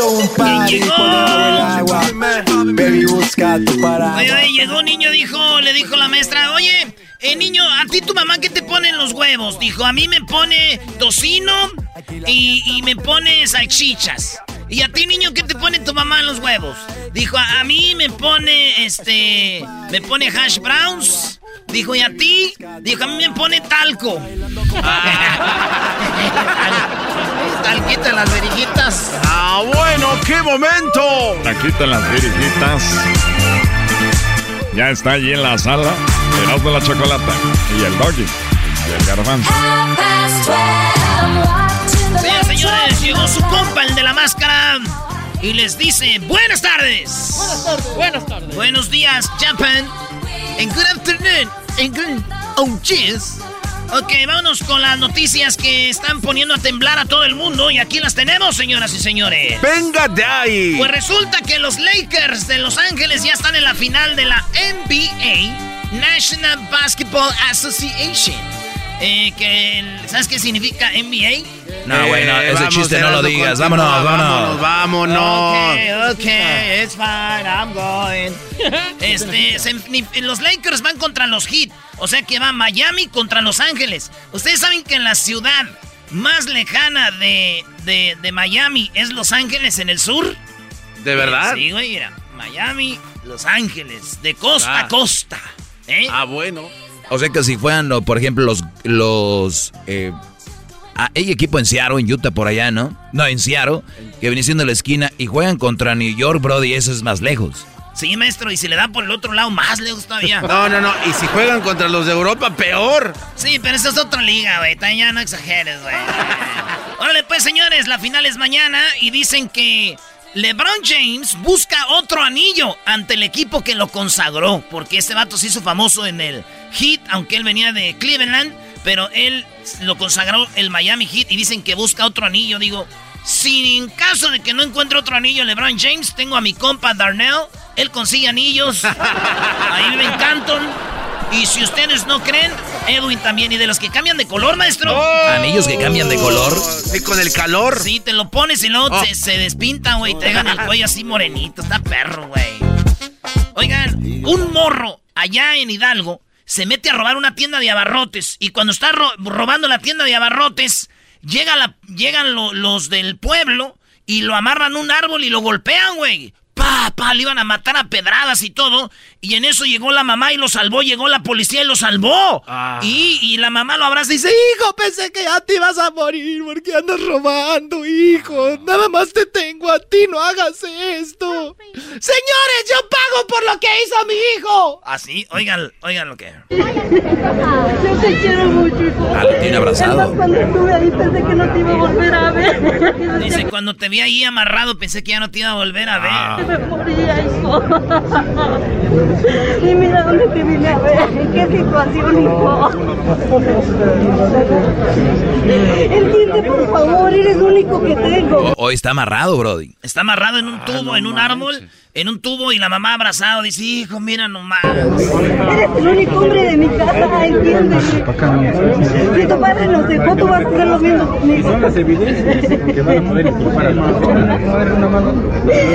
Esto un party por del agua. Baby, busca tu paraguas. Oye, oye, llegó un niño, dijo, le dijo la maestra, oye, eh, niño, ¿a ti tu mamá qué te pone en los huevos? Dijo, a mí me pone tocino y, y me pone salchichas. ¿Y a ti, niño, qué te pone tu mamá en los huevos? Dijo, a, a mí me pone, este, me pone hash browns. Dijo, ¿y a ti? Dijo, a mí me pone talco. Talquito en las verijitas. Ah, bueno, qué momento. Aquí las virijitas. Ya está allí en la sala. El de la chocolata. Y el doggy. Y el garbanzo. Señores, llegó su compa, el de la máscara. Y les dice, buenas tardes. Buenas tardes. Buenas tardes. Buenos días, Japan. And good afternoon. And good... Oh, cheers. Ok, vámonos con las noticias que están poniendo a temblar a todo el mundo. Y aquí las tenemos, señoras y señores. Venga de ahí. Pues resulta que los Lakers de Los Ángeles ya están en la final de la NBA, National Basketball Association. Eh, que, ¿Sabes qué significa NBA? No, güey, no, ese vamos, chiste no lo digas. vámonos. Vámonos, vámonos. Ok, ok, it's fine, I'm going. Este, se- los Lakers van contra los Heat. O sea que va Miami contra Los Ángeles. Ustedes saben que en la ciudad más lejana de, de, de Miami es Los Ángeles en el sur. ¿De verdad? Sí, güey, mira. Miami, Los Ángeles, de costa Ah. a costa. ¿eh? Ah, bueno. O sea que si fueran, lo- por ejemplo, los... los eh, ah, hay equipo en Seattle, en Utah, por allá, ¿no? No, en Seattle, que viene siendo la esquina y juegan contra New York, Brody, eso es más lejos. Sí, maestro, y si le da por el otro lado, más lejos todavía. No, no, no. Y si juegan contra los de Europa, peor. Sí, pero esa es otra liga, güey. También Ya no exageres, güey. Órale, pues, señores, la final es mañana y dicen que LeBron James busca otro anillo ante el equipo que lo consagró. Porque este vato se hizo famoso en el Heat, aunque él venía de Cleveland. Pero él lo consagró el Miami Heat y dicen que busca otro anillo. Digo, si en caso de que no encuentre otro anillo LeBron James, tengo a mi compa Darnell. Él consigue anillos. Ahí vive en Canton. Y si ustedes no creen, Edwin también. Y de los que cambian de color, maestro. Anillos que cambian de color. Y con el calor. Sí, te lo pones y luego Oh. se, se despinta, güey. Te dejan el cuello así morenito. Está perro, güey. Oigan, un morro allá en Hidalgo se mete a robar una tienda de abarrotes. Y cuando está ro- robando la tienda de abarrotes, llega la, llegan lo- los del pueblo y lo amarran a un árbol y lo golpean, güey. Pa, pa, le iban a matar a pedradas y todo. Y en eso llegó la mamá y lo salvó. Llegó la policía y lo salvó. Y, y la mamá lo abraza y dice: Hijo, pensé que ya te ibas a morir porque andas robando, hijo. Nada más te tengo a ti, no hagas esto. Señores, yo pago por lo que hizo mi hijo. Así, oigan, oigan lo que. Yo te quiero mucho, hijo. Ah, lo tiene abrazado. Es más, cuando estuve ahí pensé que no te iba a volver a ver. Dice: Cuando te vi ahí amarrado, pensé que ya no te iba a volver a ver. Me moría, hijo. Y mira dónde te vine a ver. ¿En qué situación, hijo? Entiende, por favor, eres lo único que tengo. Hoy está amarrado, Brody. Está amarrado en un tubo, en un árbol, en un tubo y la mamá abrazado dice, hijo, mira nomás. Eres el único hombre de mi casa, ¿entiendes? Si tu padre nos dejó, tú vas a hacer lo mismo conmigo.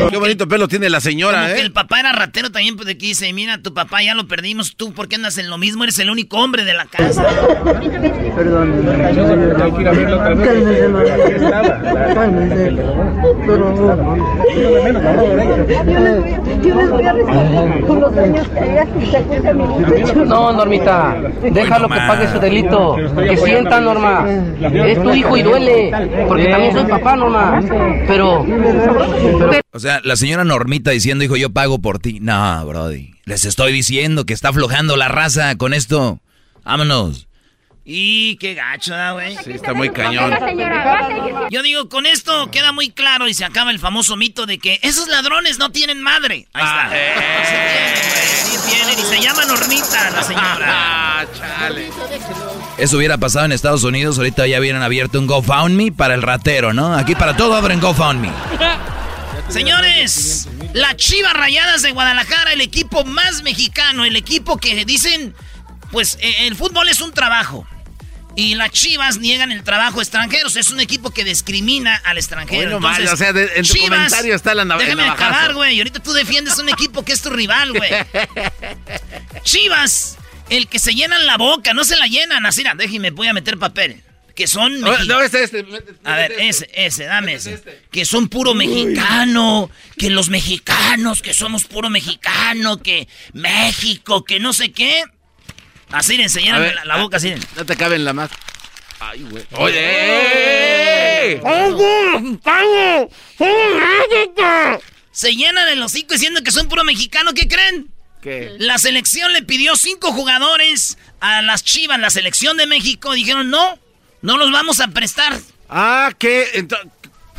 Qué bonito pelo tiene la Como señora, que ¿eh? el papá era ratero también, pues de que dice, mira, tu papá ya lo perdimos, tú, ¿por qué andas en lo mismo? Eres el único hombre de la casa. Perdón. Cálmese, Cálmese. Por favor. Yo les voy a, yo les voy a rescatar con los años que haya que se acueste a mi muchacho. No, Normita, déjalo que pague su delito. Que sienta, Norma. Es tu hijo y duele. Porque también soy papá, Norma. Pero. O sea, la señora Normita diciendo, hijo, yo pago por ti. No, Brody. Les estoy diciendo que está aflojando la raza con esto. Vámonos. Y qué gacho, ¿da, güey. Sí, está muy cañón. Yo digo, con esto queda muy claro y se acaba el famoso mito de que esos ladrones no tienen madre. Ahí está. Ah, eh. Sí tienen, güey. Sí tienen. Y se llama Normita la señora. Ah, chale. Eso hubiera pasado en Estados Unidos. Ahorita ya hubieran abierto un GoFundMe para el ratero, ¿no? Aquí para todo abren GoFundMe. Señores, las Chivas Rayadas de Guadalajara, el equipo más mexicano, el equipo que dicen, pues eh, el fútbol es un trabajo. Y las Chivas niegan el trabajo a extranjeros. Es un equipo que discrimina al extranjero. Hoy no más, o sea, de- en tu comentario está la nav- Déjame acabar, güey. Y ahorita tú defiendes un equipo que es tu rival, güey. Chivas, el que se llenan la boca, no se la llenan. Así, déjeme, voy a meter papel. Que son No, no, este, este. a ver, ese, ese, dame ese. Que son puro mexicano, que los mexicanos, que somos puro mexicano, que México, que no sé qué. Así ver, la, la boca, así. No te caben la más. Ay, güey. Oye. Se llenan el hocico diciendo que son puro mexicano, ¿qué creen? ¿Qué? La selección le pidió cinco jugadores a las Chivas, la selección de México. Dijeron, no, no los vamos a prestar. Ah, ¿qué? Ento-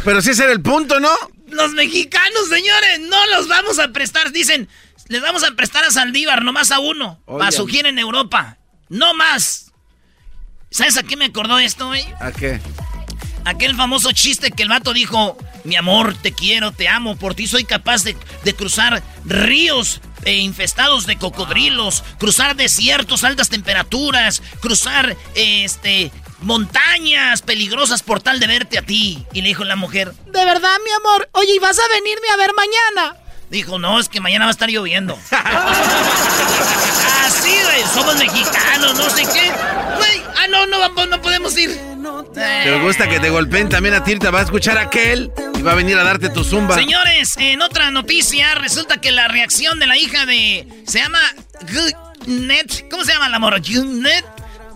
Pero si ese era el punto, ¿no? Los mexicanos, señores, no los vamos a prestar. Dicen, les vamos a prestar a Saldívar, nomás a uno, para su gira en Europa. No más. ¿Sabes a qué me acordó esto, güey? ¿A qué? Aquel famoso chiste que el vato dijo, mi amor, te quiero, te amo, por ti soy capaz de, de cruzar ríos eh, infestados de cocodrilos, cruzar desiertos, altas temperaturas, cruzar eh, este montañas peligrosas por tal de verte a ti. Y le dijo la mujer, de verdad, mi amor, oye, ¿y vas a venirme a ver mañana? Dijo, no, es que mañana va a estar lloviendo. Así, güey, somos mexicanos, no sé qué. Güey, ah, no, no, vamos, no podemos ir. ¿Te gusta que te golpeen también a ti? Te va a escuchar aquel y va a venir a darte tu zumba. Señores, en otra noticia, resulta que la reacción de la hija de. Se llama. Net. ¿Cómo se llama la morra? Net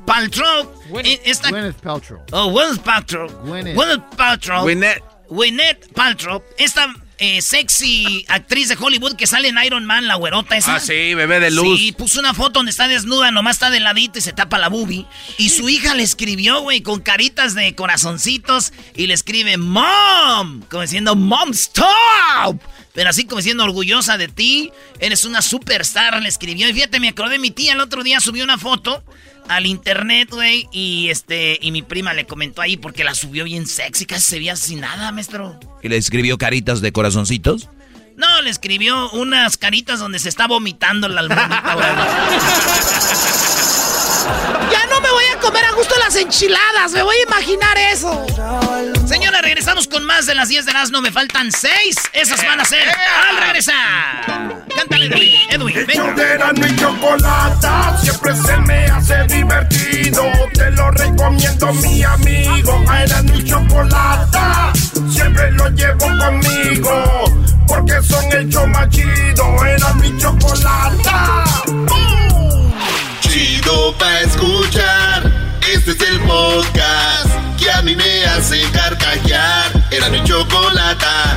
Paltrow. eh, esta- Gwyneth Paltrow. Oh, Gwyneth Paltrow. Gwyneth. Gwyneth Paltrow. Gwyneth. Gwyneth Paltrow. Esta eh, sexy actriz de Hollywood que sale en Iron Man, la güerota esa. Ah, sí, bebé de luz. Sí, puso una foto donde está desnuda, nomás está de ladito y se tapa la boobie. Y su hija le escribió, güey, con caritas de corazoncitos y le escribe Mom, como diciendo Mom, stop. Pero así como diciendo orgullosa de ti, eres una superstar, le escribió. Y fíjate, me acordé, mi tía el otro día subió una foto al internet, güey, y este, y mi prima le comentó ahí porque la subió bien sexy, casi se veía sin nada, maestro. Y le escribió caritas de corazoncitos. No, le escribió unas caritas donde se está vomitando la almohadita, güey. Ya no me voy a comer a gusto las enchiladas, me voy a imaginar eso. Señora, regresamos con más de las 10 de las no me faltan 6. Esas van a ser al regresar. Cántale, Edwin. Edwin, ven. y Chocolata siempre se me hace divertido. Te lo recomiendo, mi amigo. A Erasmo y Chocolata siempre lo llevo conmigo. Porque son el show más chido. Erasmo y Chocolata. Chido pa' escuchar. Este es el podcast que a mí me hace carcajear. Era mi chocolata.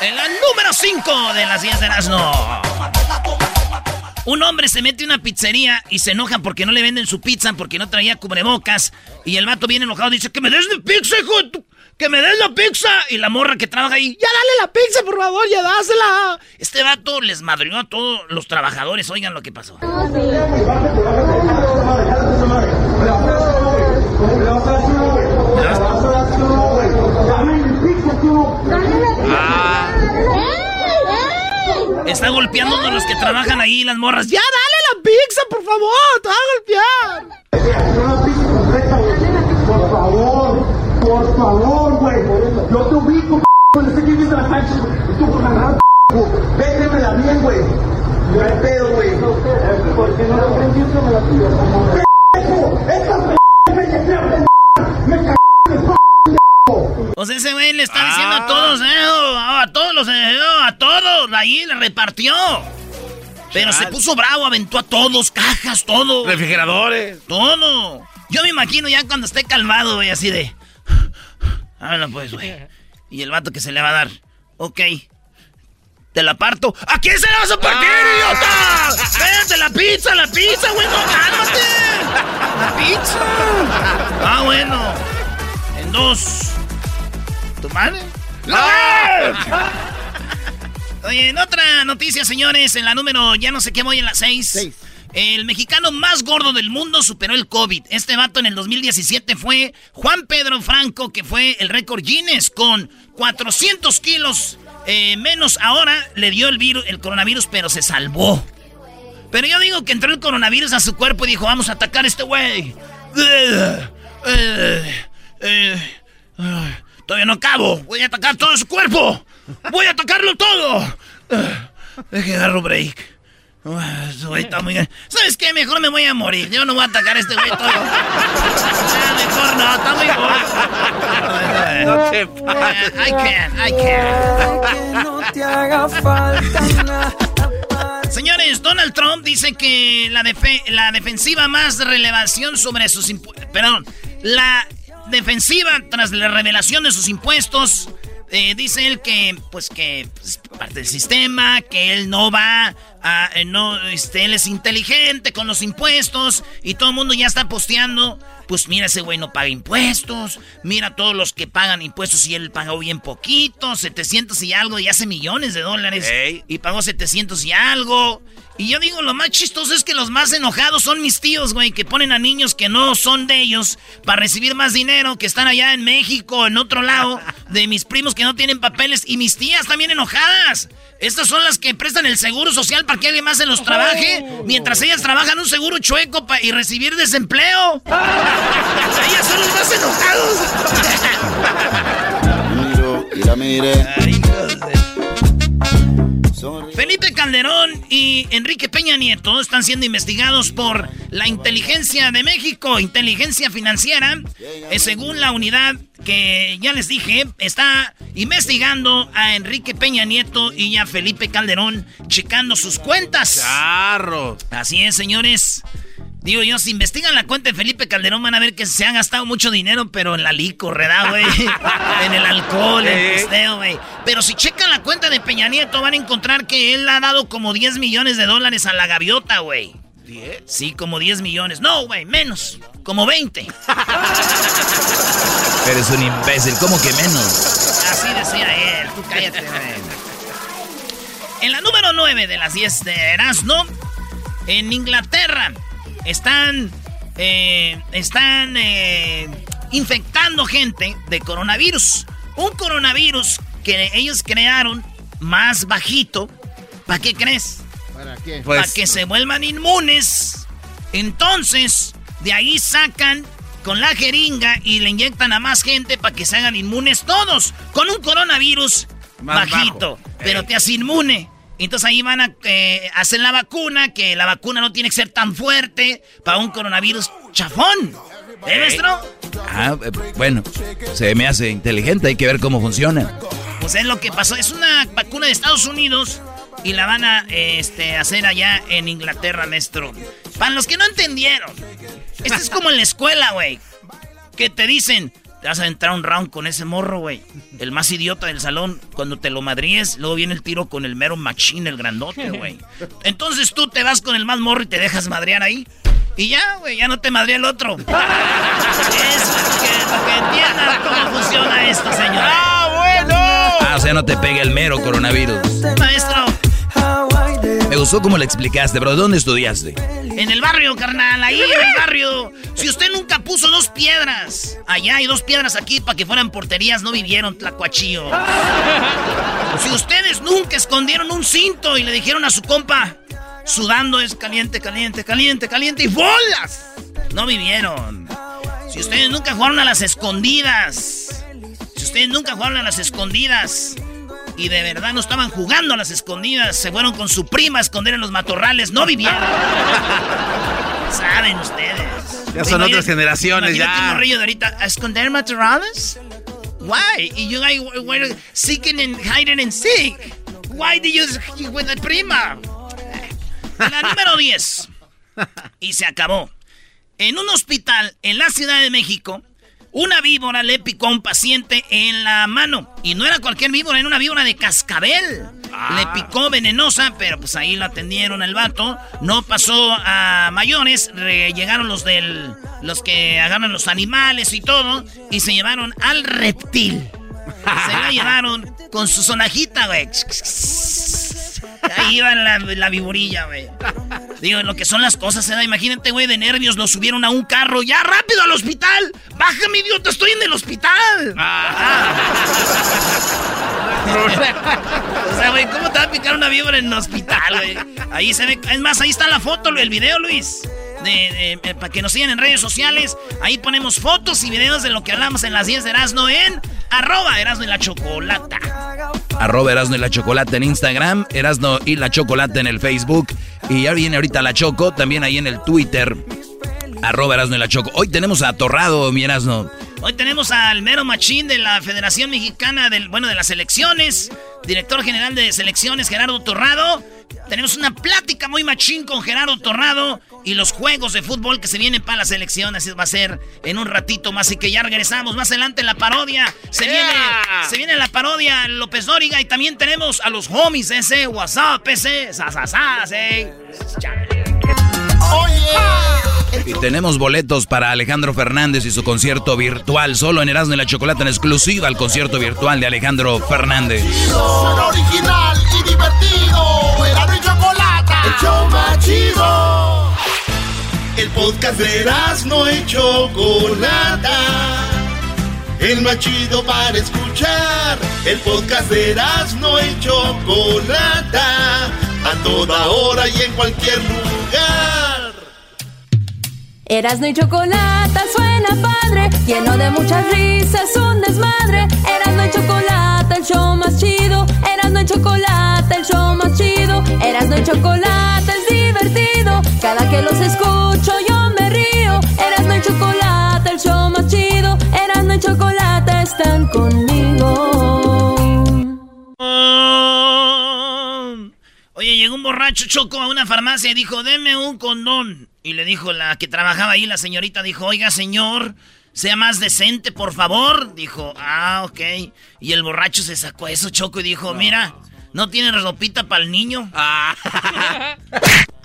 En la número 5 de las 10 de las no. Un hombre se mete a una pizzería y se enoja porque no le venden su pizza porque no traía cubrebocas. Y el vato viene enojado y dice, que me des la pizza, hijo de tu- Que me des la pizza. Y la morra que trabaja ahí, ya dale la pizza, por favor, ya dásela. Este vato les madrió a todos los trabajadores. Oigan lo que pasó. Está golpeando a los que trabajan ahí, las morras. ¡Ya dale la pizza, por favor! ¡Te va a golpear! Por favor, por favor. Yo te ubico, cuando sé que la cancha. Y tú por agarrar, Vétemela bien, güey. No hay pedo, güey. Porque no lo aprendiste, me la pidió. ¡Pendejo! ¡Esa p*** O Pues ese güey le está diciendo a ah. todos, eh, oh, a todos los, eh, oh, a todos, ahí le repartió. Pero se puso bravo, aventó a todos, cajas, todo. Refrigeradores. Todo. Yo me imagino ya cuando esté calmado, güey, así de... Háblalo pues, güey. Y el vato que se le va a dar. Ok. Te la parto. ¿A quién se la vas a partir, ah. idiota? Véate la pizza, la pizza, güey, no, cálmate. La pizza. Ah, bueno. En dos. ¿Tu madre? ¡Ah! Oye, en otra noticia, señores, en la número, ya no sé qué voy en la seis. Seis. El mexicano más gordo del mundo superó el COVID. Este vato en el 2017 fue Juan Pedro Franco, que fue el récord Guinness con 400 kilos eh, menos. Ahora le dio el, virus, el coronavirus, pero se salvó. Pero yo digo que entró el coronavirus a su cuerpo y dijo, vamos a atacar a este güey. todavía no acabo. Voy a atacar todo su cuerpo. Voy a atacarlo todo. Deje agarro break. ¿Sabes qué? Mejor me voy a morir. Yo no voy a atacar a este güey todo. mejor no, está muy gordo. No te pases. I can, I can. Señores, Donald Trump dice que la, la defensiva más relevación sobre sus impuestos. Perdón, la defensiva tras la revelación de sus impuestos eh, dice él que, pues que pues, parte del sistema, que él no va a, eh, no, este, él es inteligente con los impuestos y todo el mundo ya está posteando. Pues mira, ese güey no paga impuestos, mira todos los que pagan impuestos y él pagó bien poquito, 700 y algo y hace millones de dólares y pagó 700 y algo. Y yo digo, lo más chistoso es que los más enojados son mis tíos, güey, que ponen a niños que no son de ellos para recibir más dinero, que están allá en México, en otro lado, de mis primos que no tienen papeles y mis tías también enojadas. Estas son las que prestan el seguro social para que alguien más se los trabaje, mientras ellas trabajan un seguro chueco y recibir desempleo. ellas son los más enojados. Miro, mire. Felipe Calderón y Enrique Peña Nieto están siendo investigados por la inteligencia de México, inteligencia financiera, eh, según la unidad que ya les dije, está investigando a Enrique Peña Nieto y a Felipe Calderón, checando sus cuentas. Charro. Así es, señores. Digo yo, si investigan la cuenta de Felipe Calderón van a ver que se han gastado mucho dinero, pero en la licor, ¿verdad, güey? en el alcohol, en el güey. Pero si checan la cuenta de Peña Nieto van a encontrar que él ha dado como 10 millones de dólares a la gaviota, güey. ¿10? Sí, como 10 millones. No, güey, menos. Como 20. Eres un imbécil, ¿cómo que menos? Así decía él. Tú cállate, güey. En la número 9 de las 10 de Erasmo, en Inglaterra, están, eh, están eh, infectando gente de coronavirus. Un coronavirus que ellos crearon más bajito. ¿Para qué crees? ¿Para qué? Para pues, que se vuelvan inmunes. Entonces, de ahí sacan con la jeringa y le inyectan a más gente para que se hagan inmunes todos. Con un coronavirus bajito. Pero te hace inmune. Entonces ahí van a eh, hacer la vacuna, que la vacuna no tiene que ser tan fuerte para un coronavirus chafón. ¿Eh, maestro? Ah, eh, bueno, se me hace inteligente, hay que ver cómo funciona. Pues es lo que pasó, es una vacuna de Estados Unidos y la van a este, hacer allá en Inglaterra, maestro. Para los que no entendieron, esto es como en la escuela, güey, que te dicen, te vas a entrar un round con ese morro, güey. El más idiota del salón. Cuando te lo madríes, luego viene el tiro con el mero machín, el grandote, güey. Entonces tú te vas con el más morro y te dejas madrear ahí. Y ya, güey, ya no te madría el otro. es que, que entiendan cómo funciona esto, señor. ¡Ah, bueno! Ah, o sea, no te pega el mero coronavirus. Maestro, me gustó cómo le explicaste, bro. ¿Dónde estudiaste? En el barrio, carnal, ahí en el barrio. Si usted nunca puso dos piedras allá y dos piedras aquí para que fueran porterías, no vivieron, tlacuachillo. si ustedes nunca escondieron un cinto y le dijeron a su compa, sudando es caliente, caliente, caliente, caliente y bolas, no vivieron. Si ustedes nunca jugaron a las escondidas, si ustedes nunca jugaron a las escondidas, y de verdad no estaban jugando a las escondidas. Se fueron con su prima a esconder en los matorrales. No vivieron. Saben ustedes. Ya son otras generaciones ya. De ahorita. ¿A esconder matorrales? Why? Y you guys were seeking and hiding and seek. Why did you with the prima? La número 10. Y se acabó. En un hospital en la Ciudad de México, una víbora le picó a un paciente en la mano. Y no era cualquier víbora, era una víbora de cascabel. Le ah. picó venenosa, pero pues ahí lo atendieron el vato. No pasó a mayores. llegaron los del. los que agarran los animales y todo. Y se llevaron al reptil. Se la llevaron con su sonajita, güey. Ahí iba la, la viborilla, güey. Digo, lo que son las cosas, ¿eh? Imagínate, güey, de nervios lo subieron a un carro. ¡Ya, rápido al hospital! ¡Bájame, idiota! ¡Estoy en el hospital! Ah. o sea, güey, ¿cómo te va a picar una víbora en el hospital, güey? Ahí se ve... Es más, ahí está la foto, el video, Luis. De, para que nos sigan en redes sociales. Ahí ponemos fotos y videos de lo que hablamos en las 10 de Erasmo en arroba Erasmo y la Chocolata. Arroba Erasno y la Chocolata en Instagram, Erasno y la Chocolata en el Facebook. Y ya viene ahorita la Choco, también ahí en el Twitter. Arroba Erasno y la Choco. Hoy tenemos a Torrado, mi Erasno. Hoy tenemos al mero machín de la Federación Mexicana del, bueno, de las elecciones, director general de selecciones, Gerardo Torrado. Tenemos una plática muy machín con Gerardo Torrado y los juegos de fútbol que se vienen para las elecciones. Va a ser en un ratito más. y que ya regresamos. Más adelante la parodia. Se, viene, se viene la parodia López Dóriga. Y también tenemos a los homies ese. WhatsApp ese. Sasasas, Y tenemos boletos para Alejandro Fernández y su concierto virtual. Solo en Erasmo y la Chocolata en exclusiva al concierto virtual de Alejandro Fernández. original y divertido. Erasmo y Chocolata. El show más chido. El podcast de Erasmo y Chocolata. El más chido para escuchar. El podcast de Erasmo y Chocolata. A toda hora y en cualquier lugar. Erasmo y chocolate suena padre, lleno de muchas risas, un desmadre. Erasmo y chocolate, el show más chido. Erasmo y chocolate, el show más chido. Erasmo y chocolate es divertido. Cada que los escucho yo me río. Erasmo y chocolate, el show más chido. Erasmo y chocolate están conmigo. Oye, llegó un borracho choco a una farmacia y dijo, deme un condón. Y le dijo la que trabajaba ahí, la señorita, dijo, oiga señor, sea más decente, por favor. Dijo, ah, ok. Y el borracho se sacó eso, choco, y dijo, mira, ¿no tiene ropita para el niño?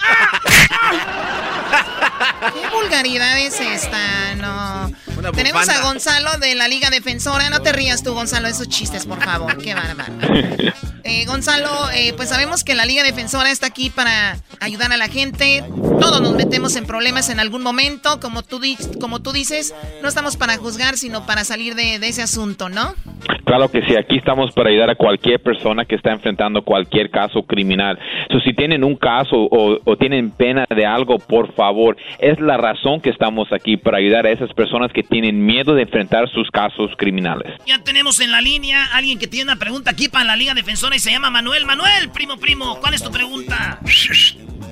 Ah. ¿Qué vulgaridad es esta? No. Tenemos a Gonzalo de la Liga Defensora. No te rías tú, Gonzalo, esos chistes, por favor. Qué bárbaro. Eh, Gonzalo, eh, pues sabemos que la Liga Defensora está aquí para ayudar a la gente. Todos nos metemos en problemas en algún momento. Como tú, como tú dices, no estamos para juzgar, sino para salir de, ese asunto, ¿no? Claro que sí, aquí estamos para ayudar a cualquier persona que está enfrentando cualquier caso criminal. So, si tienen un caso o, o tienen pena de algo, por favor, es la razón que estamos aquí para ayudar a esas personas que tienen miedo de enfrentar sus casos criminales. Ya tenemos en la línea alguien que tiene una pregunta aquí para la Liga Defensora y se llama Manuel. Manuel, primo, primo, ¿cuál es tu pregunta?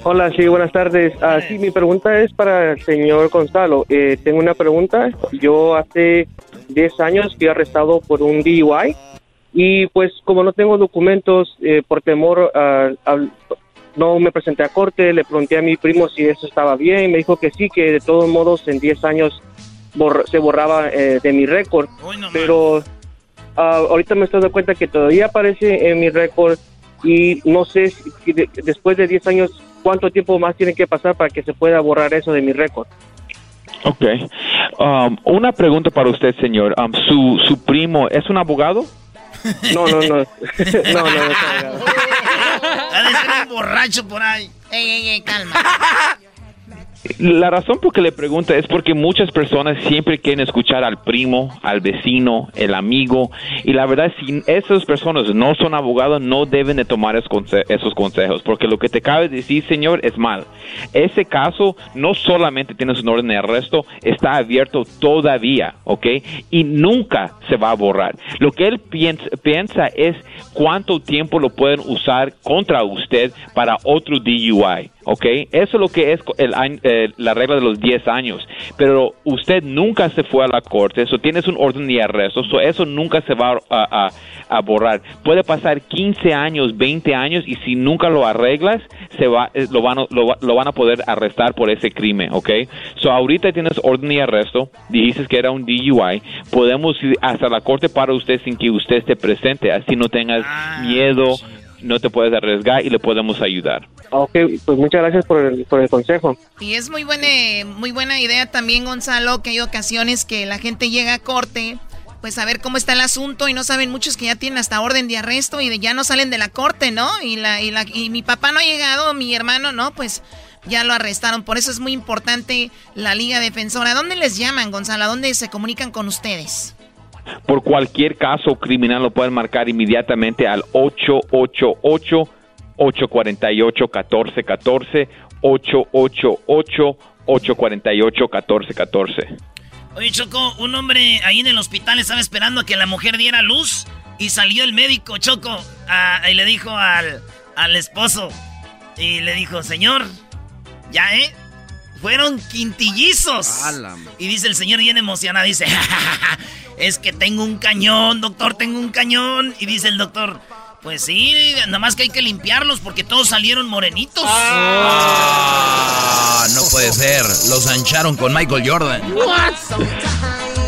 Hola, sí, buenas tardes. Ah, sí, mi pregunta es para el señor Gonzalo. Eh, tengo una pregunta. Yo hace 10 años fui arrestado por un DUI y pues como no tengo documentos eh, por temor a, no me presenté a corte, le pregunté a mi primo si eso estaba bien, me dijo que sí, que de todos modos en 10 años se borraba eh, de mi récord. pero ah, ahorita me estoy dando cuenta que todavía aparece en mi récord y no sé si después de 10 años cuánto tiempo más tiene que pasar para que se pueda borrar eso de mi récord. Ok. Um, una pregunta para usted, señor. Um, ¿su, ¿Su primo es un abogado? No, no, no. no, no, no, no. Ha de ser un borracho por ahí. Ey, ey, ey, calma. La razón por que le pregunto es porque muchas personas siempre quieren escuchar al primo, al vecino, el amigo, y la verdad, si esas personas no son abogados, no deben de tomar esos consejos, porque lo que te cabe decir, señor, es mal. Ese caso no solamente tiene un orden de arresto, está abierto todavía, ¿ok? Y nunca se va a borrar. Lo que él piensa es cuánto tiempo lo pueden usar contra usted para otro DUI. ¿Ok? Eso es lo que es el, eh, la regla de los 10 años. Pero usted nunca se fue a la corte, eso tienes un orden de arresto, eso nunca se va a, borrar. Puede pasar 15 años, 20 años y si nunca lo arreglas, se va, eh, lo, van, lo, lo van a poder arrestar por ese crimen, ¿ok? So ahorita tienes orden de arresto, dijiste que era un DUI, podemos ir hasta la corte para usted sin que usted esté presente, así no tengas ah, miedo, no te puedes arriesgar y le podemos ayudar. Ok, pues muchas gracias por el, por el consejo. Y es muy buena, muy buena idea también, Gonzalo, que hay ocasiones que la gente llega a corte, pues a ver cómo está el asunto y no saben muchos que ya tienen hasta orden de arresto y ya no salen de la corte, ¿no? Y, la, y, la, y mi papá no ha llegado, mi hermano, ¿no? Pues ya lo arrestaron. Por eso es muy importante la Liga Defensora. ¿Dónde les llaman, Gonzalo? ¿Dónde se comunican con ustedes? Por cualquier caso criminal lo pueden marcar inmediatamente al 888 848-1414, 888-848-1414. Oye, Choco, un hombre ahí en el hospital estaba esperando a que la mujer diera luz y salió el médico, Choco, y le dijo al, al esposo, y le dijo, señor, ya, ¿eh? Fueron quintillizos. Y dice el señor bien emocionado, dice, es que tengo un cañón, doctor, tengo un cañón. Y dice el doctor, pues sí, nada más que hay que limpiarlos porque todos salieron morenitos. Ah, no puede ser. Los ancharon con Michael Jordan.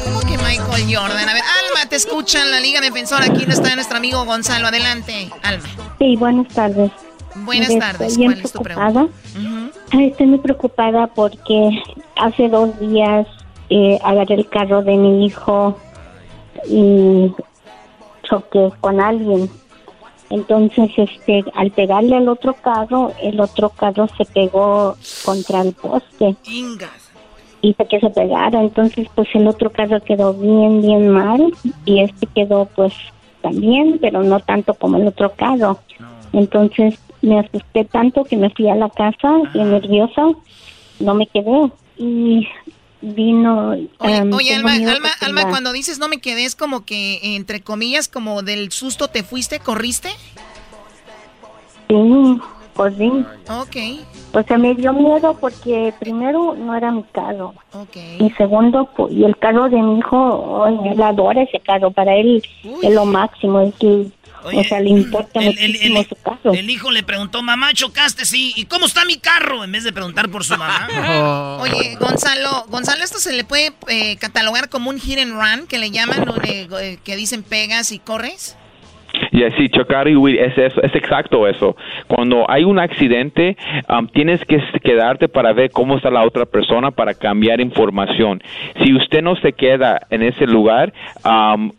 ¿Cómo que Michael Jordan? A ver, Alma, te escuchan la Liga Defensora. Aquí no está nuestro amigo Gonzalo. Adelante, Alma. Sí, buenas tardes. Buenas tardes. ¿Cuál es tu pregunta? Estoy muy preocupada porque hace dos días eh, agarré el carro de mi hijo y choqué con alguien entonces, este, al pegarle al otro carro, el otro carro se pegó contra el poste. Hizo que se pegara. Entonces, pues el otro carro quedó bien, bien mal. Y este quedó, pues, también, pero no tanto como el otro carro. Entonces, me asusté tanto que me fui a la casa, y nerviosa. No me quedé. Y vino. Oye, em, Alma, Alma, Alma, cuando dices no me quedé, es como que, entre comillas, como del susto te fuiste, corriste. Sí, pues sí. Ok. Pues se me dio miedo porque primero no era mi carro. Ok. Y segundo, pues, y el carro de mi hijo, él adora ese carro, para él es lo máximo, es que o sea, le importa el, el, su carro. El hijo le preguntó, mamá, chocaste, sí. ¿Y cómo está mi carro? En vez de preguntar por su mamá. Oye, Gonzalo, Gonzalo, ¿esto se le puede eh, catalogar como un hit and run, que le llaman, eh, que dicen pegas y corres? Y así, chocar y huir, es, es, exacto eso. Cuando hay un accidente, um, tienes que quedarte para ver cómo está la otra persona para cambiar información. Si usted no se queda en ese lugar, um,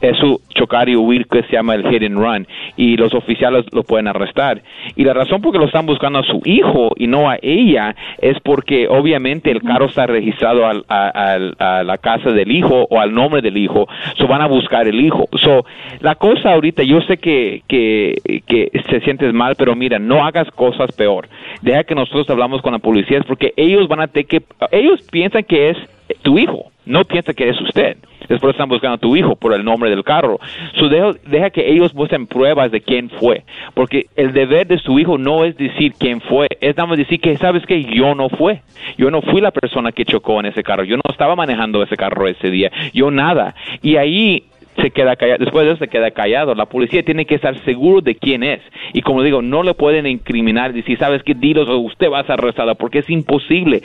eso chocar y huir que se llama el hit and run y los oficiales lo pueden arrestar. Y la razón por que lo están buscando a su hijo y no a ella es porque obviamente el carro está registrado a, la casa del hijo o al nombre del hijo. So van a buscar el hijo. So la cosa ahorita yo sé que que, que se sientes mal pero mira no hagas cosas peor. Deja que nosotros hablamos con la policía porque ellos van a tener que ellos piensan que es tu hijo no piensa que es usted. Después están buscando a tu hijo por el nombre del carro. So deja, que ellos muestren pruebas de quién fue. Porque el deber de su hijo no es decir quién fue. Es nada más decir que, ¿sabes que Yo no fue. Yo no fui la persona que chocó en ese carro. Yo no estaba manejando ese carro ese día. Yo nada. Y ahí se queda callado, después de eso se queda callado. La policía tiene que estar seguro de quién es. Y como digo, no le pueden incriminar y decir, sabes qué, dilos usted va a ser arrestado, porque es imposible.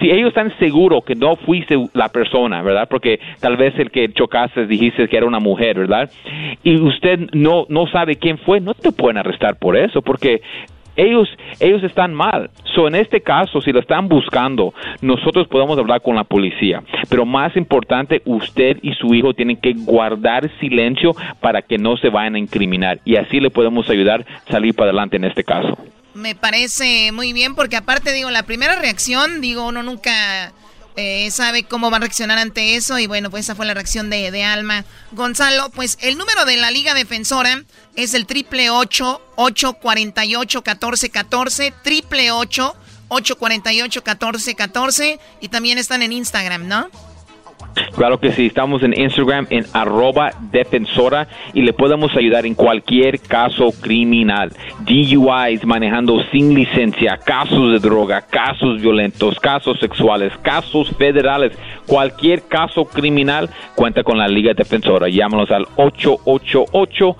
Si ellos están seguros que no fuiste la persona, ¿verdad? Porque tal vez el que chocaste dijiste que era una mujer, ¿verdad? Y usted no, no sabe quién fue, no te pueden arrestar por eso, porque ellos, ellos están mal. So, en este caso, si lo están buscando, nosotros podemos hablar con la policía. Pero más importante, usted y su hijo tienen que guardar silencio para que no se vayan a incriminar. Y así le podemos ayudar a salir para adelante en este caso. Me parece muy bien porque aparte digo, la primera reacción, digo, uno nunca eh, sabe cómo va a reaccionar ante eso y bueno, pues esa fue la reacción de, de Alma. Gonzalo, pues el número de la Liga Defensora es el triple 848 1414 triple 848 1414 y también están en Instagram, ¿no? Claro que sí, estamos en Instagram en arroba defensora y le podemos ayudar en cualquier caso criminal. DUIs manejando sin licencia, casos de droga, casos violentos, casos sexuales, casos federales, cualquier caso criminal cuenta con la Liga Defensora. Llámanos al 888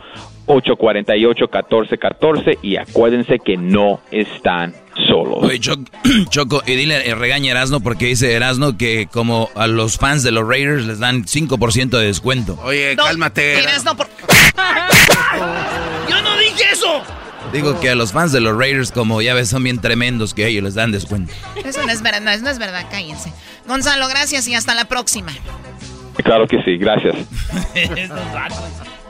848-1414 y acuérdense que no están solos. Oye, Choco, y dile, regaña Erasno porque dice Erasno que como a los fans de los Raiders les dan 5% de descuento. Oye, cálmate. Erasno por... ¡Yo no dije eso! Digo que a los fans de los Raiders, como ya ves, son bien tremendos que ellos les dan descuento. Eso no es verdad, no, no es verdad, cállense. Gonzalo, gracias y hasta la próxima. Claro que sí, gracias.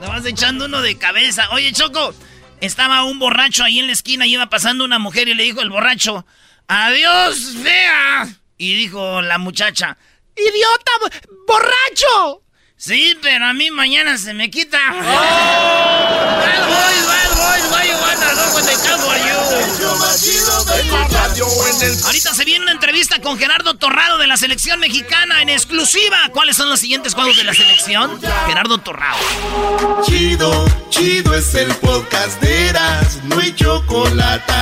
Nada más echando uno de cabeza. Oye, Choco, estaba un borracho ahí en la esquina y iba pasando una mujer y le dijo el borracho, adiós, fea. Y dijo la muchacha, idiota, borracho. Sí, pero a mí mañana se me quita. Oh. Ahorita se viene una entrevista con Gerardo Torrado de la selección mexicana en exclusiva. ¿Cuáles son los siguientes juegos de la selección? Gerardo Torrado. Chido, chido es el podcast de Eras, no hay chocolate.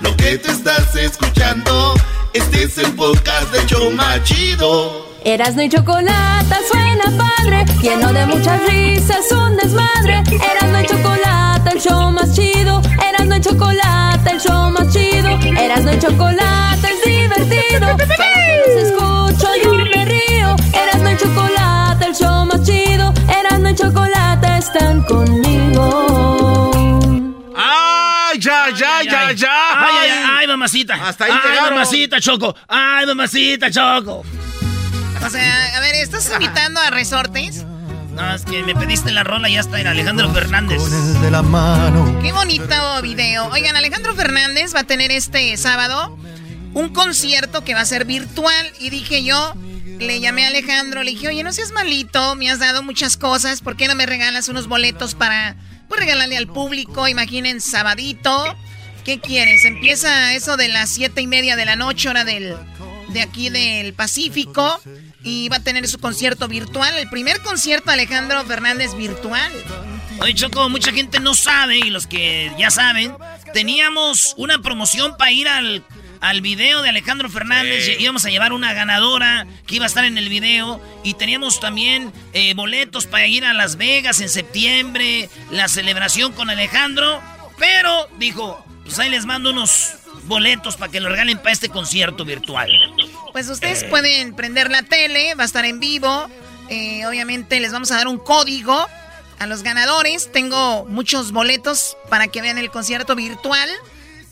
Lo que te estás escuchando, este es el podcast de Choma Chido. Erasno y chocolate suena padre, lleno de muchas risas, un desmadre. Erasno y chocolate, el show más chido. Erasno y chocolate, el show más chido. Erasno y chocolate es divertido. Para los escucho yo me río. Erasno y chocolate, el show más chido. Erasno y chocolate están conmigo. ¡Ay, ya, ya, ya, ya! ¡Ay, ay, ay, mamacita! Hasta ahí ¡Ay, mamacita, Choco! ¡Ay, mamacita, Choco! O sea, a ver, ¿estás invitando a resortes? No, es que me pediste la rola y ya está en Alejandro Fernández. de la mano. Qué bonito video. Oigan, Alejandro Fernández va a tener este sábado un concierto que va a ser virtual. Y dije yo, le llamé a Alejandro, le dije, oye, no seas malito, me has dado muchas cosas, ¿por qué no me regalas unos boletos para, pues regalarle al público? Imaginen, sabadito. ¿Qué quieres? Empieza eso de las siete y media de la noche, hora del, de aquí del Pacífico. Y va a tener su concierto virtual, el primer concierto de Alejandro Fernández virtual. Oye, Choco, mucha gente no sabe, y los que ya saben, teníamos una promoción para ir al, al video de Alejandro Fernández. Sí. Íbamos a llevar una ganadora que iba a estar en el video. Y teníamos también eh, boletos para ir a Las Vegas en septiembre, la celebración con Alejandro. Pero dijo, pues ahí les mando unos boletos para que lo regalen para este concierto virtual. Pues ustedes pueden prender la tele, va a estar en vivo. Eh, obviamente les vamos a dar un código a los ganadores. Tengo muchos boletos para que vean el concierto virtual.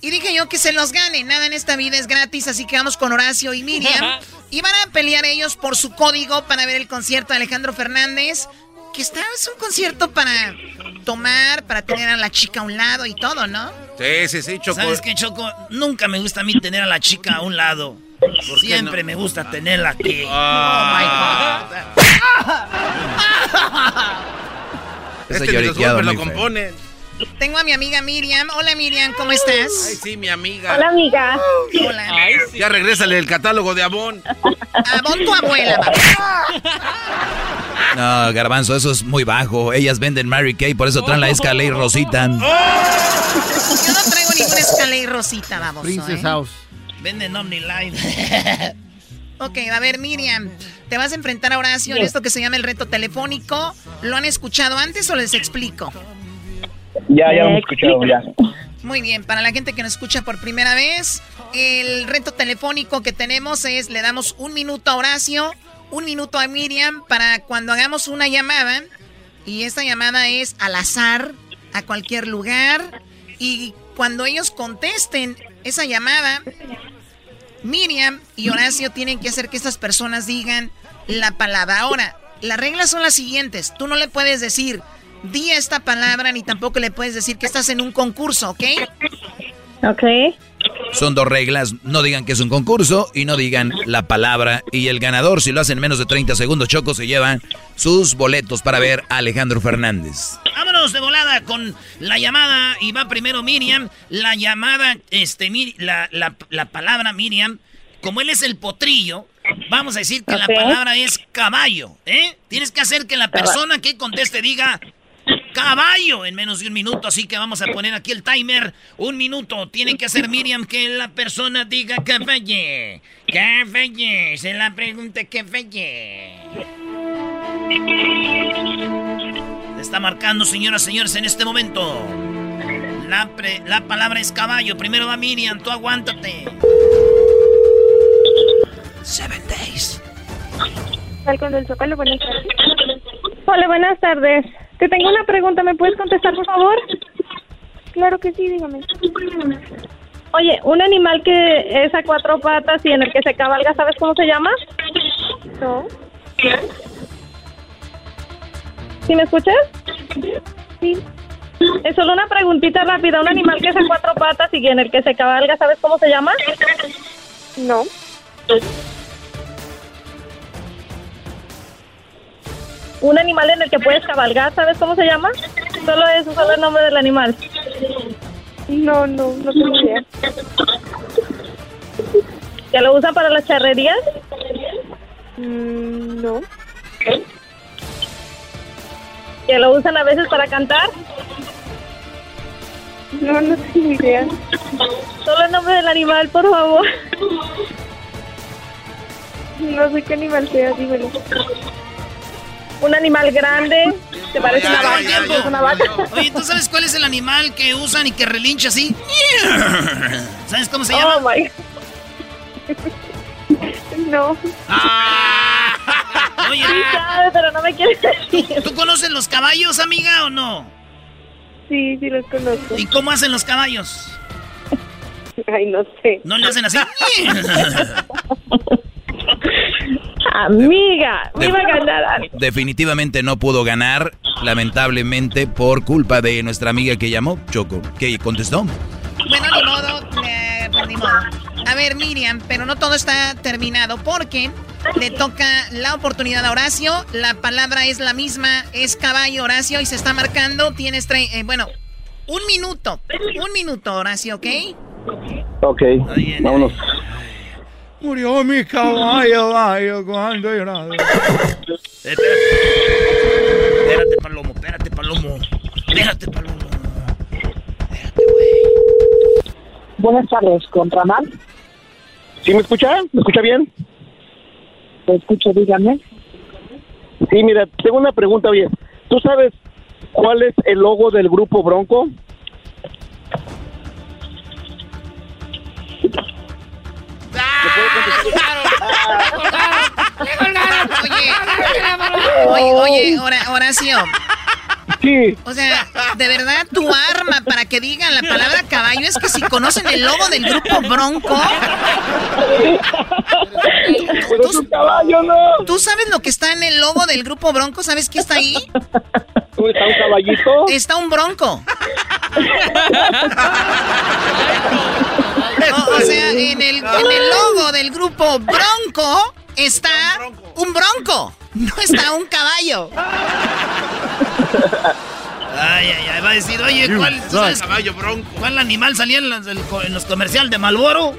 Y dije yo que se los gane. Nada en esta vida es gratis, así que vamos con Horacio y Miriam. y van a pelear ellos por su código para ver el concierto de Alejandro Fernández. Que está, es un concierto para tomar, para tener a la chica a un lado y todo, ¿no? Sí, sí, sí, Choco. ¿Sabes qué, Choco? Nunca me gusta a mí tener a la chica a un lado. Siempre me gusta tenerla aquí. Ah. Ese Este ni los lloriqueado golpes lo componen. Tengo a mi amiga Miriam. Hola Miriam, ¿cómo estás? Ay, sí, mi amiga. Hola, amiga. Hola. Ya regrésale el catálogo de Avon. Avon tu abuela, No, Garbanzo, eso es muy bajo. Ellas venden Mary Kay, por eso traen la escala y Rosita. Yo no traigo ninguna escala y rosita, vamos. Princess House. Venden OmniLife. Ok, a ver, Miriam, te vas a enfrentar a Horacio en esto que se llama el reto telefónico. ¿Lo han escuchado antes o les explico? Ya, ya lo hemos escuchado, ya. Muy bien, para la gente que nos escucha por primera vez, el reto telefónico que tenemos es, le damos un minuto a Horacio, un minuto a Miriam para cuando hagamos una llamada, y esta llamada es al azar, a cualquier lugar, y cuando ellos contesten esa llamada, Miriam y Horacio tienen que hacer que estas personas digan la palabra. Ahora, las reglas son las siguientes, tú no le puedes decir, di esta palabra, ni tampoco le puedes decir que estás en un concurso, ¿ok? Ok. Son dos reglas. No digan que es un concurso y no digan la palabra. Y el ganador, si lo hacen en menos de 30 segundos, Choco, se llevan sus boletos para ver a Alejandro Fernández. Vámonos de volada con la llamada. Y va primero Miriam. La llamada, este, la, la- la palabra Miriam. Como él es el potrillo, Vamos a decir que la palabra es caballo, ¿eh? Tienes que hacer que la persona que conteste diga caballo en menos de un minuto. Así que vamos a poner aquí el timer. Un minuto. Tiene que hacer Miriam que la persona diga caballo. Caballo. Se la pregunta caballo. Está marcando, señoras y señores, en este momento. La, la palabra es caballo. Primero va Miriam, tú aguántate. Seven Days. Hola, buenas tardes. Te tengo una pregunta, ¿me puedes contestar, por favor? Claro que sí, dígame. Oye, un animal que es a cuatro patas y en el que se cabalga, ¿sabes cómo se llama? No. ¿Sí me escuchas? Sí. Es solo una preguntita rápida. Un animal que es a cuatro patas y en el que se cabalga, ¿sabes cómo se llama? No. Un animal en el que puedes cabalgar, ¿sabes cómo se llama? Solo eso, solo el nombre del animal. No, no, no tengo idea. ¿Que lo usan para las charrerías? Mm, no. ¿Que lo usan a veces para cantar? No, no tengo idea. Solo el nombre del animal, por favor. No sé qué animal sea, dímelo. Un animal grande, ¿te parece una vaca? una vaca. Oye, ¿tú sabes cuál es el animal que usan y que relincha así? ¿Sabes cómo se llama? Oh, my. No. Ah. Oye, Sí sabe, pero no me quieres decir. ¿tú conoces los caballos, amiga, o no? Sí, sí los conozco. ¿Y cómo hacen los caballos? Ay, no sé. ¿No le hacen así? Amiga, me iba a ganar. Definitivamente no pudo ganar, lamentablemente, por culpa de nuestra amiga que llamó, Choco, que contestó. Bueno, ni modo, eh, pues ni modo. A ver, Miriam, pero no todo está terminado porque le toca la oportunidad a Horacio. La palabra es la misma, es caballo, Horacio, y se está marcando. Tienes, tre- eh, bueno, un minuto. Un minuto, Horacio, ¿ok? Ok, vámonos. Murió mi caballo, gallo, cuando lloraba. Espérate, Palomo, espérate, Palomo. Espérate, Palomo. Buenas tardes, ¿con Ramal? ¿Sí me escucha? ¿Me escucha bien? Te escucho, dígame. Sí, mira, tengo una pregunta, oye. ¿Tú sabes cuál es el logo del grupo Bronco? Oye, oye, Hora- Horacio. Sí. O sea, de verdad, tu arma para que digan la palabra caballo es que si conocen el logo del grupo Bronco. Pero es un caballo, ¿no? ¿Tú sabes lo que está en el logo del grupo Bronco? ¿Sabes qué está ahí? ¿Está un caballito? Está un bronco. O, o sea, en el, en el logo del grupo Bronco está un bronco. No está un caballo. Ay, ay, ay, va a decir, oye, ¿cuál, tú sabes Caballo bronco. cuál animal salía en los, en los comerciales de Malboro?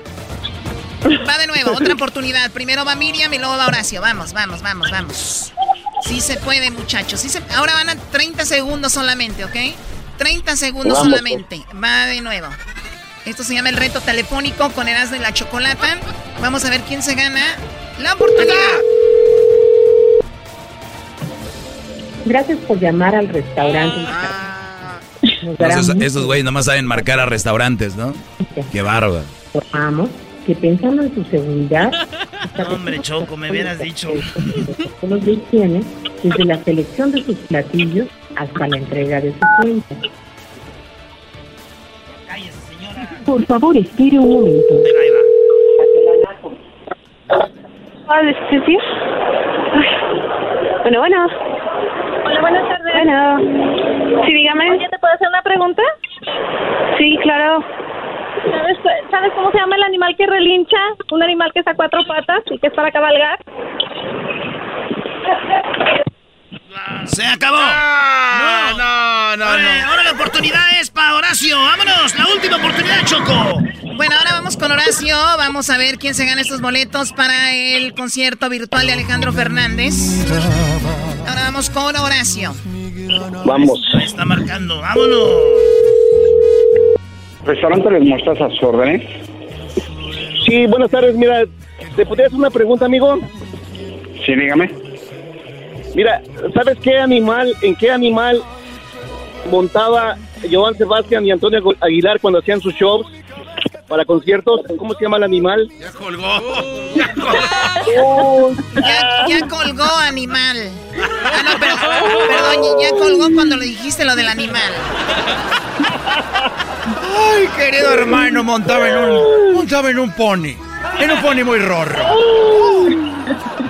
Va de nuevo, otra oportunidad. Primero va Miriam y luego va Horacio. Vamos, vamos, vamos, vamos. Sí se puede, muchachos. Sí se... Ahora van a 30 segundos solamente, ¿ok? 30 segundos Vamos, solamente. Va de nuevo. Esto se llama el reto telefónico con Erasmo y la Chocolata. Vamos a ver quién se gana la oportunidad. Gracias por llamar al restaurante. Entonces, mucho esos güeyes nomás saben marcar a restaurantes, ¿no? Qué bárbaro. Informamos que pensando en su seguridad, No, hombre, Choco, me hubieras dicho. protocolos de higiene, desde la selección de sus platillos hasta la entrega de su cuenta. Por favor, espere un momento. Ay. Bueno, bueno. Hola, buenas tardes. Bueno. Sí, dígame. Oye, ¿te puedo hacer una pregunta? Sí, claro. ¿Sabes, ¿Sabes cómo se llama el animal que relincha? Un animal que está a cuatro patas y que es para cabalgar. ¡Se acabó! Ah, no, no, Ahora, no. ahora la oportunidad es para Horacio. ¡Vámonos! ¡La última oportunidad, Choco! Bueno, ahora vamos con Horacio. Vamos a ver quién se gana estos boletos para el concierto virtual de Alejandro Fernández. Ahora vamos con Horacio. Vamos. está marcando, vámonos. Restaurante Les Mostazas, a sus órdenes. Sí, buenas tardes. Mira, ¿te podría hacer una pregunta, amigo? Sí, dígame. Mira, ¿sabes qué animal, en qué animal montaba Joan Sebastián y Antonio Aguilar cuando hacían sus shows para conciertos? ¿Cómo se llama el animal? Ya colgó. Ya colgó. ya, colgó animal. Ah, no, pero, perdón, ya colgó cuando le dijiste lo del animal. Ay, querido hermano, montaba en un, montaba en un pony. En un pony muy rorro.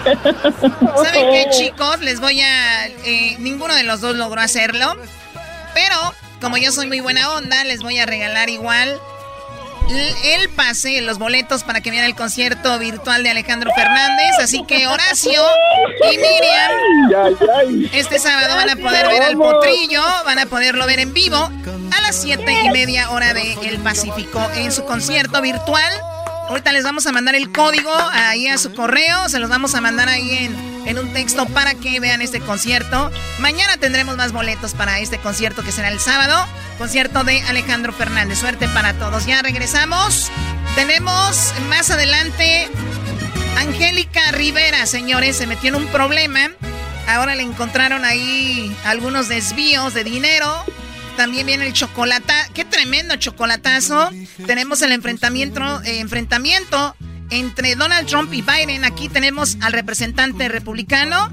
¿Saben qué, chicos? Les voy a... Eh, ninguno de los dos logró hacerlo. Pero, como yo soy muy buena onda, les voy a regalar igual el pase, los boletos para que vean el concierto virtual de Alejandro Fernández. Así que Horacio y Miriam, este sábado van a poder ver al potrillo, van a poderlo ver en vivo a las siete y media hora de El Pacífico en su concierto virtual. Ahorita les vamos a mandar el código ahí a su correo, se los vamos a mandar ahí en, en un texto para que vean este concierto. Mañana tendremos más boletos para este concierto que será el sábado, concierto de Alejandro Fernández. Suerte para todos. Ya regresamos. Tenemos más adelante Angélica Rivera, señores, se metió en un problema. Ahora le encontraron ahí algunos desvíos de dinero también viene el chocolate. Qué tremendo chocolatazo. Tenemos el enfrentamiento, eh, enfrentamiento entre Donald Trump y Biden. Aquí tenemos al representante republicano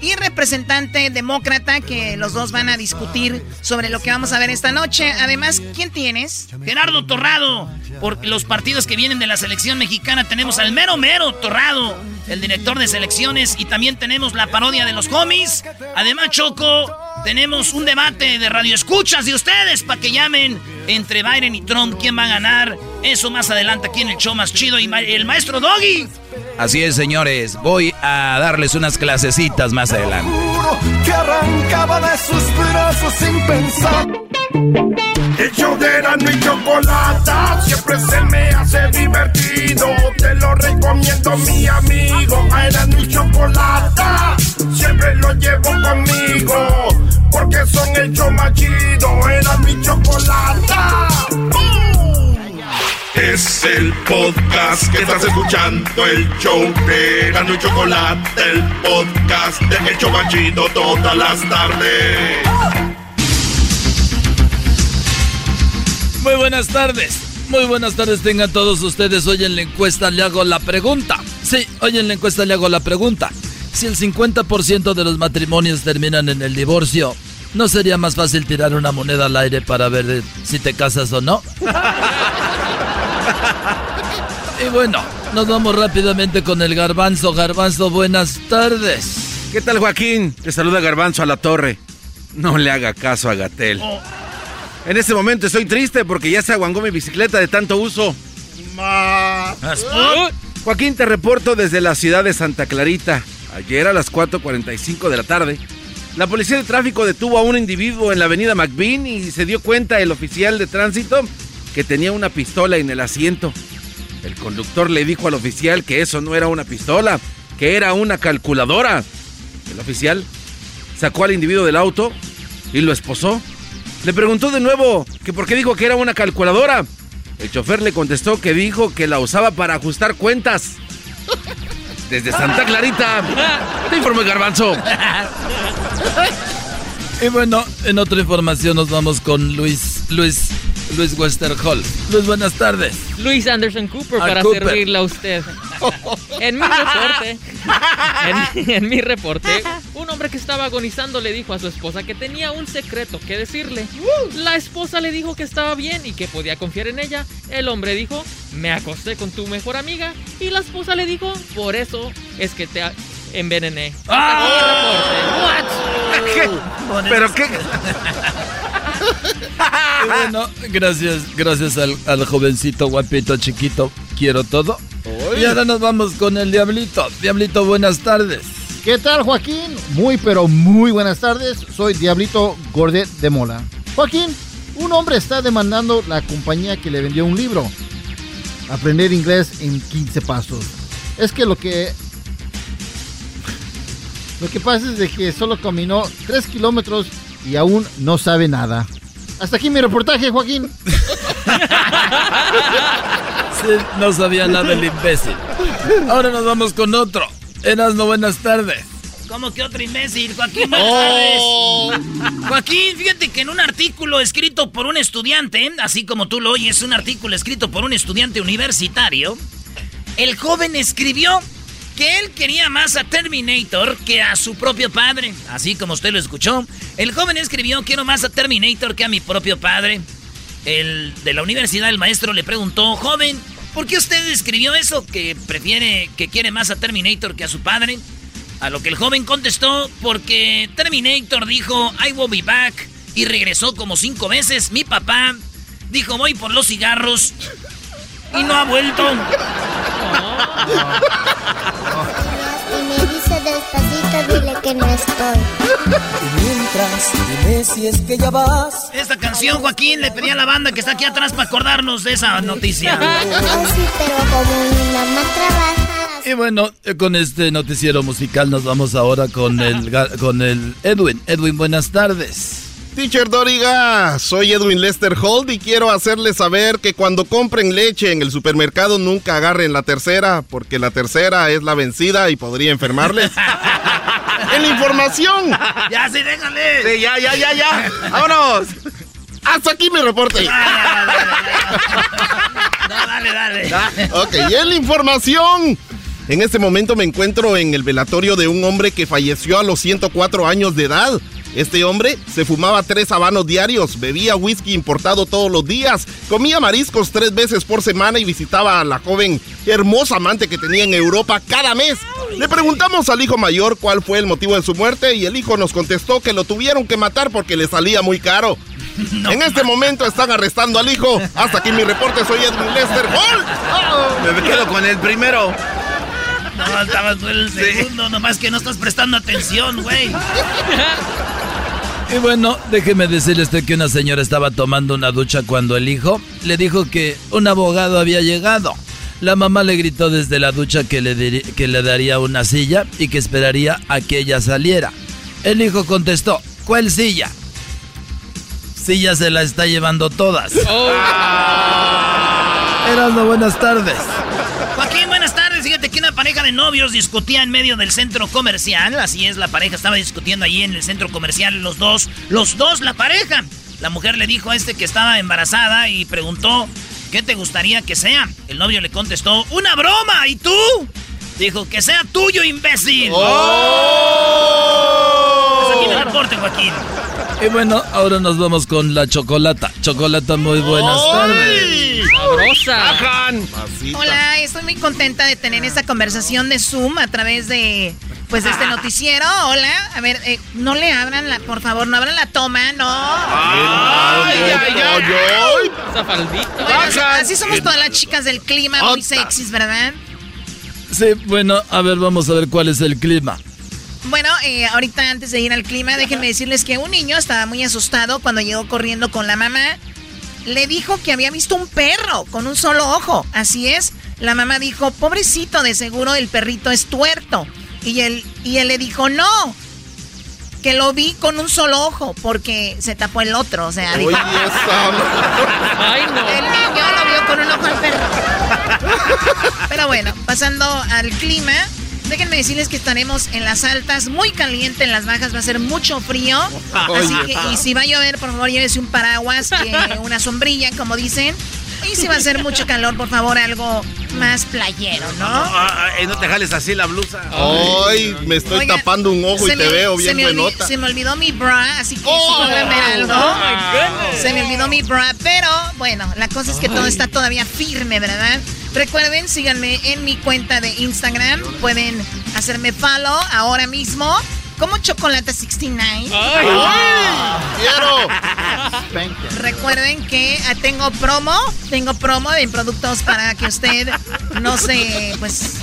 y representante demócrata que los dos van a discutir sobre lo que vamos a ver esta noche. Además, ¿quién tienes? Gerardo Torrado. Por los partidos que vienen de la selección mexicana tenemos al mero mero Torrado, el director de selecciones y también tenemos la parodia de los homies. Además, Choco, tenemos un debate de radioescuchas de ustedes para que llamen entre Biden y Trump quién va a ganar. Eso más adelante aquí en el show más chido y el maestro Doggy. Así es, señores. Voy a darles unas clasecitas más adelante. Que arrancaba de sus brazos sin pensar. El show de y Chocolata siempre se me hace divertido. Te lo recomiendo, mi amigo. A mi Chocolata siempre lo llevo conmigo. Porque son el show más chido. Era mi Chocolata. Es el podcast que estás escuchando, el show de Gano y Chocolate, el podcast de El Chocachito todas las tardes. Muy buenas tardes. Muy buenas tardes tengan todos ustedes. Hoy en la encuesta le hago la pregunta. Sí, hoy en la encuesta le hago la pregunta. Si el 50% de los matrimonios terminan en el divorcio, ¿no sería más fácil tirar una moneda al aire para ver si te casas o no? y bueno, nos vamos rápidamente con el garbanzo. Garbanzo, buenas tardes. ¿Qué tal, Joaquín? Te saluda Garbanzo a la torre. No le haga caso a Gatel. Oh. En este momento estoy triste porque ya se aguangó mi bicicleta de tanto uso. Joaquín, te reporto desde la ciudad de Santa Clarita. Ayer a las 4.45 de la tarde, la policía de tráfico detuvo a un individuo en la avenida McBean y se dio cuenta el oficial de tránsito que tenía una pistola en el asiento. El conductor le dijo al oficial que eso no era una pistola, que era una calculadora. El oficial sacó al individuo del auto y lo esposó. Le preguntó de nuevo que por qué dijo que era una calculadora. El chofer le contestó que dijo que la usaba para ajustar cuentas. Desde Santa Clarita, te informo Garbanzo. Y bueno, en otra información nos vamos con Luis, Luis, Luis Westerhall. Luis, buenas tardes. Luis Anderson Cooper para servirle a usted. En mi reporte, en, mi reporte, un hombre que estaba agonizando le dijo a su esposa que tenía un secreto que decirle. La esposa le dijo que estaba bien y que podía confiar en ella. El hombre dijo, me acosté con tu mejor amiga. Y la esposa le dijo, por eso es que te envenené. ¡Ah! ¿Pero qué? bueno, gracias, gracias al, al, jovencito guapito chiquito. Quiero todo. Y ahora nos vamos con el Diablito. Diablito, buenas tardes. ¿Qué tal, Joaquín? Muy, pero muy buenas tardes. Soy Diablito Gordet de Mola. Joaquín, un hombre está demandando la compañía que le vendió un libro. aprender inglés en 15 pasos. Es que lo que lo que pasa es de que solo caminó 3 kilómetros y aún no sabe nada. Hasta aquí mi reportaje, Joaquín. no sabía nada el imbécil. Ahora nos vamos con otro. no buenas tardes. ¿Cómo que otro imbécil? Joaquín, buenas oh. Joaquín, fíjate que en un artículo escrito por un estudiante, así como tú lo oyes, un artículo escrito por un estudiante universitario, el joven escribió que él quería más a Terminator que a su propio padre. Así como usted lo escuchó. El joven escribió, quiero más a Terminator que a mi propio padre. El de la universidad, el maestro le preguntó, joven, ¿por qué usted escribió eso? Que prefiere, que quiere más a Terminator que a su padre. A lo que el joven contestó, porque Terminator dijo, I will be back, y regresó como cinco veces. Mi papá dijo, voy por los cigarros, y no ha vuelto. Y me dice despacito, dile que no estoy. Y mientras, dime si es que ya vas. Esta canción, Joaquín, le pedí a la banda que está aquí atrás para acordarnos de esa noticia. sí, pero como mi mamá trabaja. Y bueno, con este noticiero musical nos vamos ahora con el, con el Edwin. Edwin, buenas tardes. Teacher Doriga, soy Edwin Lester Holt y quiero hacerles saber que cuando compren leche en el supermercado nunca agarren la tercera, porque la tercera es la vencida y podría enfermarles. ¡En la información! ¡Ya, sí, déjale! Sí, ya, ya, ya, ya. ¡Vámonos! Hasta aquí mi reporte. No, dale, dale. Ok, y en la información. En este momento me encuentro en el velatorio de un hombre que falleció a los 104 años de edad. Este hombre se fumaba tres habanos diarios, bebía whisky importado todos los días, comía mariscos tres veces por semana y visitaba a la joven hermosa amante que tenía en Europa cada mes. Le preguntamos al hijo mayor cuál fue el motivo de su muerte y el hijo nos contestó que lo tuvieron que matar porque le salía muy caro. en este momento están arrestando al hijo. Hasta aquí mi reporte, soy Edwin Lester Hall. Me quedo con el primero. No, estabas tú el segundo, nomás que no estás prestando atención, güey. Y bueno, déjeme decirle que una señora estaba tomando una ducha cuando el hijo le dijo que un abogado había llegado. La mamá le gritó desde la ducha que le, que le daría una silla y que esperaría a que ella saliera. El hijo contestó, ¿cuál silla? Silla se la está llevando todas. Oh. Erasmo, buenas tardes. Una pareja de novios discutía en medio del centro comercial. Así es, la pareja estaba discutiendo ahí en el centro comercial, los dos, los dos, la pareja. La mujer le dijo a este que estaba embarazada y preguntó, ¿qué te gustaría que sea? El novio le contestó, una broma. ¿Y tú? Dijo, que sea tuyo, imbécil. ¡Oh! aquí me reporte, Joaquín. Y bueno, ahora nos vamos con la chocolata. Chocolata, muy buenas tardes. Sabrosa. Hola, estoy muy contenta de tener esta conversación de Zoom a través de pues de este noticiero. Hola, a ver, eh, no le abran la, por favor, no abran la toma, no. Ay, ay, ay, así somos todas las chicas del clima, muy sexys, ¿verdad? Sí, bueno, a ver, vamos a ver cuál es el clima. Bueno, eh, ahorita antes de ir al clima, déjenme decirles que un niño estaba muy asustado cuando llegó corriendo con la mamá. Le dijo que había visto un perro con un solo ojo. Así es. La mamá dijo, pobrecito, de seguro el perrito es tuerto. Y él, y él le dijo, no, que lo vi con un solo ojo porque se tapó el otro. O sea, dijo, Ay, no. El niño lo vio con un ojo al perro. Pero bueno, pasando al clima. Déjenme decirles que estaremos en las altas, muy caliente, en las bajas va a ser mucho frío. Así que, y si va a llover, por favor, llévese un paraguas, una sombrilla, como dicen. Y si va a ser mucho calor, por favor, algo más playero, ¿no? No, ah, ah, no te jales así la blusa. Ay, me estoy tapando un ojo y te veo bien buenota. Se me olvidó mi bra, así que oh, si ver algo. Oh se me olvidó mi bra, pero bueno, la cosa es que todo está todavía firme, ¿verdad? Recuerden, síganme en mi cuenta de Instagram. Pueden hacerme follow ahora mismo. Como Chocolate 69. ¡Ay! ¡Quiero! Recuerden que ah, tengo promo. Tengo promo de productos para que usted no se, pues,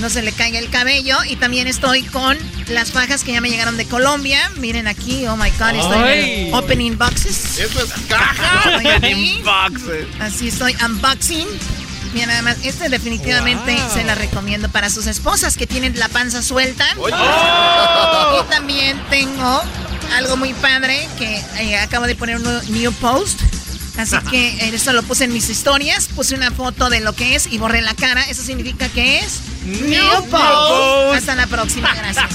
no se le caiga el cabello. Y también estoy con las fajas que ya me llegaron de Colombia. Miren aquí, oh my god, estoy en opening boxes. Eso es caja. Así estoy unboxing Mira, nada más, este definitivamente se la recomiendo para sus esposas que tienen la panza suelta. Y también tengo algo muy padre que eh, acabo de poner un new post. Así que esto lo puse en mis historias, puse una foto de lo que es y borré la cara. Eso significa que es New Post. Hasta la próxima, gracias.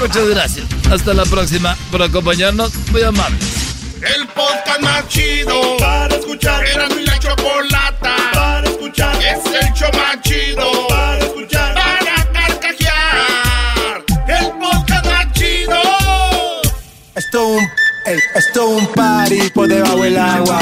Muchas gracias. Hasta la próxima por acompañarnos. Muy amables. El podcast más chido para escuchar. Era mi la chocolata para escuchar. Es el show más chido para escuchar. Para carcajear. El podcast más chido. Esto un esto es un party por debajo del agua.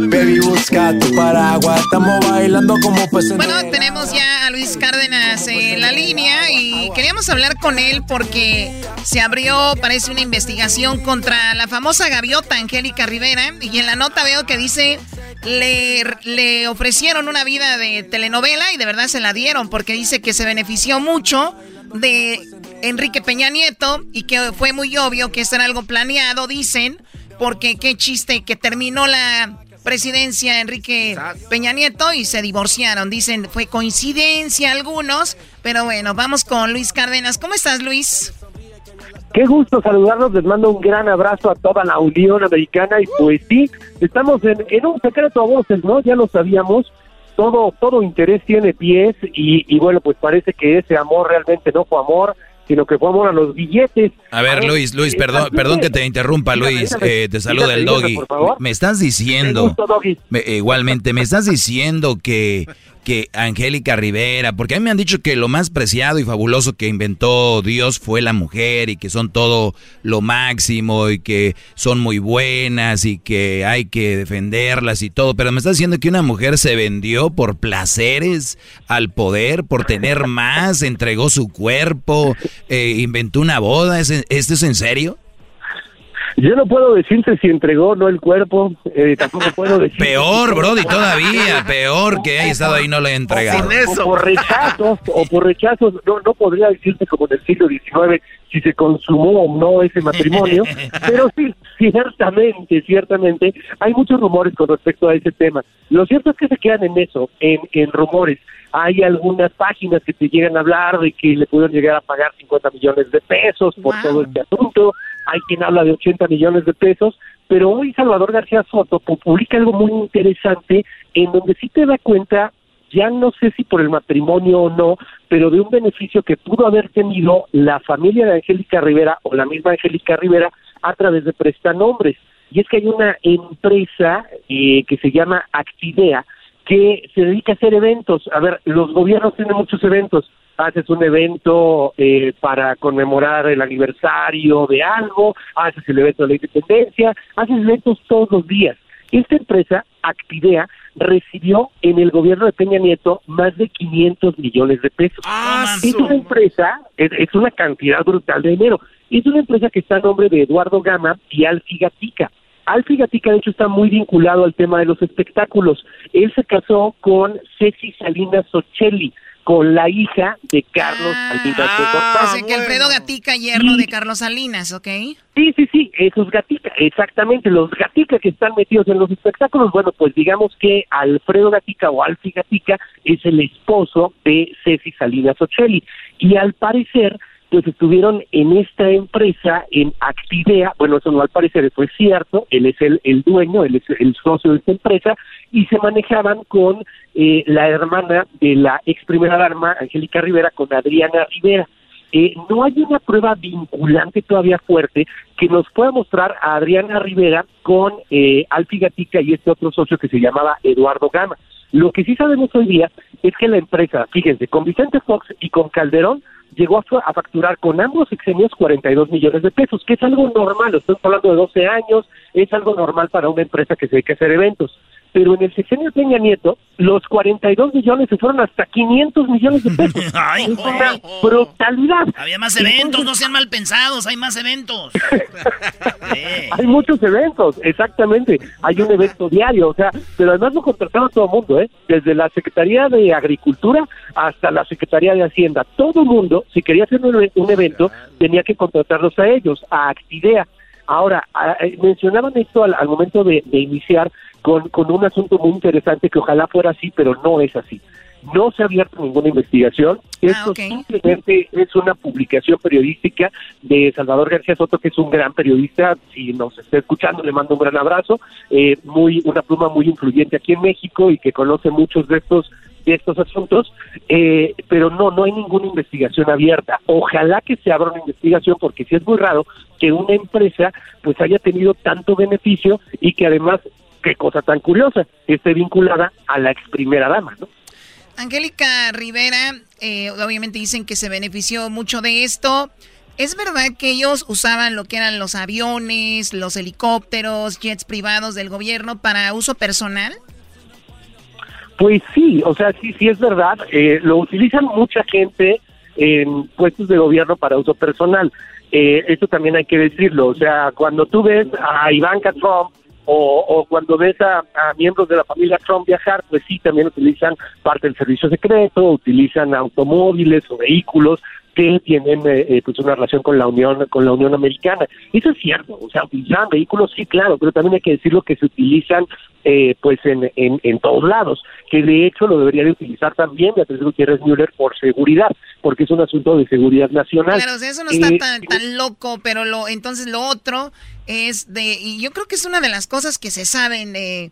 Baby, busca tu paraguas. Estamos bailando como peces. Bueno, tenemos ya Luis Cárdenas en la línea y queríamos hablar con él porque se abrió, parece, una investigación contra la famosa gaviota Angélica Rivera. Y en la nota veo que dice le, le, ofrecieron una vida de telenovela y de verdad se la dieron porque dice que se benefició mucho de Enrique Peña Nieto y que fue muy obvio que esto era algo planeado, dicen, porque qué chiste que terminó la presidencia Enrique Peña Nieto y se divorciaron. Dicen, fue coincidencia algunos, pero bueno, vamos con Luis Cárdenas. ¿Cómo estás, Luis? Qué gusto saludarlos, les mando un gran abrazo a toda la Unión Americana y pues sí, estamos en, en un secreto a voces, ¿no? Ya lo sabíamos, todo, todo interés tiene pies y, y bueno, pues parece que ese amor realmente no fue amor, sino que fue amor a los billetes. A ver, Luis, Luis, perdón, perdón que te interrumpa, Luis. Eh, te saluda el doggy. Me estás diciendo, igualmente, me estás diciendo que que Angélica Rivera, porque a mí me han dicho que lo más preciado y fabuloso que inventó Dios fue la mujer y que son todo lo máximo y que son muy buenas y que hay que defenderlas y todo, pero me está diciendo que una mujer se vendió por placeres al poder, por tener más, entregó su cuerpo, eh, inventó una boda, ¿esto es en serio? Yo no puedo decirte si entregó o no el cuerpo, eh, tampoco puedo decir. Peor, Brody, todavía, peor que haya estado ahí no le he entregado. O, por rechazos, o por rechazos, no, no podría decirte como en el siglo XIX si se consumó o no ese matrimonio, pero sí, ciertamente, ciertamente, hay muchos rumores con respecto a ese tema. Lo cierto es que se quedan en eso, en, en rumores. Hay algunas páginas que te llegan a hablar de que le pudieron llegar a pagar 50 millones de pesos por todo este asunto hay quien habla de 80 millones de pesos, pero hoy Salvador García Soto publica algo muy interesante en donde sí te da cuenta, ya no sé si por el matrimonio o no, pero de un beneficio que pudo haber tenido la familia de Angélica Rivera o la misma Angélica Rivera a través de prestanombres. Y es que hay una empresa eh, que se llama Actidea que se dedica a hacer eventos. A ver, los gobiernos tienen muchos eventos haces un evento eh, para conmemorar el aniversario de algo, haces el evento de la independencia, haces eventos todos los días. Esta empresa, Actidea, recibió en el gobierno de Peña Nieto más de 500 millones de pesos. Ah, es una empresa, es, una cantidad brutal de dinero. Es una empresa que está a nombre de Eduardo Gama y Alfi Gatica. Alfi Gatica, de hecho, está muy vinculado al tema de los espectáculos. Él se casó con Ceci Salinas Socelli, con la hija de Carlos ah, Salinas de Gortari. que Alfredo Gatica, yerno de Carlos Salinas, ¿ok? Sí, sí, sí, esos Gatica, exactamente, los Gatica que están metidos en los espectáculos, bueno, pues digamos que Alfredo Gatica o Alfi Gatica es el esposo de Ceci Salinas Ocelli, y al parecer pues estuvieron en esta empresa, en Actidea, bueno, eso no al parecer fue cierto, él es el, el dueño, él es el socio de esta empresa, y se manejaban con eh, la hermana de la ex primera dama, Angélica Rivera, con Adriana Rivera. Eh, no hay una prueba vinculante todavía fuerte que nos pueda mostrar a Adriana Rivera con eh, Alfi Gatica y este otro socio que se llamaba Eduardo Gama. Lo que sí sabemos hoy día es que la empresa, fíjense, con Vicente Fox y con Calderón, llegó a, facturar con ambos exenios 42 millones de pesos, que es algo normal, estamos hablando de 12 años, es algo normal para una empresa que se dedica a hacer eventos pero en el sexenio Peña Nieto, los 42 millones se fueron hasta 500 millones de pesos. Ay, es una brutalidad. Había más eventos, no sean mal pensados, hay más eventos. Hay muchos eventos, exactamente. Hay un evento diario, o sea, pero además lo contrataron todo el mundo, ¿eh? Desde la Secretaría de Agricultura hasta la Secretaría de Hacienda. Todo el mundo, si quería hacer un, un evento, tenía que contratarlos a ellos, a Actidea. Ahora, eh, mencionaban esto al, momento de, iniciar con, con, un asunto muy interesante que ojalá fuera así, pero no es así. no se ha abierto ninguna investigación. Ah, Esto simplemente es una publicación periodística de Salvador García Soto, que es un gran periodista. Si nos está escuchando, le mando un gran abrazo. Eh, muy Una pluma muy influyente aquí en México y que conoce muchos de estos de estos asuntos, eh, pero no, no hay ninguna investigación abierta. Ojalá que se abra una investigación, porque sí es muy raro que una empresa pues haya tenido tanto beneficio y que además, qué cosa tan curiosa, esté vinculada a la ex primera dama, ¿no? Angélica Rivera, eh, obviamente dicen que se benefició mucho de esto. ¿Es verdad que ellos usaban lo que eran los aviones, los helicópteros, jets privados del gobierno para uso personal? Pues sí, o sea, sí, sí es verdad. Eh, lo utilizan mucha gente en puestos de gobierno para uso personal. Eh, eso también hay que decirlo. O sea, cuando tú ves a Ivanka Trump o, cuando ves a, miembros de la familia Trump viajar, pues sí, también utilizan parte del servicio secreto, utilizan automóviles o vehículos que tienen eh, eh, pues una relación con la Unión con la Unión Americana. Eso es cierto, o sea, utilizan vehículos, sí, claro, pero también hay que decirlo que se utilizan eh, pues en, en, en, todos lados, que de hecho lo debería de utilizar también Beatriz Gutiérrez Müller por seguridad, porque es un asunto de seguridad nacional. Claro, eso no está tan, tan loco, pero lo entonces lo otro es de, y yo creo que es una de las cosas que se saben, eh,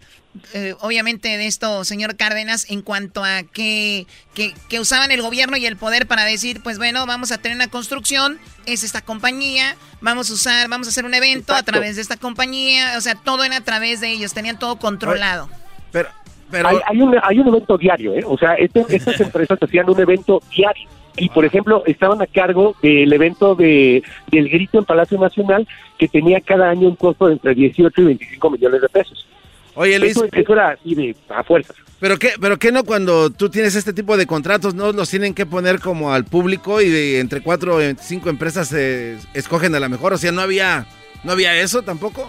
eh, obviamente, de esto, señor Cárdenas, en cuanto a que, que, usaban el gobierno y el poder para decir, pues bueno, vamos a tener una construcción, es esta compañía, vamos a usar, vamos a hacer un evento a través de esta compañía, o sea, todo era a través de ellos, tenían todo controlado. Pero, pero... Hay, un, hay un evento diario, ¿eh? O sea, este, estas empresas hacían un evento diario y por ejemplo estaban a cargo del evento de del grito en Palacio Nacional que tenía cada año un costo de entre 18 y 25 millones de pesos. Oye Luis, eso, era así de a fuerzas. Pero qué, pero qué no cuando tú tienes este tipo de contratos no los tienen que poner como al público y de entre cuatro o cinco empresas se escogen a la mejor, o sea no había no había eso tampoco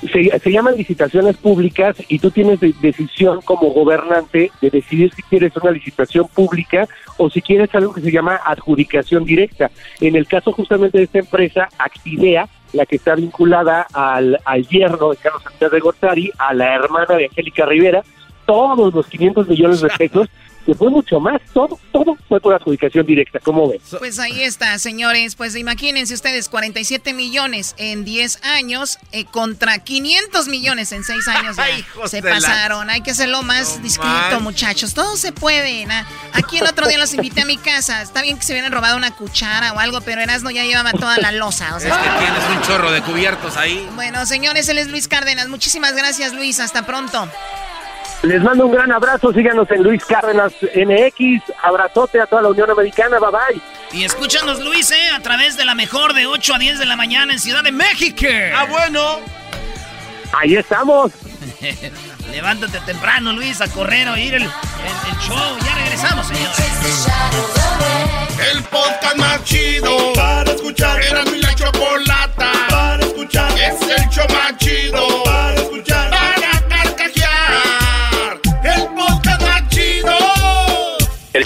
se, llaman licitaciones públicas y tú tienes decisión como gobernante de decidir si quieres una licitación pública o si quieres algo que se llama adjudicación directa. En el caso justamente de esta empresa, Actidea, la que está vinculada al, al yerno de Carlos Sánchez de Gortari, a la hermana de Angélica Rivera, todos los 500 millones de pesos que fue mucho más, todo, todo fue por adjudicación directa, ¿cómo ves? Pues ahí está, señores, pues imagínense ustedes, 47 millones en 10 años eh, contra 500 millones en 6 años. se pasaron, hay que hacerlo más discreto, muchachos, todo se puede. Aquí el otro día los invité a mi casa, está bien que se hubieran robado una cuchara o algo, pero Erasmo ya llevaba toda la losa. O sea, es que tienes un chorro de cubiertos ahí. Bueno, señores, él es Luis Cárdenas, muchísimas gracias Luis, hasta pronto. Les mando un gran abrazo, síganos en Luis Cárdenas MX, abrazote a toda la Unión Americana, bye bye. Y escúchanos Luis, eh, a través de la mejor de 8 a 10 de la mañana en Ciudad de México. Ah, bueno. Ahí estamos. Levántate temprano, Luis, a correr, a oír el, el, show. Ya regresamos, señores. El podcast más chido para escuchar. Era mi la chocolata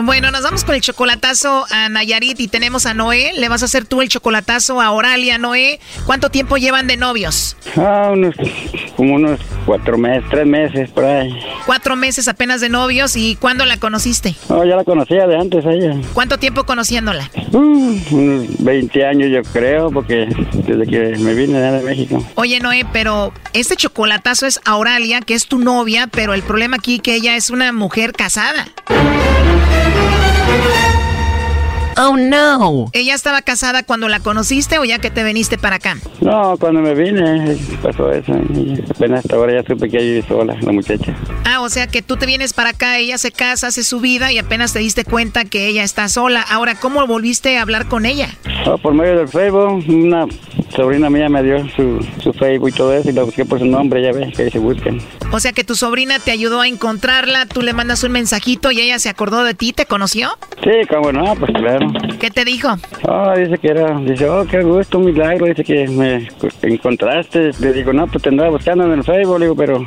Bueno, nos vamos con el chocolatazo a Nayarit y tenemos a Noé. Le vas a hacer tú el chocolatazo a Oralia, Noé. ¿Cuánto tiempo llevan de novios? Ah, unos, como unos cuatro meses, tres meses por ahí. Cuatro meses apenas de novios. ¿Y cuándo la conociste? No, ya la conocía de antes ella. ¿Cuánto tiempo conociéndola? Uh, unos 20 años yo creo, porque desde que me vine de México. Oye, Noé, pero este chocolatazo es a Oralia, que es tu novia, pero el problema aquí que ella es una mujer casada. Oh no. ¿Ella estaba casada cuando la conociste o ya que te viniste para acá? No, cuando me vine pasó eso. apenas hasta ahora ya supe que ella vive sola, la muchacha. Ah, o sea que tú te vienes para acá, ella se casa, hace su vida y apenas te diste cuenta que ella está sola. Ahora, ¿cómo volviste a hablar con ella? Oh, por medio del Facebook, una sobrina mía me dio su, Facebook y todo eso y la busqué por su nombre, ya ves, que ahí se buscan. O sea que tu sobrina te ayudó a encontrarla, tú le mandas un mensajito y ella se acordó de ti, ¿te conoció? Sí, cómo no, pues claro. ¿Qué te dijo? Ah, dice que era, dice, oh, qué gusto, un milagro, dice que me encontraste. Le digo, no, pues te andaba buscando en el Facebook, le digo, pero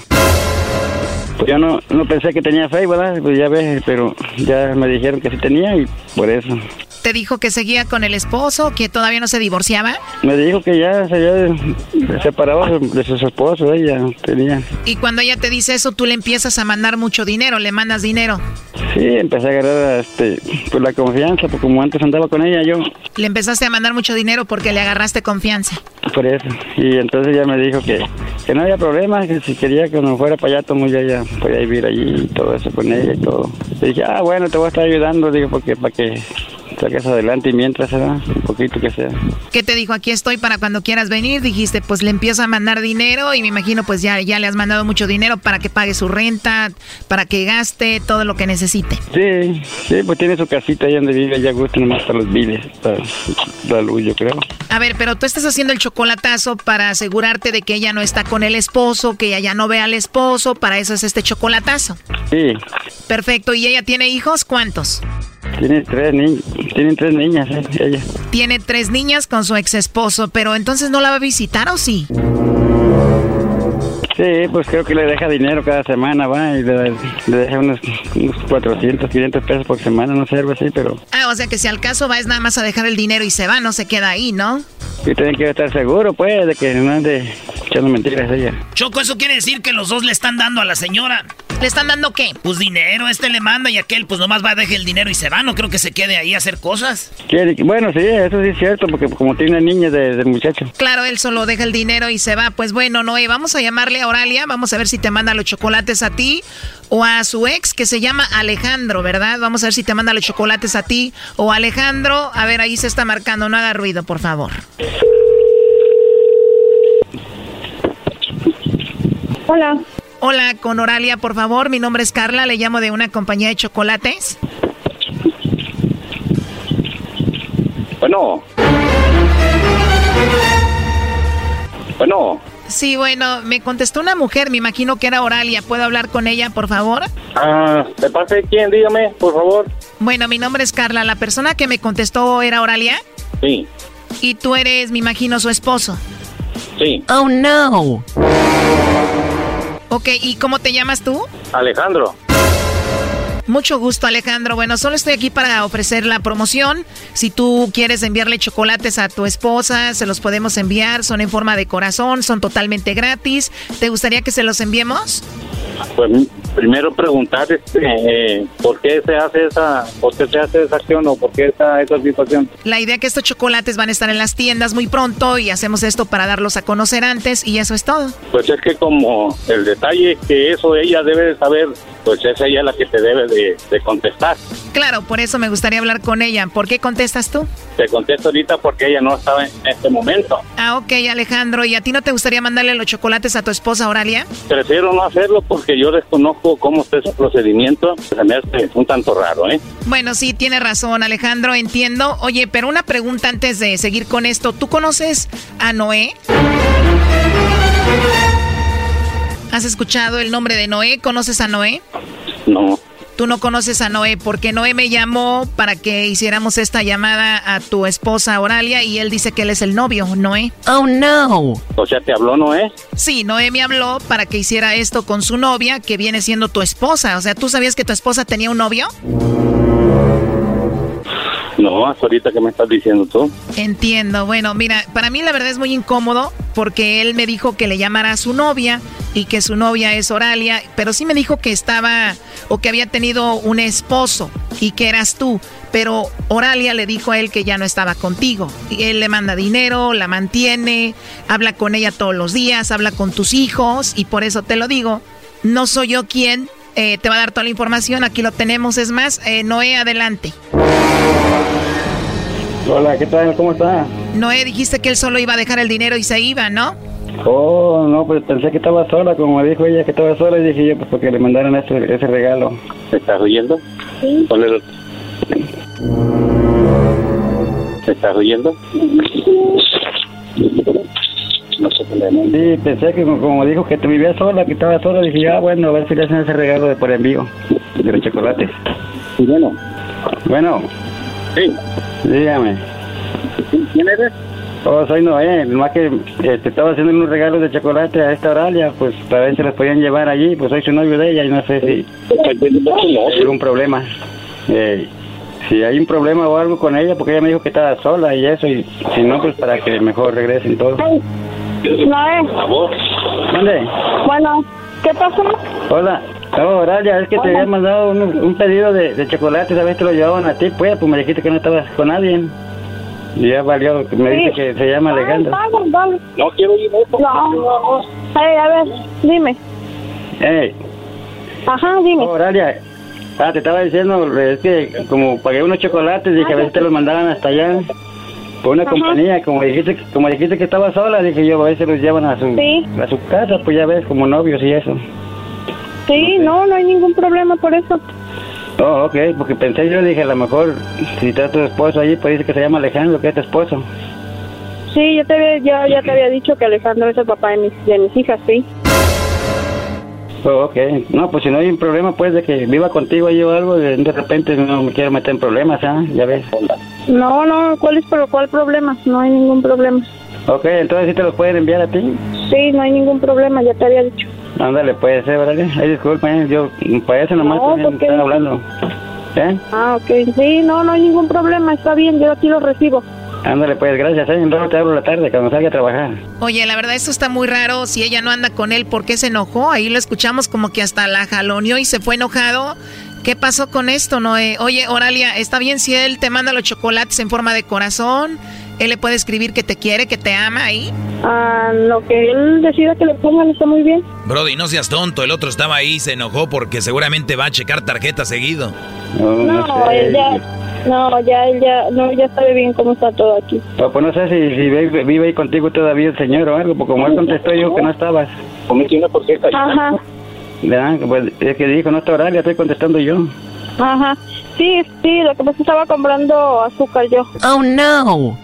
pues yo no, no pensé que tenía Facebook, ¿verdad? Pues ya ves, pero ya me dijeron que sí tenía y por eso te dijo que seguía con el esposo, que todavía no se divorciaba? Me dijo que ya se había separado de su esposo, ella tenía. Y cuando ella te dice eso, tú le empiezas a mandar mucho dinero, le mandas dinero. Sí, empecé a agarrar este, pues la confianza, porque como antes andaba con ella yo. Le empezaste a mandar mucho dinero porque le agarraste confianza. Por eso. Y entonces ella me dijo que, que no había problema, que si quería que no fuera para allá, todo ya, ya podía vivir allí y todo eso con ella y todo. Y dije, ah, bueno, te voy a estar ayudando, digo, porque para que saques adelante y mientras se un poquito que sea. ¿Qué te dijo? Aquí estoy para cuando quieras venir. Dijiste, pues le empiezo a mandar dinero y me imagino pues ya, ya le has mandado mucho dinero para que pague su renta, para que gaste todo lo que necesite. Sí, sí, pues tiene su casita ahí donde vive, ya gusta nomás para los biles, para la luz, yo creo. A ver, pero tú estás haciendo el chocolatazo para asegurarte de que ella no está con el esposo, que ella ya no ve al esposo, para eso es este chocolatazo. Sí. Perfecto, ¿y ella tiene hijos? ¿Cuántos? Tiene tres, ni tiene tres niñas, eh, ella. Tiene tres niñas con su ex esposo, pero entonces no la va a visitar o sí? Sí, pues creo que le deja dinero cada semana, va, y le, deja unos, unos, 400, 500 pesos por semana, no sé, algo así, pero... Ah, o sea que si al caso va es nada más a dejar el dinero y se va, no se queda ahí, ¿no? Sí, tienen que estar seguro, pues, de que no ande echando mentiras ella. Choco, eso quiere decir que los dos le están dando a la señora. ¿Le están dando qué? Pues dinero, este le manda y aquel pues nomás va a dejar el dinero y se va, no creo que se quede ahí a hacer cosas. Bueno, sí, eso sí es cierto, porque como tiene niña de, del muchacho. Claro, él solo deja el dinero y se va. Pues bueno, Noé, vamos a llamarle a Oralia, vamos a ver si te manda los chocolates a ti o a su ex que se llama Alejandro, ¿verdad? Vamos a ver si te manda los chocolates a ti o a Alejandro. A ver, ahí se está marcando, no haga ruido, por favor. Hola. Hola, con Oralia, por favor. Mi nombre es Carla, le llamo de una compañía de chocolates. Bueno. Bueno. Sí, bueno, me contestó una mujer, me imagino que era Oralia. ¿Puedo hablar con ella, por favor? Ah, ¿de parte quién? Dígame, por favor. Bueno, mi nombre es Carla. ¿La persona que me contestó era Oralia? Sí. Y tú eres, me imagino, su esposo. Sí. Oh, no. Ok, ¿y cómo te llamas tú? Alejandro. Mucho gusto, Alejandro. Bueno, solo estoy aquí para ofrecer la promoción. Si tú quieres enviarle chocolates a tu esposa, se los podemos enviar. Son en forma de corazón, son totalmente gratis. ¿Te gustaría que se los enviemos? Pues primero preguntar este, eh, por qué se hace esa, por qué se hace esa acción o por qué esa, esa situación. La idea es que estos chocolates van a estar en las tiendas muy pronto y hacemos esto para darlos a conocer antes y eso es todo. Pues es que como el detalle que eso ella debe de saber, pues es ella la que te debe de, de contestar. Claro, por eso me gustaría hablar con ella. ¿Por qué contestas tú? Te contesto ahorita porque ella no estaba en este momento. Ah, ok, Alejandro. ¿Y a ti no te gustaría mandarle los chocolates a tu esposa Oralia? Prefiero no hacerlo porque yo desconozco cómo está ese procedimiento. Se me hace un tanto raro, ¿eh? Bueno, sí, tiene razón, Alejandro, entiendo. Oye, pero una pregunta antes de seguir con esto. ¿Tú conoces a Noé? ¿Has escuchado el nombre de Noé? ¿Conoces a Noé? No. Tú no conoces a Noé porque Noé me llamó para que hiciéramos esta llamada a tu esposa Oralia y él dice que él es el novio, Noé. Oh no. O sea, ¿te habló Noé? Sí, Noé me habló para que hiciera esto con su novia que viene siendo tu esposa. O sea, ¿tú sabías que tu esposa tenía un novio? No, hasta ahorita que me estás diciendo tú. Entiendo. Bueno, mira, para mí la verdad es muy incómodo porque él me dijo que le llamara a su novia y que su novia es Oralia, pero sí me dijo que estaba o que había tenido un esposo y que eras tú. Pero Oralia le dijo a él que ya no estaba contigo. Y él le manda dinero, la mantiene, habla con ella todos los días, habla con tus hijos y por eso te lo digo. No soy yo quien eh, te va a dar toda la información, aquí lo tenemos. Es más, eh, Noé, adelante. Hola, ¿qué tal? ¿Cómo está? Noé, dijiste que él solo iba a dejar el dinero y se iba, ¿no? Oh, no, pues pensé que estaba sola, como me dijo ella que estaba sola, y dije yo, pues porque le mandaron ese, ese regalo. ¿Se estás oyendo? Sí. Ponle ¿Se estás oyendo? Sí, pensé que como dijo que te vivía sola, que estaba sola, dije, ah, bueno, a ver si le hacen ese regalo de por envío de los chocolates. Sí, bueno. Bueno. Sí. Dígame. ¿Quién eres? Oh, soy Noé, más que este, estaba haciendo unos regalos de chocolate a esta Oralia, pues para ver si los podían llevar allí, pues soy su novio de ella y no sé si hay algún problema. Eh, si hay un problema o algo con ella, porque ella me dijo que estaba sola y eso, y si no, pues para que mejor regresen todos. Noé. ¿Dónde? Bueno, ¿qué pasó? Hola. Oh, Oralia, es que te había mandado un, un pedido de, de chocolate, ¿sabes? Te lo llevaban a ti, pues, pues me dijiste que no estabas con nadie. Y ya valió, me dice que se llama Alejandro. No quiero ir eso. No. Hey, a ver, dime. Hey, Ajá, dime. oh, Oralia, ah, te estaba diciendo, es que como pagué unos chocolates, dije a ver si te los mandaban hasta allá. Por una Ajá. compañía, como dijiste, como dijiste que estaba sola, dije yo, a si los llevan a su, Sí. a su casa, pues ya ves, como novios y eso. Sí, no, no hay ningún problema por eso. Oh, ok, porque pensé yo, dije, a lo mejor, si está tu esposo allí, pues dice que se llama Alejandro, que es tu esposo. Sí, yo te había, ya, ya te había dicho que Alejandro es el papá de mis, de mis hijas, sí. Oh, ok, no, pues si no hay un problema, pues, de que viva contigo ahí o algo, de, de repente no me quiero meter en problemas, ¿ah? Ya ves. No, no, ¿cuál es pero cuál problema? No hay ningún problema. Ok, entonces sí te los pueden enviar a ti. Sí, no hay ningún problema, ya te había dicho. Ándale, puede ser, ¿verdad? Ay, disculpa, eh, yo, para eso nomás No, también están hablando. ¿Eh? Ah, ok. Sí, no, no hay ningún problema, está bien, yo aquí lo recibo. Ándale, pues, gracias, eh. En rato te hablo la tarde, cuando salga a trabajar. Oye, la verdad, esto está muy raro. Si ella no anda con él, ¿por qué se enojó? Ahí lo escuchamos como que hasta la jaloneó y se fue enojado. ¿Qué pasó con esto, Noé? Oye, Oralia, ¿está bien si él te manda los chocolates en forma de corazón? Él le puede escribir que te quiere, que te ama ahí. Ah, lo que él decida que le pongan está muy bien. Brody, no seas tonto. El otro estaba ahí y se enojó porque seguramente va a checar tarjeta seguido. No, él ya, no, ya, él ya, no, ya sabe bien cómo está todo aquí. Pues no sé si, si vive, vive ahí contigo todavía el señor o algo, porque como él contestó, dijo que no estabas. Cometí una porqueta. Ajá, ¿Verdad? Pues es que dijo, no está horario, estoy contestando yo. Ajá. Sí, sí, lo que pasa estaba comprando azúcar yo. Oh no.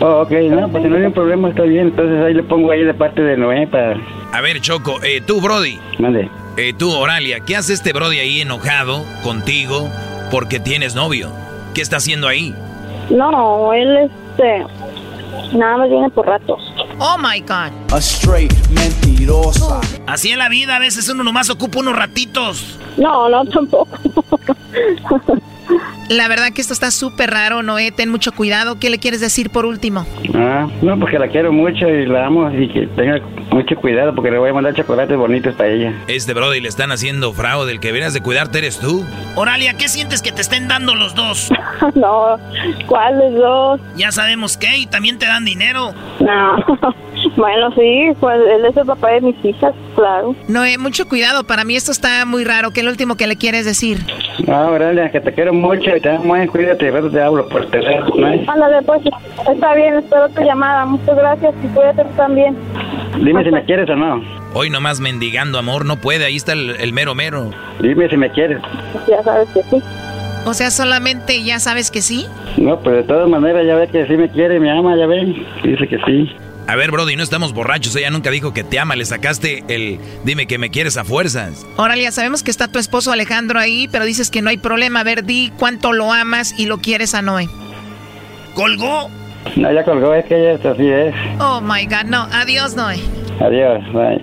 Oh, ok, no, pues si no hay un problema, está bien. Entonces ahí le pongo ahí de parte de Noé para... A ver, Choco, eh, tú, Brody. Mande. Eh, tú, Oralia, ¿qué hace este Brody ahí enojado contigo porque tienes novio? ¿Qué está haciendo ahí? No, él este, nada más viene por ratos. Oh my God. A straight mentirosa. Así en la vida, a veces uno nomás ocupa unos ratitos. No, no, tampoco. La verdad que esto está súper raro, Noé. Ten mucho cuidado. ¿Qué le quieres decir por último? Ah, no, porque la quiero mucho y la amo y que tenga mucho cuidado porque le voy a mandar chocolates bonitos para ella. Este Brody le están haciendo fraude. El que deberías de cuidarte eres tú. Oralia, ¿qué sientes que te estén dando los dos? no, ¿cuáles dos? Ya sabemos qué, y también te dan dinero. No. bueno, sí, pues él es el papá de mis hijas, claro. Noé, mucho cuidado. Para mí esto está muy raro. ¿Qué es lo último que le quieres decir? Ah, Oralia, que te quiero mucho y te amo, eh, cuídate, rato te hablo por teléfono, ¿no? Ándale, pues, está bien, espero tu llamada. Muchas gracias y cuídate también. Dime si me quieres o no. Hoy nomás mendigando amor, no puede. Ahí está el, el mero mero. Dime si me quieres. Ya sabes que sí. O sea, solamente ya sabes que sí. No, pero de todas maneras ya ve que sí me quiere me ama, ya ven. Dice que sí. A ver, Brody, no estamos borrachos. Ella nunca dijo que te ama. Le sacaste el dime que me quieres a fuerzas. Oralia, sabemos que está tu esposo Alejandro ahí, pero dices que no hay problema. A ver, di cuánto lo amas y lo quieres a Noé. ¿Colgó? No, ya colgó, es que ella es así es. Oh my God, no. Adiós, Noé. Adiós, bye.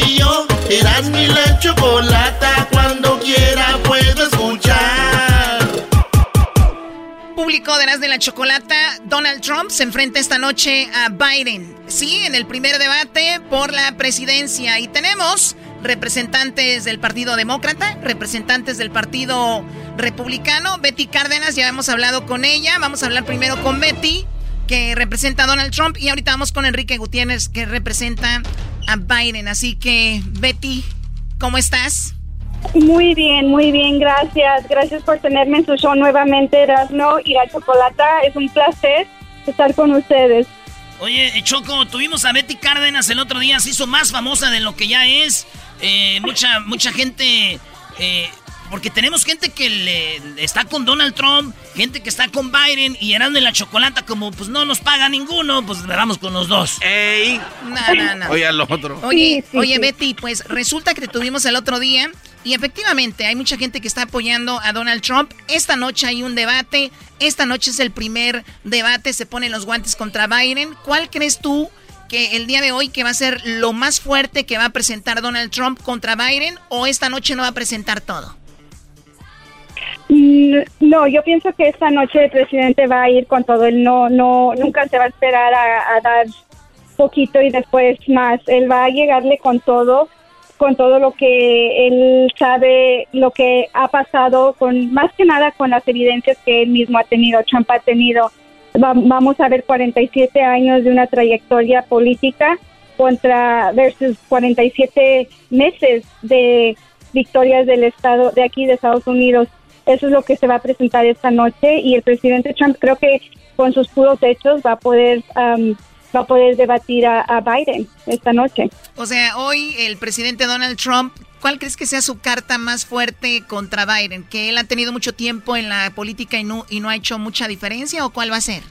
Eras mi la chocolata. Cuando quiera puedo escuchar. Público de de la Chocolata, Donald Trump se enfrenta esta noche a Biden. Sí, en el primer debate por la presidencia. Y tenemos representantes del Partido Demócrata, representantes del Partido Republicano. Betty Cárdenas, ya hemos hablado con ella. Vamos a hablar primero con Betty. Que representa a Donald Trump. Y ahorita vamos con Enrique Gutiérrez, que representa a Biden. Así que, Betty, ¿cómo estás? Muy bien, muy bien, gracias. Gracias por tenerme en su show nuevamente, Erasmo y la Chocolata. Es un placer estar con ustedes. Oye, Choco, tuvimos a Betty Cárdenas el otro día, se hizo más famosa de lo que ya es. Eh, mucha, mucha gente eh, porque tenemos gente que le, está con Donald Trump, gente que está con Biden y eran de la chocolata, como pues no nos paga ninguno, pues vamos con los dos. ¡Ey! No, no, no. Oye, al otro. Oye, oye, Betty, pues resulta que te tuvimos el otro día y efectivamente hay mucha gente que está apoyando a Donald Trump. Esta noche hay un debate. Esta noche es el primer debate. Se ponen los guantes contra Biden. ¿Cuál crees tú? que el día de hoy que va a ser lo más fuerte que va a presentar Donald Trump contra Biden o esta noche no va a presentar todo? Mm, no, yo pienso que esta noche el presidente va a ir con todo. Él no, no, nunca se va a esperar a, dar poquito y después más. Él va a llegarle con todo, con todo lo que él sabe, lo que ha pasado, con más que nada con las evidencias que él mismo ha tenido, Trump ha tenido. vamos a ver 47 años de una trayectoria política contra versus 47 meses de victorias del estado de aquí de Estados Unidos eso es lo que se va a presentar esta noche y el presidente Trump creo que con sus puros hechos va a poder va a poder debatir a, Biden esta noche. O sea, hoy el presidente Donald Trump, ¿cuál crees que sea su carta más fuerte contra Biden? ¿Que él ha tenido mucho tiempo en la política y no, y no ha hecho mucha diferencia o cuál va a ser?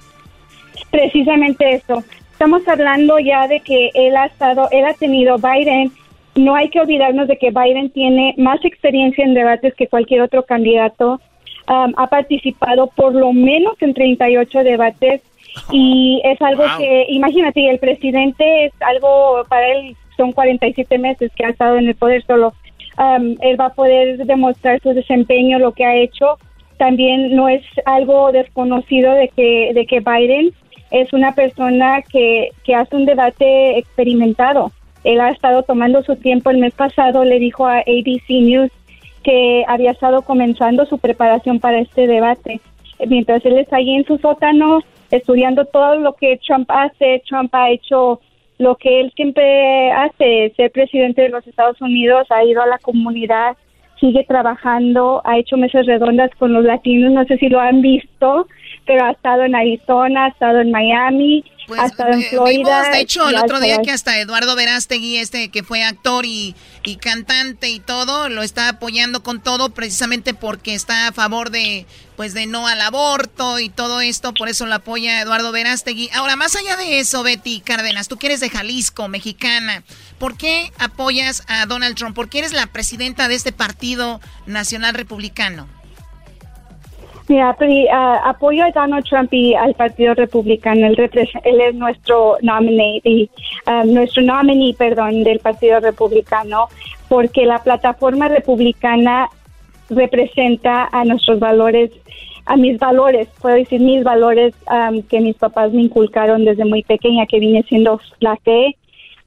Precisamente eso. Estamos hablando ya de que él ha estado, él ha tenido Biden no hay que olvidarnos de que Biden tiene más experiencia en debates que cualquier otro candidato. Um, ha participado por lo menos en 38 debates y es algo que, imagínate, el presidente es algo, para él son 47 meses que ha estado en el poder solo. Um, él va a poder demostrar su desempeño, lo que ha hecho. También no es algo desconocido de que, de que Biden es una persona que, que hace un debate experimentado. Él ha estado tomando su tiempo. El mes pasado le dijo a ABC News que había estado comenzando su preparación para este debate. Mientras él está ahí en su sótano estudiando todo lo que Trump hace, Trump ha hecho lo que él siempre hace, ser presidente de los Estados Unidos, ha ido a la comunidad, sigue trabajando, ha hecho mesas redondas con los latinos, no sé si lo han visto, pero ha estado en Arizona, ha estado en Miami, pues, ha estado en Florida. de hecho, el otro día que hasta Eduardo Verástegui, este que fue actor y, y cantante y todo, lo está apoyando con todo precisamente porque está a favor de pues de no al aborto y todo esto, por eso lo apoya Eduardo Verástegui. Ahora, más allá de eso, Betty Cárdenas, tú que eres de Jalisco, mexicana, ¿por qué apoyas a Donald Trump? ¿Por qué eres la presidenta de este Partido Nacional Republicano? Mira, apoyo a Donald Trump y al Partido Republicano. Él, es nuestro nominee, um, nuestro nominee, perdón, del Partido Republicano, porque la plataforma republicana representa a nuestros valores, a mis valores, puedo decir mis valores um, que mis papás me inculcaron desde muy pequeña, que viene siendo la fe,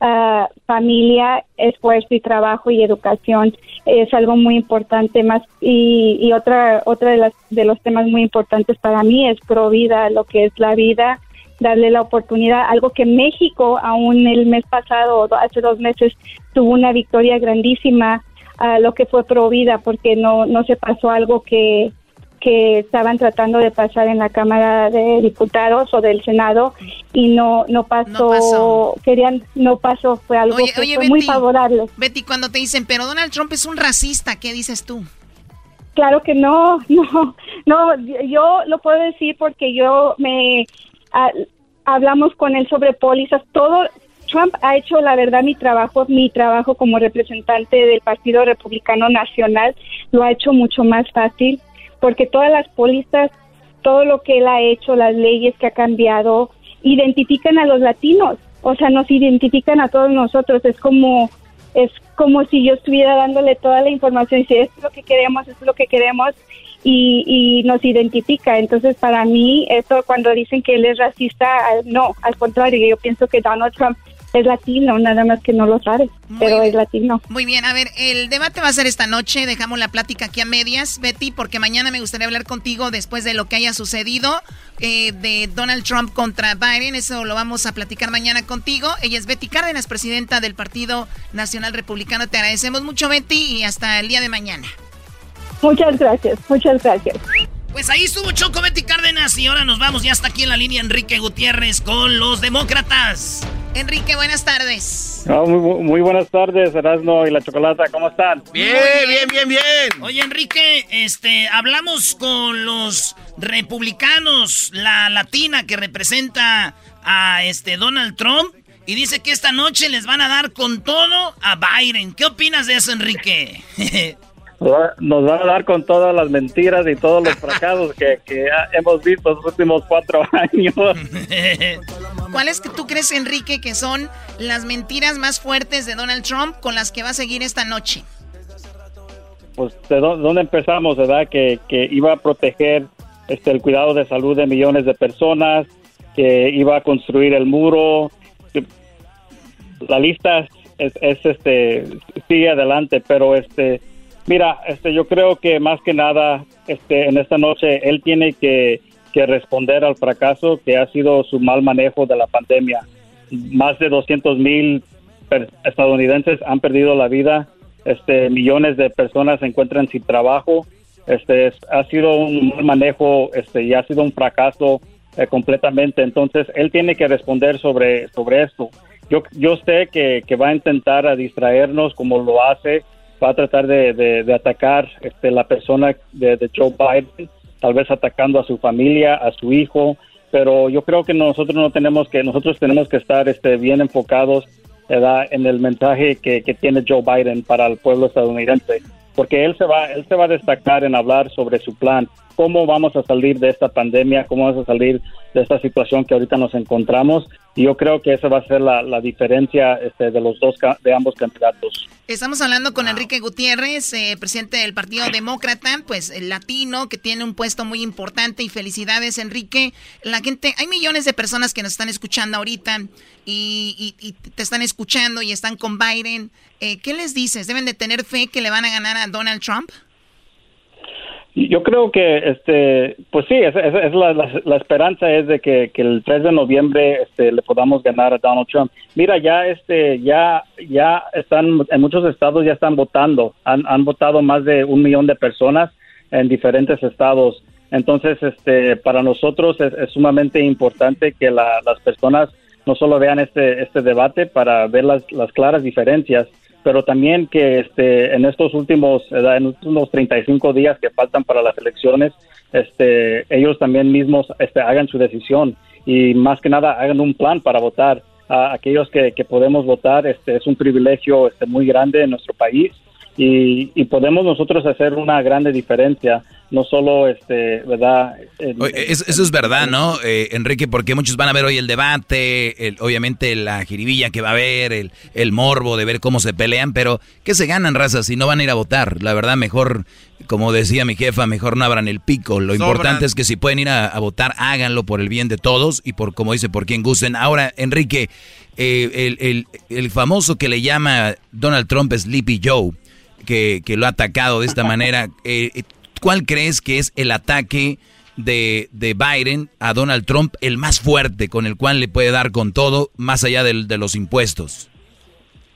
uh, familia, esfuerzo y trabajo y educación es algo muy importante más y, y otra otra de las de los temas muy importantes para mí es pro vida lo que es la vida darle la oportunidad algo que México aún el mes pasado hace dos meses tuvo una victoria grandísima a lo que fue pro vida porque no no se pasó algo que que estaban tratando de pasar en la Cámara de Diputados o del Senado y no no pasó, querían no pasó, fue algo que fue muy favorable. Betty, cuando te dicen, "Pero Donald Trump es un racista", ¿qué dices tú? Claro que no, no, no, yo lo puedo decir porque yo me hablamos con él sobre pólizas, todo Trump ha hecho la verdad mi trabajo, mi trabajo como representante del Partido Republicano Nacional lo ha hecho mucho más fácil porque todas las pólizas, todo lo que él ha hecho, las leyes que ha cambiado, identifican a los latinos, o sea, nos identifican a todos nosotros, es como es como si yo estuviera dándole toda la información y si es lo que queremos, es lo que queremos y, y nos identifica. Entonces, para mí, eso cuando dicen que él es racista, no, al contrario, yo pienso que Donald Trump es latino, nada más que no lo sabes, pero es latino. Muy bien, a ver, el debate va a ser esta noche, dejamos la plática aquí a medias, Betty, porque mañana me gustaría hablar contigo después de lo que haya sucedido eh, de Donald Trump contra Biden, eso lo vamos a platicar mañana contigo. Ella es Betty Cárdenas, presidenta del Partido Nacional Republicano. Te agradecemos mucho, Betty, y hasta el día de mañana. Muchas gracias, muchas gracias. Pues ahí estuvo Choco Betty Cárdenas y ahora nos vamos. Ya está aquí en la línea Enrique Gutiérrez con los demócratas. Enrique, buenas tardes. muy, buenas tardes, Erasmo y la Chocolata. ¿Cómo están? Bien, bien, bien, bien. Oye, Enrique, este, hablamos con los republicanos, la latina que representa a este Donald Trump. Y dice que esta noche les van a dar con todo a Biden. ¿Qué opinas de eso, Enrique? nos van a dar con todas las mentiras y todos los fracasos que, hemos visto los últimos cuatro años. ¿Cuáles que tú crees, Enrique, que son las mentiras más fuertes de Donald Trump con las que va a seguir esta noche? Pues de dónde empezamos, ¿verdad? Que, que iba a proteger este, el cuidado de salud de millones de personas, que iba a construir el muro. La lista es, es este sigue adelante, pero este Mira, este, yo creo que más que nada, este, en esta noche él tiene que, responder al fracaso que ha sido su mal manejo de la pandemia. Más de 200 mil estadounidenses han perdido la vida, este, millones de personas se encuentran sin trabajo. Este, ha sido un mal manejo, este, y ha sido un fracaso eh, completamente. Entonces, él tiene que responder sobre, sobre esto. Yo, yo sé que, que va a intentar a distraernos como lo hace va a tratar de, de, atacar este, la persona de, Joe Biden, tal vez atacando a su familia, a su hijo, pero yo creo que nosotros no tenemos que, nosotros tenemos que estar este, bien enfocados en el mensaje que, que tiene Joe Biden para el pueblo estadounidense, porque él se va, él se va a destacar en hablar sobre su plan, cómo vamos a salir de esta pandemia, cómo vamos a salir de esta situación que ahorita nos encontramos. Y yo creo que esa va a ser la, la diferencia este, de los dos de ambos candidatos. Estamos hablando con Enrique Gutiérrez, eh, presidente del Partido Demócrata, pues el latino que tiene un puesto muy importante y felicidades Enrique. La gente, hay millones de personas que nos están escuchando ahorita y, y, te están escuchando y están con Biden. Eh, ¿Qué les dices? ¿Deben de tener fe que le van a ganar a Donald Trump? Yo creo que, este, pues sí, es, la, esperanza es de que, el 3 de noviembre este, le podamos ganar a Donald Trump. Mira, ya, este, ya, ya están, en muchos estados ya están votando. Han, han votado más de un millón de personas en diferentes estados. Entonces, este, para nosotros es, sumamente importante que las personas no solo vean este, este debate para ver las, las claras diferencias, pero también que este, en estos últimos, en últimos 35 días que faltan para las elecciones, este, ellos también mismos este, hagan su decisión y más que nada hagan un plan para votar. A aquellos que, que podemos votar, este, es un privilegio este, muy grande en nuestro país y, y podemos nosotros hacer una grande diferencia no solo, este, ¿verdad? eso, es verdad, ¿no, eh, Enrique? Porque muchos van a ver hoy el debate, el, obviamente la jiribilla que va a haber, el, el, morbo de ver cómo se pelean, pero ¿qué se ganan, razas, si no van a ir a votar? La verdad, mejor, como decía mi jefa, mejor no abran el pico. Lo importante es que si pueden ir a, votar, háganlo por el bien de todos y por, como dice, por quien gusten. Ahora, Enrique, eh, el, el, el famoso que le llama Donald Trump Sleepy Joe, que, que, lo ha atacado de esta manera. Eh, ¿Cuál crees que es el ataque de, de, Biden a Donald Trump el más fuerte, con el cual le puede dar con todo, más allá de, de los impuestos?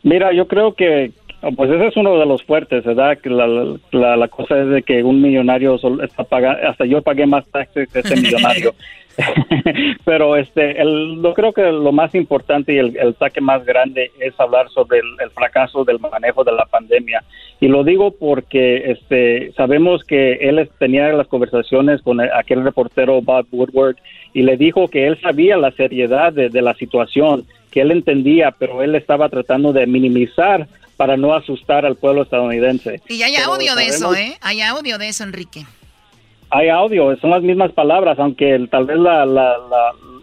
Mira, yo creo que, pues ese es uno de los fuertes, ¿verdad? Que la, la, cosa es de que un millonario está pagando, hasta yo pagué más taxes que ese millonario. Pero este, el, yo creo que lo más importante y el, el saque más grande es hablar sobre el, fracaso del manejo de la pandemia. Y lo digo porque este, sabemos que él tenía las conversaciones con aquel reportero Bob Woodward y le dijo que él sabía la seriedad de, de la situación, que él entendía, pero él estaba tratando de minimizar para no asustar al pueblo estadounidense. Y hay audio de eso, ¿eh? Hay audio de eso, Enrique hay audio, son las mismas palabras, aunque tal vez la, la,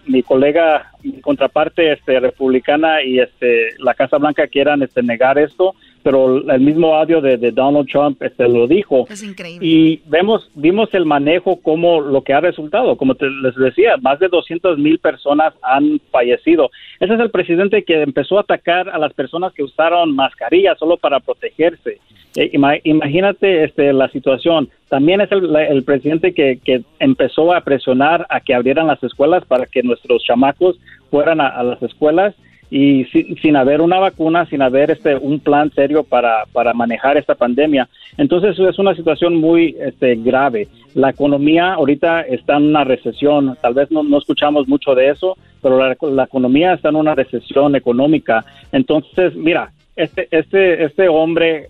mi colega, mi contraparte este, republicana y este, la Casa Blanca quieran este, negar esto, pero el mismo audio de, Donald Trump este, lo dijo. Es increíble. Y vemos, vimos el manejo como lo que ha resultado. Como te, les decía, más de 200 mil personas han fallecido. Ese es el presidente que empezó a atacar a las personas que usaron mascarillas solo para protegerse. Eh, imagínate este, la situación. También es el, presidente que, que, empezó a presionar a que abrieran las escuelas para que nuestros chamacos fueran a las escuelas y sin, haber una vacuna, sin haber este un plan serio para, para manejar esta pandemia. Entonces es una situación muy este, grave. La economía ahorita está en una recesión, tal vez no, no escuchamos mucho de eso, pero la, la, economía está en una recesión económica. Entonces, mira, este, este, este hombre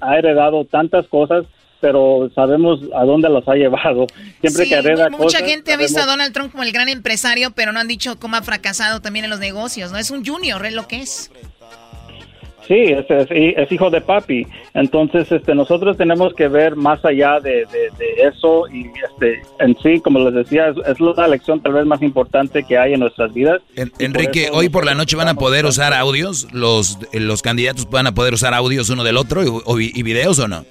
ha heredado tantas cosas pero sabemos a dónde los ha llevado. Siempre que arregla Mucha gente ha visto a Donald Trump como el gran empresario, pero no han dicho cómo ha fracasado también en los negocios, ¿no? Es un junior, es lo que es. Sí, es, hijo de papi. Entonces, este, nosotros tenemos que ver más allá de, eso y este, en sí, como les decía, es, la lección tal vez más importante que hay en nuestras vidas. Enrique, hoy por la noche van a poder usar audios, los, los candidatos van a poder usar audios uno del otro y, y videos o no?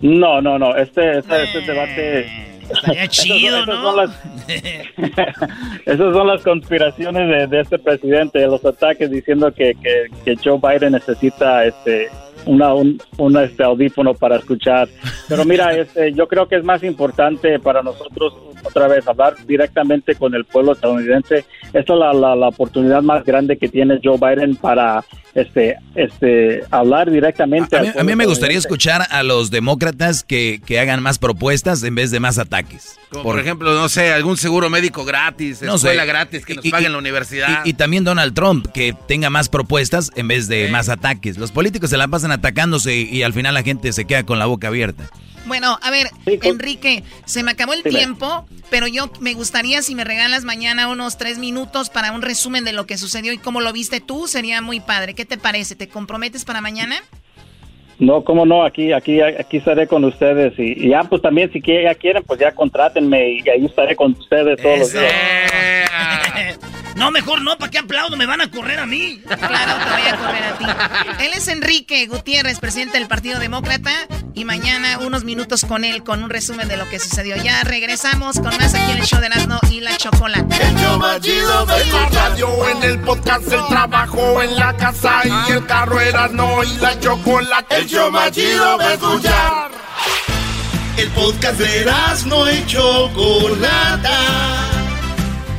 No, no, no. Este, este, este debate. Estaría chido, ¿no? Son las, esas son las conspiraciones de, este presidente, los ataques diciendo que, que, que Joe Biden necesita este una, un, este audífono para escuchar. Pero mira, este, yo creo que es más importante para nosotros otra vez hablar directamente con el pueblo estadounidense. Esta es la, la, la oportunidad más grande que tiene Joe Biden para este, este, hablar directamente. A, mí, me gustaría escuchar a los demócratas que, que, hagan más propuestas en vez de más ataques. por, ejemplo, no sé, algún seguro médico gratis, no escuela gratis que nos paguen la universidad. Y, también Donald Trump, que tenga más propuestas en vez de más ataques. Los políticos se la pasan atacándose y al final la gente se queda con la boca abierta. Bueno, a ver, Enrique, se me acabó el tiempo, pero yo me gustaría si me regalas mañana unos tres minutos para un resumen de lo que sucedió y cómo lo viste tú, sería muy padre. ¿Qué te parece? ¿Te comprometes para mañana? No, cómo no, aquí, aquí, aquí estaré con ustedes y, ya, pues también si ya quieren, pues ya contrátenme y ahí estaré con ustedes todos los días. No, mejor no, ¿para qué aplaudo? Me van a correr a mí. Claro, te voy a correr a ti. Él es Enrique Gutiérrez, presidente del Partido Demócrata. Y mañana unos minutos con él, con un resumen de lo que sucedió. Ya regresamos con más aquí en el show de Erasmo y la Chocolate. El show más chido de la radio, en el podcast, el trabajo, en la casa y el carro Erasmo y la Chocolate. El show más chido de escuchar. El podcast de Erasmo y Chocolata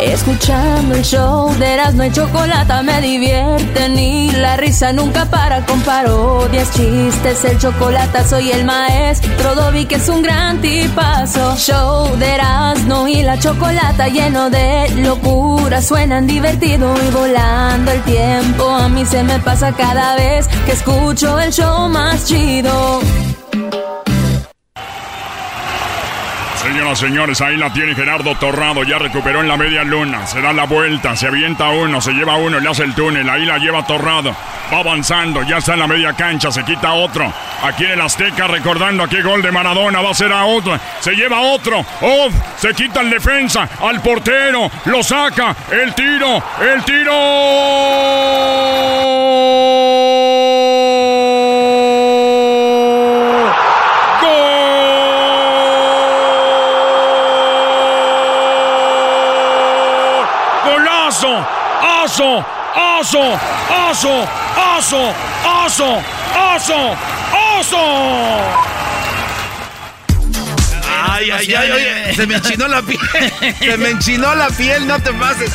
Escuchando el show de Erasmo y Chocolata me divierte ni la risa nunca para con parodias, chistes, el chocolate soy el maestro Dobby que es un gran tipazo. Show de Erasmo y la Chocolata lleno de locura, suenan divertido y volando el tiempo. A mí se me pasa cada vez que escucho el show más chido. Señoras señores, ahí la tiene Gerardo Torrado. Ya recuperó en la media luna. Se da la vuelta, se avienta uno, se lleva uno, le hace el túnel. Ahí la lleva Torrado. Va avanzando, ya está en la media cancha, se quita otro. Aquí en el Azteca, recordando aquí gol de Maradona, va a ser a otro. Se lleva otro. Off, se quita el defensa, al portero, lo saca. El tiro, el tiro. Oso, oso, oso, oso, oso, oso. Ay, ay, ay, oye, se me enchinó la piel. Se me enchinó la piel, no te pases.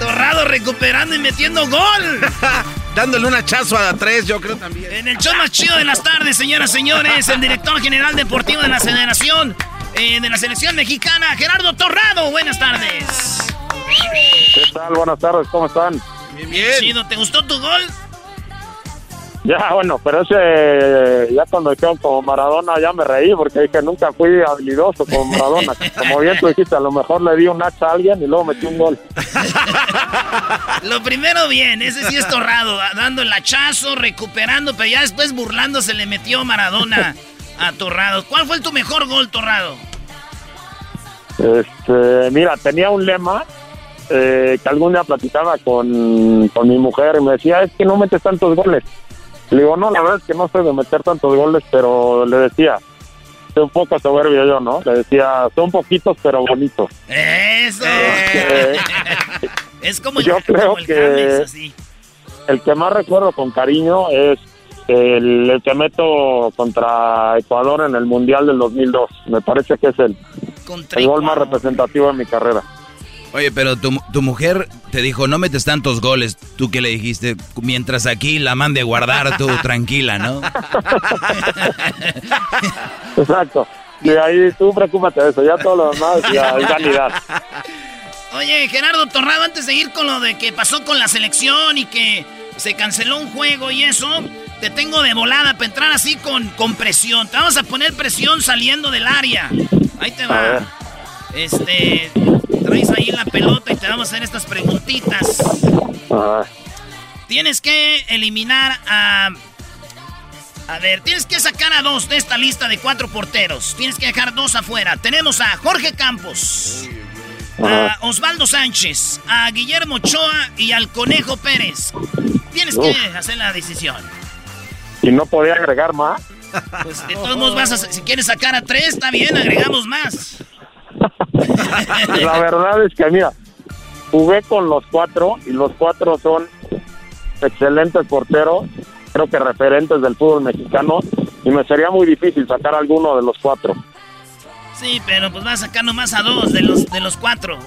Torrado recuperando y metiendo gol. Dándole un hachazo a la tres, yo creo también. En el show más chido de las tardes, señoras y señores, el director general deportivo de la Federación eh, de la Selección Mexicana, Gerardo Torrado. Buenas tardes. ¿Qué tal? Buenas tardes, ¿cómo están? Bien, bien. Chido, ¿te gustó tu gol? Ya, bueno, pero ese, ya cuando dijeron como Maradona ya me reí porque dije nunca fui habilidoso como Maradona. Como bien tú dijiste, a lo mejor le di un hacha a alguien y luego metí un gol. lo primero bien, ese sí es torrado, dando el hachazo, recuperando, pero ya después burlándose le metió Maradona A Torrado. ¿Cuál fue tu mejor gol, Torrado? Este, mira, tenía un lema eh, que algún día platicaba con, con mi mujer y me decía, es que no metes tantos goles. Le digo, no, la verdad es que no sé de meter tantos goles, pero le decía, soy un poco soberbio yo, ¿no? Le decía, son poquitos pero bonitos. Eso. Este, es como yo el, creo como el que James, así. el que más recuerdo con cariño es el, el que meto contra Ecuador en el Mundial del 2002. Me parece que es el, el gol más representativo de mi carrera. Oye, pero tu, tu mujer te dijo, no metes tantos goles. ¿Tú qué le dijiste? Mientras aquí la mande a guardar, tú tranquila, ¿no? Exacto. Y ahí tú preocúpate de eso, ya todo lo demás ya es vanidad. Oye, Gerardo Torrado, antes de ir con lo de que pasó con la selección y que se canceló un juego y eso, te tengo de volada para entrar así con, con presión. Te vamos a poner presión saliendo del área. Ahí te va. Este, traes ahí la pelota y te vamos a hacer estas preguntitas. Tienes que eliminar a... A ver, tienes que sacar a dos de esta lista de cuatro porteros. Tienes que dejar dos afuera. Tenemos a Jorge Campos, a Osvaldo Sánchez, a Guillermo Ochoa y al Conejo Pérez. Tienes que hacer la decisión. Y no podía agregar más. Pues de todos modos vas a... Si quieres sacar a tres, está bien, agregamos más. La verdad es que, mira, jugué con los cuatro y los cuatro son excelentes porteros, creo que referentes del fútbol mexicano, y me sería muy difícil sacar alguno de los cuatro. Sí, pero pues vas a sacar nomás a dos de los, de los cuatro.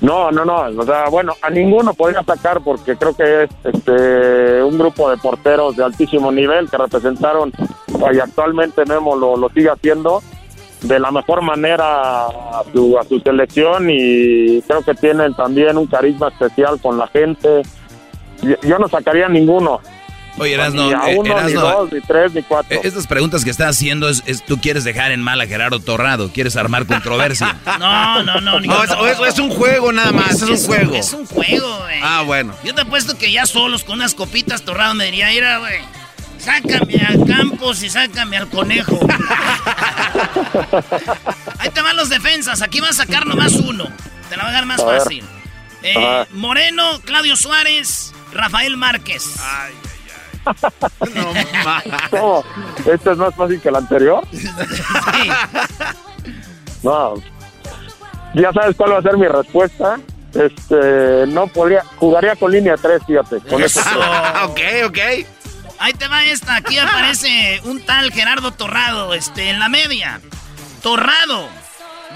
No, no, no, o sea, bueno, a ninguno podría sacar porque creo que es este un grupo de porteros de altísimo nivel que representaron y actualmente Memo lo, lo sigue haciendo de la mejor manera a su, a su selección y creo que tienen también un carisma especial con la gente. Yo, yo no sacaría ninguno. Oye, Erasno, ni a eh, uno, ni Erasno, dos, ni tres, ni cuatro. eh, estas preguntas que estás haciendo es, es- tú quieres dejar en mal a Gerardo Torrado, quieres armar controversia. No, no, no. No, es, es- es un juego nada más, es, un juego. Es un juego, güey. Ah, bueno. Yo te apuesto que ya solos con unas copitas torrado me diría, mira, güey, sácame a Campos y sácame al conejo. Ahí te van los defensas, aquí vas a sacar nomás uno. Te la va a dar más A fácil. Eh. Moreno, Claudio Suárez, Rafael Márquez. ¿Cómo? ¿Este es más fácil que el anterior? No. Ya sabes cuál va a ser mi respuesta. Este, no podría, jugaría con línea 3, fíjate. Con eso. ok, ok. Ahí te va esta, aquí aparece un tal Gerardo Torrado, este, en la media. Torrado,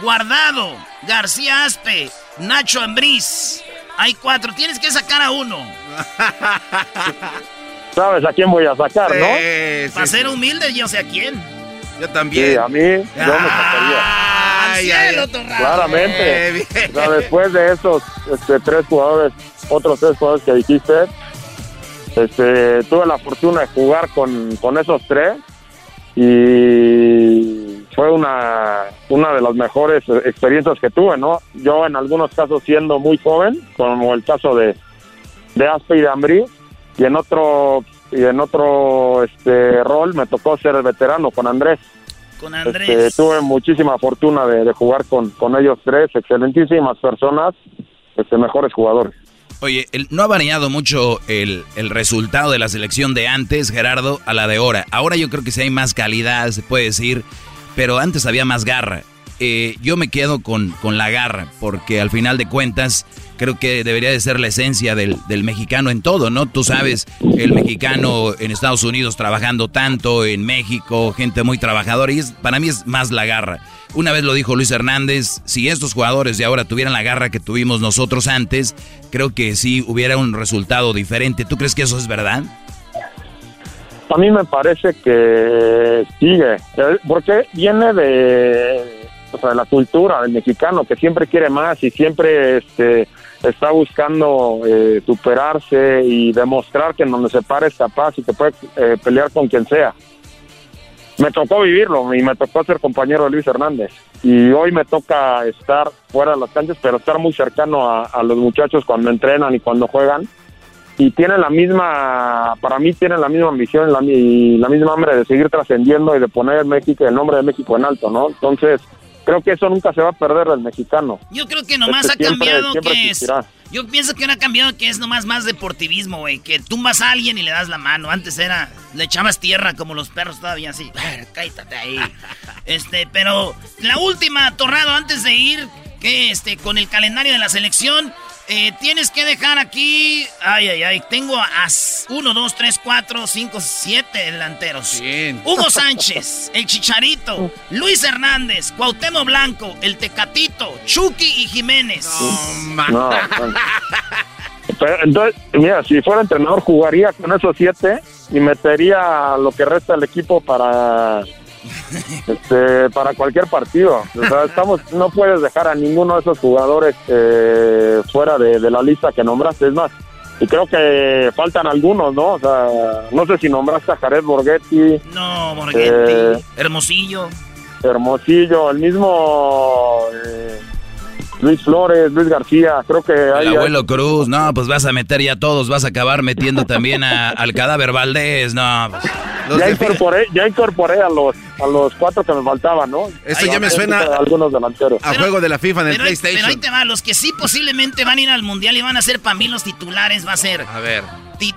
Guardado, García Aspe, Nacho Ambriz. Hay cuatro, tienes que sacar a uno. ¿Sabes a quién voy a sacar, no? Para ser humilde, yo sé a quién. Yo Sí, también. a mí, yo me sacaría. ¡Al cielo, Torrado! Claramente. Eh, bien. O sea, después de esos este, tres jugadores, otros tres jugadores que dijiste, este, tuve la fortuna de jugar con, con esos tres y fue una, una de las mejores experiencias que tuve, ¿no? Yo en algunos casos siendo muy joven, como el caso de, de Aspe y de Ambrí, y en otro y en otro este rol me tocó ser el veterano con Andrés. Con Este, Andrés. tuve muchísima fortuna de, de jugar con, con ellos tres, excelentísimas personas, este, mejores jugadores. Oye, el- no ha variado mucho el, el resultado de la selección de antes, Gerardo, a la de ahora. Ahora yo creo que sí hay más calidad, se puede decir, pero antes había más garra. Eh, yo me quedo con, con la garra, porque al final de cuentas creo que debería de ser la esencia del, del mexicano en todo, ¿no? Tú sabes, el mexicano en Estados Unidos trabajando tanto, en México, gente muy trabajadora, y es, para mí es más la garra. Una vez lo dijo Luis Hernández, si estos jugadores de ahora tuvieran la garra que tuvimos nosotros antes, creo que sí hubiera un resultado diferente. ¿Tú crees que eso es verdad? A mí me parece que sigue, eh, porque viene de, o sea, la cultura del mexicano, que siempre quiere más y siempre este, está buscando eh, superarse y demostrar que en donde se para es capaz y que puede eh, pelear con quien sea. Me tocó vivirlo y me tocó ser compañero de Luis Hernández. Y hoy me toca estar fuera de las canchas, pero estar muy cercano a, a los muchachos cuando entrenan y cuando juegan. y tienen la misma, para mí tienen la misma ambición la, y la misma hambre de seguir trascendiendo y de poner México, el nombre de México en alto, ¿no? Entonces, creo que eso nunca se va a perder del mexicano. Yo creo que nomás ha cambiado que es... Yo pienso que ahora ha cambiado que es nomás más deportivismo, güey. Que tumbas a alguien y le das la mano. Antes era, le echabas tierra como los perros todavía así. Cállate ahí. Este, pero la última, Torrado, antes de ir, que este, con el calendario de la selección, eh, tienes que dejar aquí. Ay, ay, ay. Tengo a 1, 2, 3, 4, 5, 7 delanteros. Hugo Sánchez, el Chicharito, Luis Hernández, Cuauhtémoc Blanco, el Tecatito, Chucky y Jiménez. No, entonces, mira, si fuera entrenador, jugaría con esos siete y metería lo que resta del equipo para este, para cualquier partido. O sea, estamos, no puedes dejar a ninguno de esos jugadores eh, fuera de, la lista que nombraste. Es más, y creo que faltan algunos, ¿no? O sea, no sé si nombraste a Jared Borghetti. No, Borghetti. Eh, Hermosillo. Hermosillo, el mismo eh, Luis Flores, Luis García, creo que hay... El abuelo Cruz, no, pues vas a meter ya todos, vas a acabar metiendo también al cadáver Valdés, no. Pues. Ya, incorporé, ya incorporé a los, a los cuatro que me faltaban, ¿no? Esto ya me suena a, algunos delanteros. a juego de la FIFA en el PlayStation. Pero ahí te va, los que sí posiblemente van a ir al Mundial y van a ser para mí los titulares, va a ser... A ver.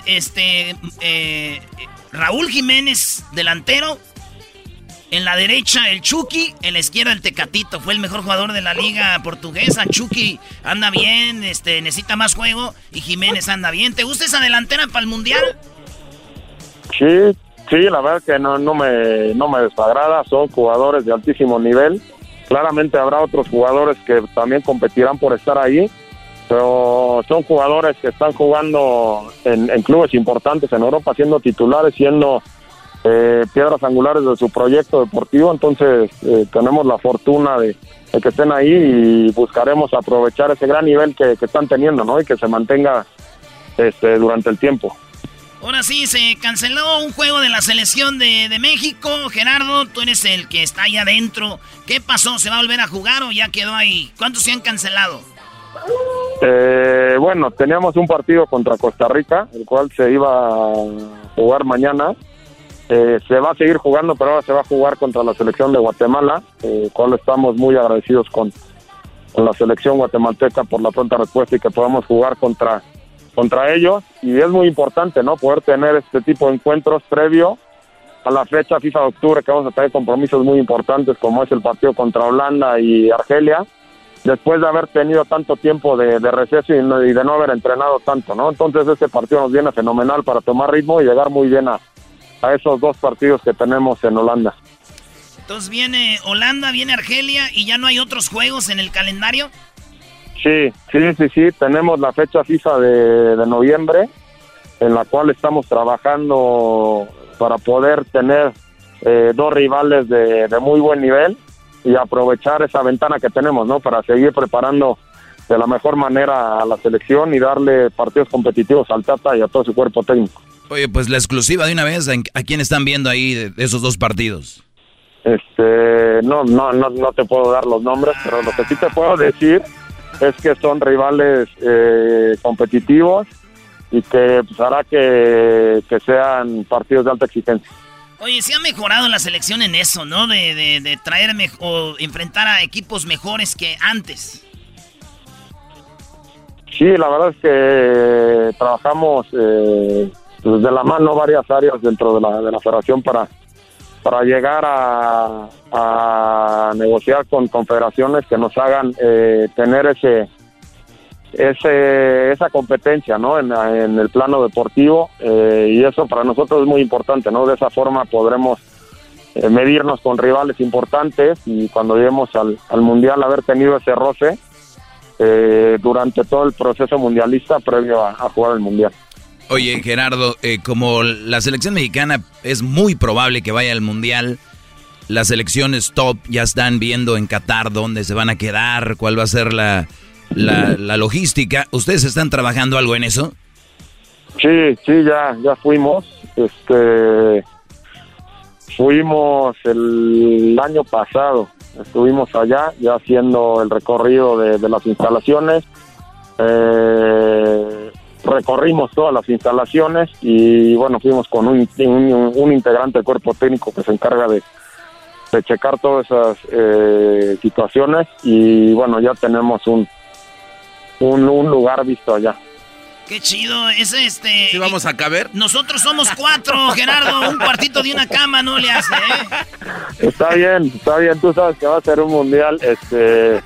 Este... Eh, Raúl Jiménez, delantero, en la derecha el Chucky, en la izquierda el Tecatito. Fue el mejor jugador de la liga portuguesa. Chucky anda bien, este, necesita más juego y Jiménez anda bien. ¿Te gusta esa delantera para el Mundial? Sí, sí, la verdad que no, no, me, no me desagrada. Son jugadores de altísimo nivel. Claramente habrá otros jugadores que también competirán por estar ahí. Pero son jugadores que están jugando en, en clubes importantes en Europa, siendo titulares, siendo eh, piedras angulares de su proyecto deportivo, entonces eh, tenemos la fortuna de, que estén ahí y buscaremos aprovechar ese gran nivel que, están teniendo, ¿no? Y que se mantenga este, durante el tiempo. Ahora sí, se canceló un juego de la selección de, México. Gerardo, tú eres el que está ahí adentro. ¿Qué pasó? ¿Se va a volver a jugar o ya quedó ahí? ¿Cuántos se han cancelado? Eh, bueno, teníamos un partido contra Costa Rica, el cual se iba a jugar mañana. Eh, se va a seguir jugando, pero ahora se va a jugar contra la selección de Guatemala, eh, cual estamos muy agradecidos con, con la selección guatemalteca por la pronta respuesta y que podamos jugar contra, contra ellos. Y es muy importante, ¿no? Poder tener este tipo de encuentros previo a la fecha FIFA de octubre, que vamos a tener compromisos muy importantes, como es el partido contra Holanda y Argelia, después de haber tenido tanto tiempo de, receso y, y, de no haber entrenado tanto, ¿no? Entonces este partido nos viene fenomenal para tomar ritmo y llegar muy bien a a esos dos partidos que tenemos en Holanda. Entonces viene Holanda, viene Argelia y ya no hay otros juegos en el calendario. Sí, sí, sí, sí, tenemos la fecha FIFA de, noviembre en la cual estamos trabajando para poder tener eh, dos rivales de, de, muy buen nivel y aprovechar esa ventana que tenemos, ¿no? Para seguir preparando de la mejor manera a la selección y darle partidos competitivos al Tata y a todo su cuerpo técnico. Oye, pues la exclusiva de una vez, ¿a quién están viendo ahí de, esos dos partidos? Este, no, no, no, no te puedo dar los nombres, pero lo que sí te puedo decir es que son rivales eh, competitivos y que pues, hará que, sean partidos de alta exigencia. Oye, se ha mejorado la selección en eso, ¿no? De, de, traer o enfrentar a equipos mejores que antes. Sí, la verdad es que trabajamos eh, pues, de la mano varias áreas dentro de la, de la federación para, para llegar a, negociar con confederaciones que nos hagan eh, tener ese, ese esa competencia no en, el plano deportivo eh, y eso para nosotros es muy importante no de esa forma podremos eh, medirnos con rivales importantes y cuando lleguemos al, al mundial haber tenido ese roce durante todo el proceso mundialista previo a jugar el mundial Oye, Gerardo, eh, como la selección mexicana es muy probable que vaya al Mundial, las selecciones top ya están viendo en Qatar dónde se van a quedar, cuál va a ser la, la, logística. ¿Ustedes están trabajando algo en eso? Sí, sí, ya, ya fuimos. Este, fuimos el año pasado, estuvimos allá ya haciendo el recorrido de, de las instalaciones. Eh, recorrimos todas las instalaciones y bueno, fuimos con un, un, integrante del cuerpo técnico que se encarga de, de checar todas esas eh, situaciones y bueno, ya tenemos un, un, un lugar visto allá. Qué chido, es este. ¿Sí vamos a caber? Nosotros somos cuatro, Gerardo. Un cuartito de una cama no le hace, ¿eh? Está bien, está bien. Tú sabes que va a ser un mundial, este.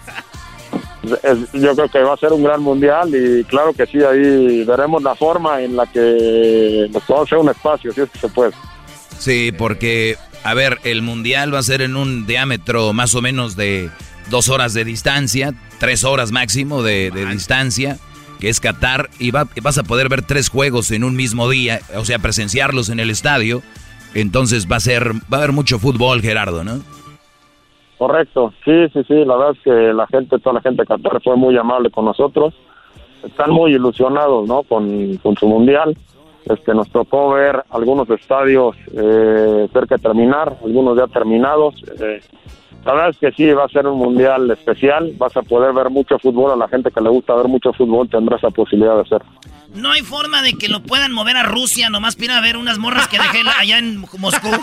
Yo creo que va a ser un gran mundial y claro que sí, ahí veremos la forma en la que nos podemos hacer un espacio, si es que se puede. Sí, porque, a ver, el mundial va a ser en un diámetro más o menos de dos horas de distancia, tres horas máximo de, de distancia que es Qatar, y vas a poder ver tres juegos en un mismo día, o sea, presenciarlos en el estadio. Entonces va a ser, va a haber mucho fútbol, Gerardo, ¿no? Correcto, sí, sí, sí, la verdad es que la gente, toda la gente de Qatar fue muy amable con nosotros. Están muy ilusionados, ¿no? Con, su mundial. Este, nos tocó ver algunos estadios eh, cerca de terminar, algunos ya terminados. Eh, la verdad es que sí, va a ser un mundial especial. Vas a poder ver mucho fútbol. A la gente que le gusta ver mucho fútbol tendrá esa posibilidad de hacer. No hay forma de que lo puedan mover a Rusia, nomás para a ver unas morras que dejé allá en Moscú.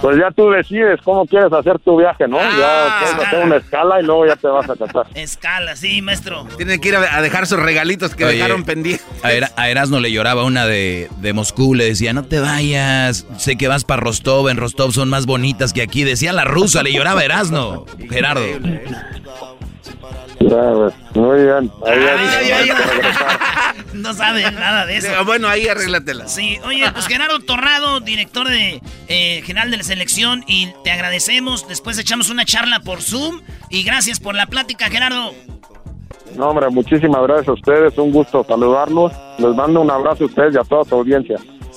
pues ya tú decides cómo quieres hacer tu viaje, ¿no? ya ah, puedes hacer una escala y luego ya te vas a casar. Escala, sí, maestro. Tienen que ir a, dejar sus regalitos que dejaron pendientes. A, Erasno le lloraba una de, de, Moscú, le decía, no te vayas, sé que vas para Rostov, en Rostov son más bonitas que aquí. Decía la rusa, le lloraba a Erasno, Gerardo. Muy bien. no sabe nada de eso. Bueno, ahí arréglatela. Sí, oye, pues Genaro Torrado, director de eh, general de la selección, y te agradecemos. Después echamos una charla por Zoom. Y gracias por la plática, Gerardo. No, hombre, muchísimas gracias a ustedes. Un gusto saludarlos. Les mando un abrazo a ustedes y a toda su audiencia.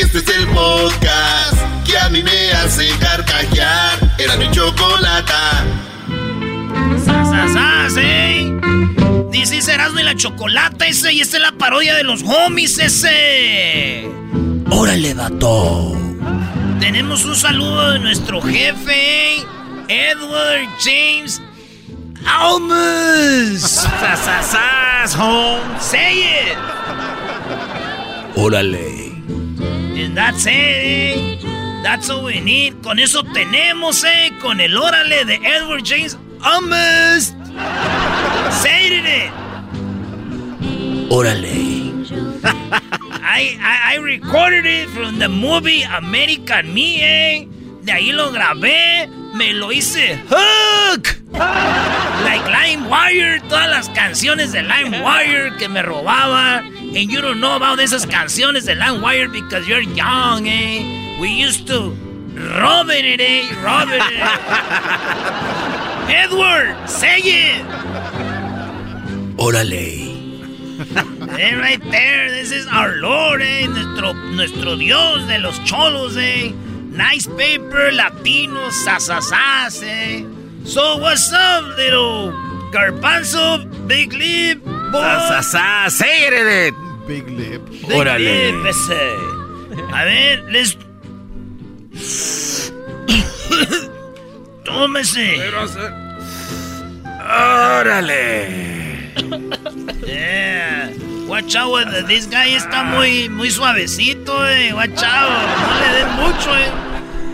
Este es el podcast que a mí me hace carcajear. Era mi chocolata. ¡Sas, eh! Dice Erasmo y la chocolata ese y esta es la parodia de los homies ese. Órale, vato. Tenemos un saludo de nuestro jefe, Edward James Almus. ¡Sas, home! ¡Say it! Órale. And that's it, eh. That's all we need. Con eso tenemos, eh. Con el órale de Edward James Almost. Say it. Órale. I, I, I recorded it from the movie American Me, eh. De ahí lo grabé. Me lo hice hook. Like LimeWire. Todas las canciones de LimeWire que me robaba. And you don't know about esas canciones de LimeWire because you're young, eh? We used to rob it, eh? Rob it. Edward, say it. Órale. Eh, right there, this is our Lord, eh? Nuestro, nuestro Dios de los cholos, eh? Nice paper, latino, sasasas, eh? So what's up, little garbanzo, big lip, Sasasas, say it. Big lip. Órale. Lip, ese. A ver, les... Tómese. Órale. Yeah. Watch out, this guy está muy, muy suavecito, eh. Watch out. No le den mucho, eh.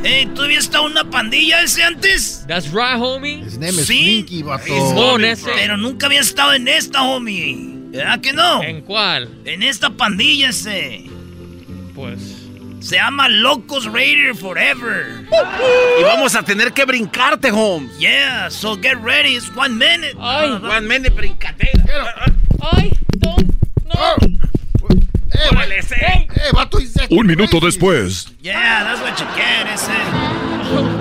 Eh, ¿tú habías estado en una pandilla ese antes? That's right, homie. His name is Sí. Slinky, vato. Pero nunca había estado en esta, homie. ¿Verdad que no? ¿En cuál? En esta pandilla ese. Pues. Se llama Locos Raider Forever. Y vamos a tener que brincarte, Holmes. Yeah, so get ready. It's one minute. Ay. One minute brincadera. Ay, don't. Eh, eh, Un minuto después. Yeah, that's what you get, ese.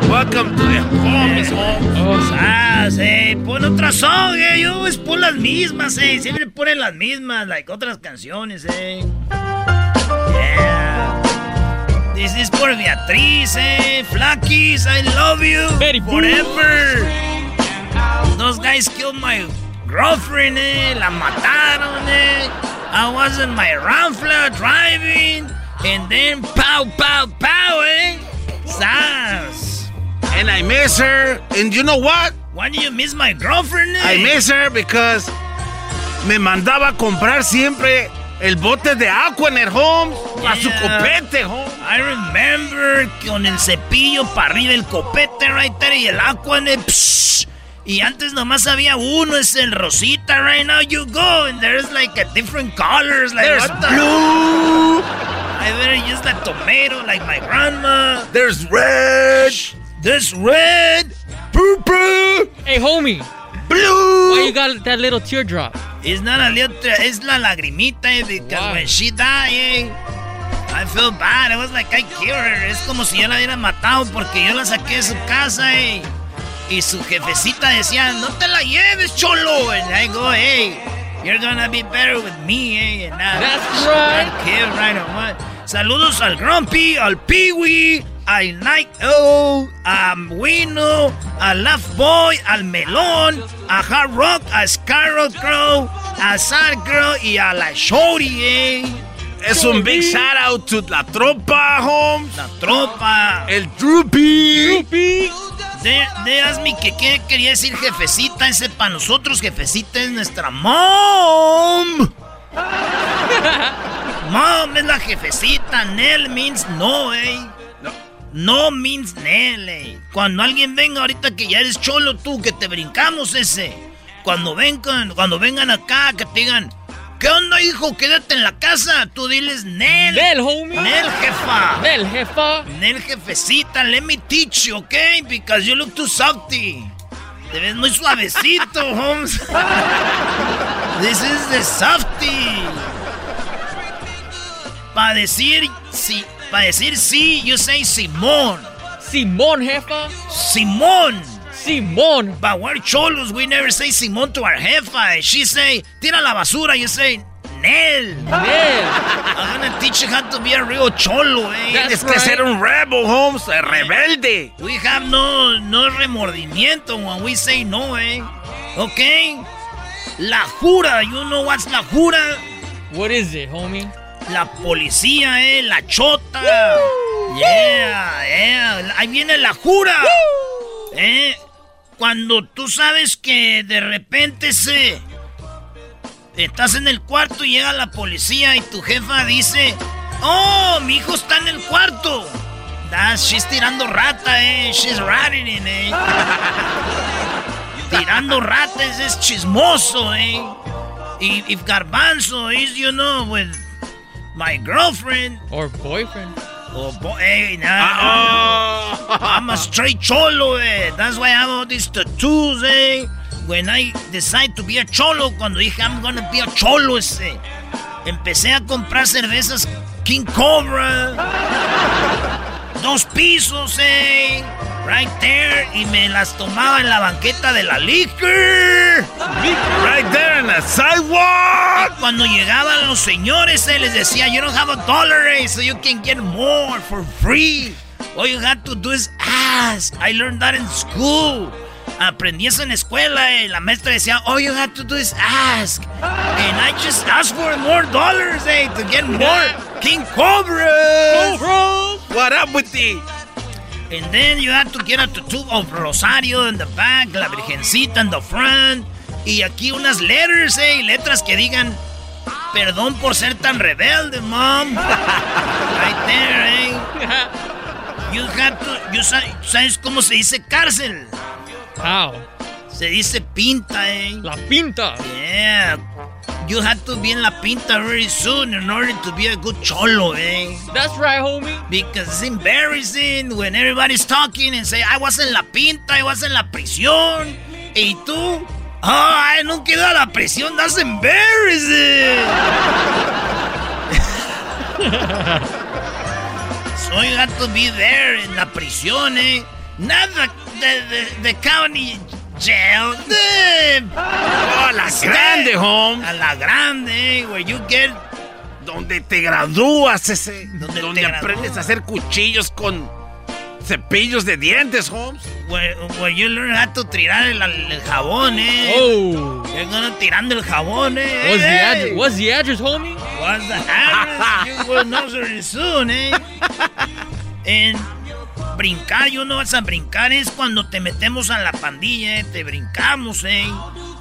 Welcome to the home, is home. Oh. Ah, sí. Pon otra song, eh. Yo es pon las mismas, eh. Siempre ponen las mismas, like otras canciones, eh. Yeah. This is por Beatriz, eh. Flakis, I love you. Very forever. Those guys killed my girlfriend, eh. La mataron, eh. I was in my Ramfla driving. And then pow, pow, pow, eh. And I miss her. And you know what? Why do you miss my girlfriend? Eh? I miss her because me mandaba a comprar siempre el bote de agua en el home a su copete, home. I remember con el cepillo para arriba el copete right there y el agua en el psh, y antes nomás había uno, es el rosita. Right now you go and there's like a different colors. Like there's blue. I better use that tomato like my grandma. There's red. There's red. Purple. Hey, homie. Blue. Why you got that little teardrop? It's not a little, it's la lagrimita eh, because Why? when she died, eh, I feel bad. It was like I killed her. Es como si yo la hubiera matado porque yo la saqué de su casa, eh. Y su jefecita decía, no te la lleves, cholo. And I go, hey, you're gonna be better with me, eh. And That's right. Kid, right on what? Saludos al Grumpy, al Peewee, al Night O, a Wino, al Laugh Boy, al Melón, a Hard Rock, a Scarlet Crow, a Sad Girl y a la Shorty, eh. Es un big shout out to la tropa, Holmes. La tropa. El Droopy. Droopy. De, de que qué quería decir jefecita. Ese para nosotros, jefecita, es nuestra mom. mom es la jefecita. Nell means no, eh. No. No means Nell, eh. Cuando alguien venga ahorita que ya eres cholo tú, que te brincamos ese. Cuando vengan, cuando vengan acá, que te digan ¿Qué onda, hijo? Quédate en la casa. Tú diles Nel. Nel, homie. Nel, jefa. Nel, jefa. Nel, jefecita. Let me teach you, okay? Because you look too softy. Te ves muy suavecito, Holmes. This is the softy. Para decir sí, para decir sí, you say Simón. Simón, jefa. Simón. Simón. But we're cholos. We never say Simón to our jefa. She say, tira la basura. You say, Nel. Nel. I'm gonna teach you how to be a real cholo, eh. Tienes que ser un rebel, Holmes. Rebelde. We have no, no remordimiento when we say no, eh. Okay? La jura. You know what's la jura? What is it, homie? La policía, eh. La chota. Woo! Yeah, yeah. Ahí viene la jura. Woo! Eh. Cuando tú sabes que de repente se... Estás en el cuarto y llega la policía y tu jefa dice... ¡Oh, mi hijo está en el cuarto! Das, she's tirando rata, eh. She's ratting in, eh. tirando ratas es chismoso, eh. Y if Garbanzo is, you know, with my girlfriend. Or boyfriend. Oh, hey, nah, uh-oh. I'm a straight cholo, eh. That's why I have all these tattoos, eh. When I decide to be a cholo, cuando dije I'm gonna be a cholo, ese. Empecé a comprar cervezas King Cobra. Dos pisos, eh. Right there. Y me las tomaba en la banqueta de la liquor. Right there in the sidewalk. Y cuando llegaban los señores, eh, les decía, you don't have a dollar, eh, so you can get more for free. All you have to do is ask. I learned that in school. Aprendí eso en la escuela. Eh. La maestra decía, all you have to do is ask. And I just asked for more dollars, eh, to get more King Cobras. Cobras. What up with the... And then you have to get a tattoo of Rosario in the back, la Virgencita in the front. Y aquí unas letters, eh, letras que digan, perdón por ser tan rebelde, mom. right there, eh. You have to, you ¿sabes cómo se dice cárcel? How? Se dice pinta, eh. La pinta. Yeah. You have to be in la pinta very soon in order to be a good cholo, eh? That's right, homie. Because it's embarrassing when everybody's talking and say, I was en la pinta, I was en la prisión. Y tú, ay, oh, no queda la prisión, that's embarrassing. so you have to be there en la prisión, eh? Nada de, de, county jail. Oh, a la grande, home. A la grande, where you get... Donde te gradúas, ese. Donde, aprendes a hacer cuchillos con cepillos de dientes, Holmes. Where, where you learn how to tirar el, el jabón, eh. Oh. You're gonna tirando el jabón, eh. What's, the, address, what's the address, homie? What's the address? you will know very soon, eh. En brincar, yo no vas a brincar, es cuando te metemos a la pandilla, eh. Te brincamos, eh.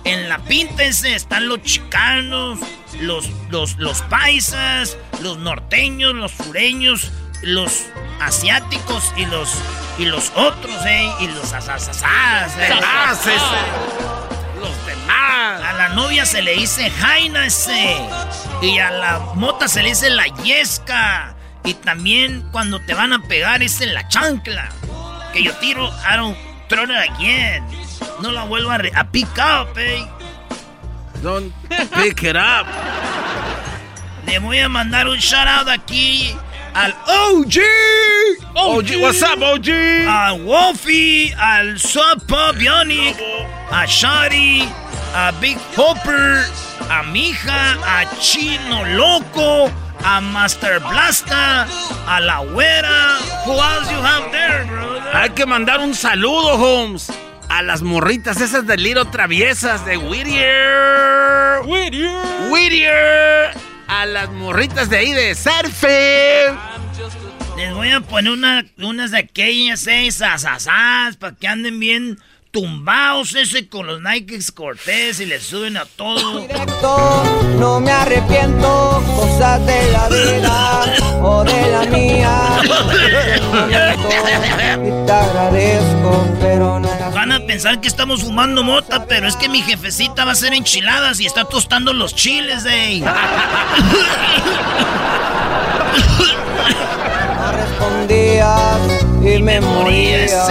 En la pinta ese están los chicanos, los, los, los paisas, los norteños, los sureños, los asiáticos y los y los otros, ¿eh? Y los asasasas, ¿eh? Los demás. A la novia se le dice Jaina ese. Y a la mota se le dice la yesca. Y también cuando te van a pegar es en la chancla. Que yo tiro, I don't throw it again. No la vuelvo a, a pick up, eh. Don't pick it up. Le voy a mandar un shout out aquí al OG. OG, what's up, OG? A Wolfie, al Pop Bionic, a Shari, a Big Hopper, a Mija, a Chino Loco, a Master Blasta, a la Güera. Who else you have there, brother? Hay que mandar un saludo, Holmes. A las morritas esas de Liro Traviesas de Whittier. Whittier. Whittier a las morritas de ahí de Surfe. Les voy a poner una, unas de aquellas seis para que anden bien tumbados ese con los Nike Cortés y le suben a todo. Directo, no me arrepiento, cosas de la vida o de la mía. Y te agradezco, pero no. Van a pensar que estamos fumando mota, pero es que mi jefecita va a hacer enchiladas y está tostando los chiles, respondías y me moría.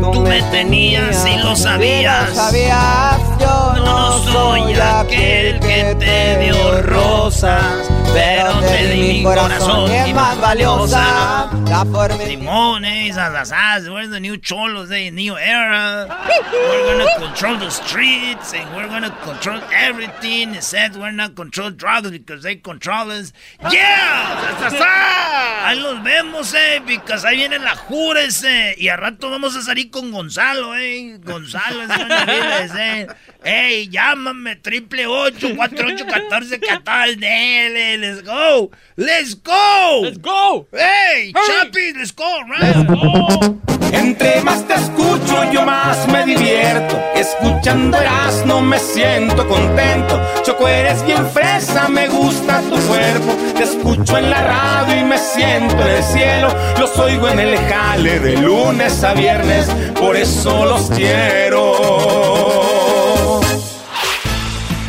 Tú me tenías y lo sabías. sabías, yo no soy aquel que te dio rosas, pero te di mi corazón es más valiosa. La forma Simón, eh, esas we're the new cholos, the new era. We're gonna control the streets and we're gonna control everything. Said we're not control drugs because they control us. Yeah! Ahí los vemos, eh, because ahí viene la jura ese. Y a rato vamos a salir con Gonzalo, eh. Gonzalo, ese. Ey, llámame, triple ocho, cuatro ocho, catorce, catorce, let's go, let's go, let's go, hey, Chapi, let's go, right? go. Entre más te escucho, yo más me divierto. Escuchando no me siento contento. Choco, eres bien fresa, me gusta tu cuerpo. Te escucho en la radio y me siento en el cielo. Los oigo en el jale de lunes a viernes, por eso los quiero.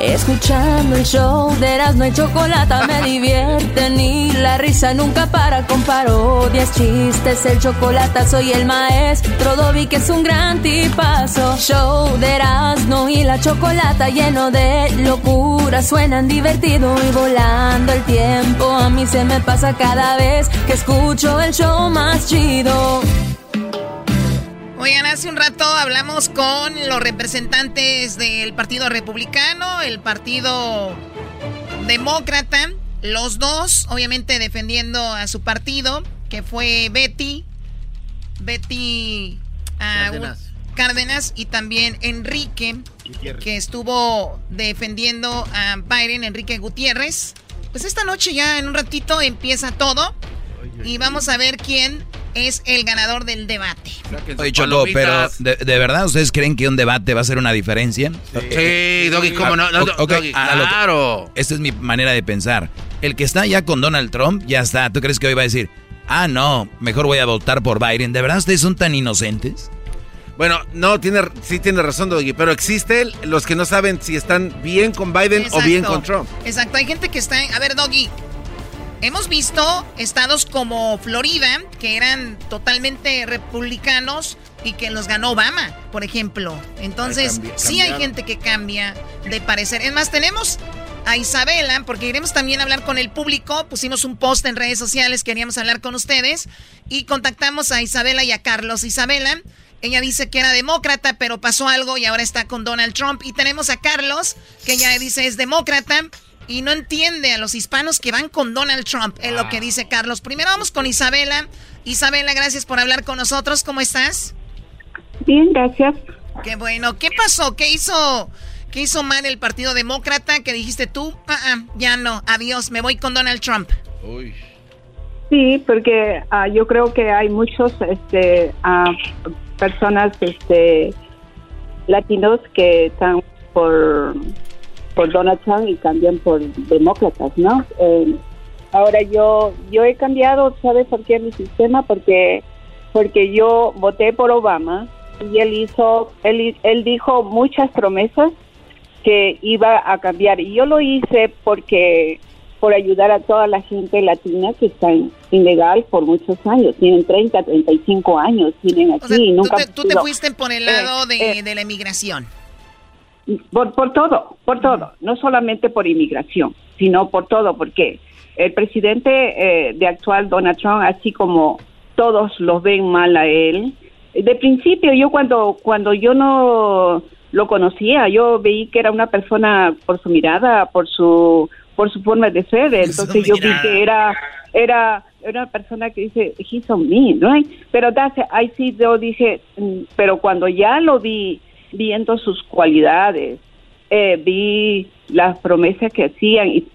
Escuchando el show de Erasmo y Chocolata me divierte ni la risa nunca para con parodias, chistes, el chocolate soy el maestro Dobby que es un gran tipazo. Show de Erasmo y la Chocolata lleno de locura, suenan divertido y volando el tiempo. A mí se me pasa cada vez que escucho el show más chido. Oigan, hace un rato hablamos con los representantes del Partido Republicano, el Partido Demócrata, los dos, obviamente defendiendo a su partido, que fue Betty, Betty ah, Cárdenas. y también Enrique, que estuvo defendiendo a Biden, Enrique Gutiérrez. Pues esta noche ya en un ratito empieza todo y vamos a ver quién es el ganador del debate. Oye, Cholo, pero ¿de, verdad ustedes creen que un debate va a hacer una diferencia? Sí, Doggy, ¿cómo no? no claro. Esta es mi manera de pensar. El que está ya con Donald Trump, ya está. ¿Tú crees que hoy va a decir, ah, no, mejor voy a votar por Biden? ¿De verdad ustedes son tan inocentes? Bueno, no, tiene, sí tiene razón, Doggy, pero existen los que no saben si están bien con Biden o bien con Trump. Exacto, hay gente que está... A ver, Doggy, Hemos visto estados como Florida, que eran totalmente republicanos y que los ganó Obama, por ejemplo. Entonces, sí hay gente que cambia de parecer. Es más, tenemos a Isabela, porque queremos también hablar con el público. Pusimos un post en redes sociales, queríamos hablar con ustedes y contactamos a Isabela y a Carlos. Isabela, ella dice que era demócrata, pero pasó algo y ahora está con Donald Trump. Y tenemos a Carlos, que ella dice es demócrata y no entiende a los hispanos que van con Donald Trump, es lo que dice Carlos. Primero vamos con Isabela. Isabela, gracias por hablar con nosotros. ¿Cómo estás? Bien, gracias. Qué bueno. ¿Qué pasó? ¿Qué hizo ¿Qué hizo mal el Partido Demócrata que dijiste tú? Ah, ah, ya no, adiós, me voy con Donald Trump. Sí, porque ah, yo creo que hay muchos este, personas este, latinos que están por, por Donald Trump y cambian por demócratas, ¿no? Eh, ahora yo yo he cambiado, ¿sabes por qué mi sistema? Porque porque yo voté por Obama y él hizo, él, él dijo muchas promesas que iba a cambiar. Y yo lo hice porque por ayudar a toda la gente latina que está ilegal por muchos años. Tienen 30, 35 años, tienen aquí. nunca tú, te, fuiste por el lado eh, eh, de, la inmigración. Por, por todo, por todo. No solamente por inmigración, sino por todo, porque el presidente eh, de actual, Donald Trump, así como todos los ven mal a él, de principio yo cuando, cuando yo no lo conocía, yo veí que era una persona por su mirada, por su por su forma de ser, entonces yo vi que era era una persona que dice he's on me, right? Pero ahí sí yo dije, mm, pero cuando ya lo vi viendo sus cualidades, eh, vi las promesas que hacían y,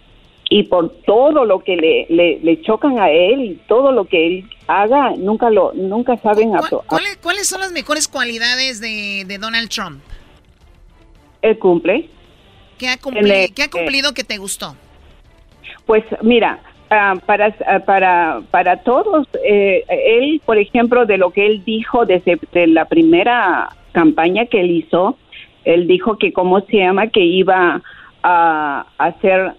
y por todo lo que le, le, chocan a él y todo lo que él haga, nunca lo nunca saben ¿Cuáles, ¿Cuáles son las mejores cualidades de, de Donald Trump? Él cumple. ¿Qué ha cumplido, ¿qué ha cumplido que te gustó? Pues mira, ah, para, ah, para, para todos, eh, él, por ejemplo, de lo que él dijo desde la primera campaña que él hizo, él dijo que, ¿cómo se llama? Que iba a, hacer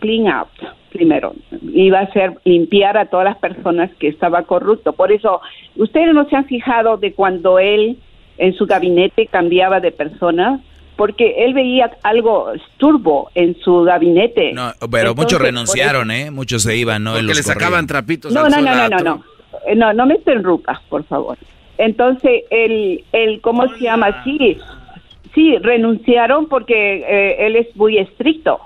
clean out primero, iba a hacer limpiar a todas las personas que estaba corrupto. Por eso, ustedes no se han fijado de cuando él en su gabinete cambiaba de personas, porque él veía algo turbo en su gabinete. No, pero muchos renunciaron, ¿eh? Muchos se iban, ¿no? Porque le sacaban trapitos no, no, no, no, no, no, eh, no, no me interrumpas, por favor. Entonces, el, el ¿cómo se llama? Sí, sí, renunciaron porque eh, él es muy estricto.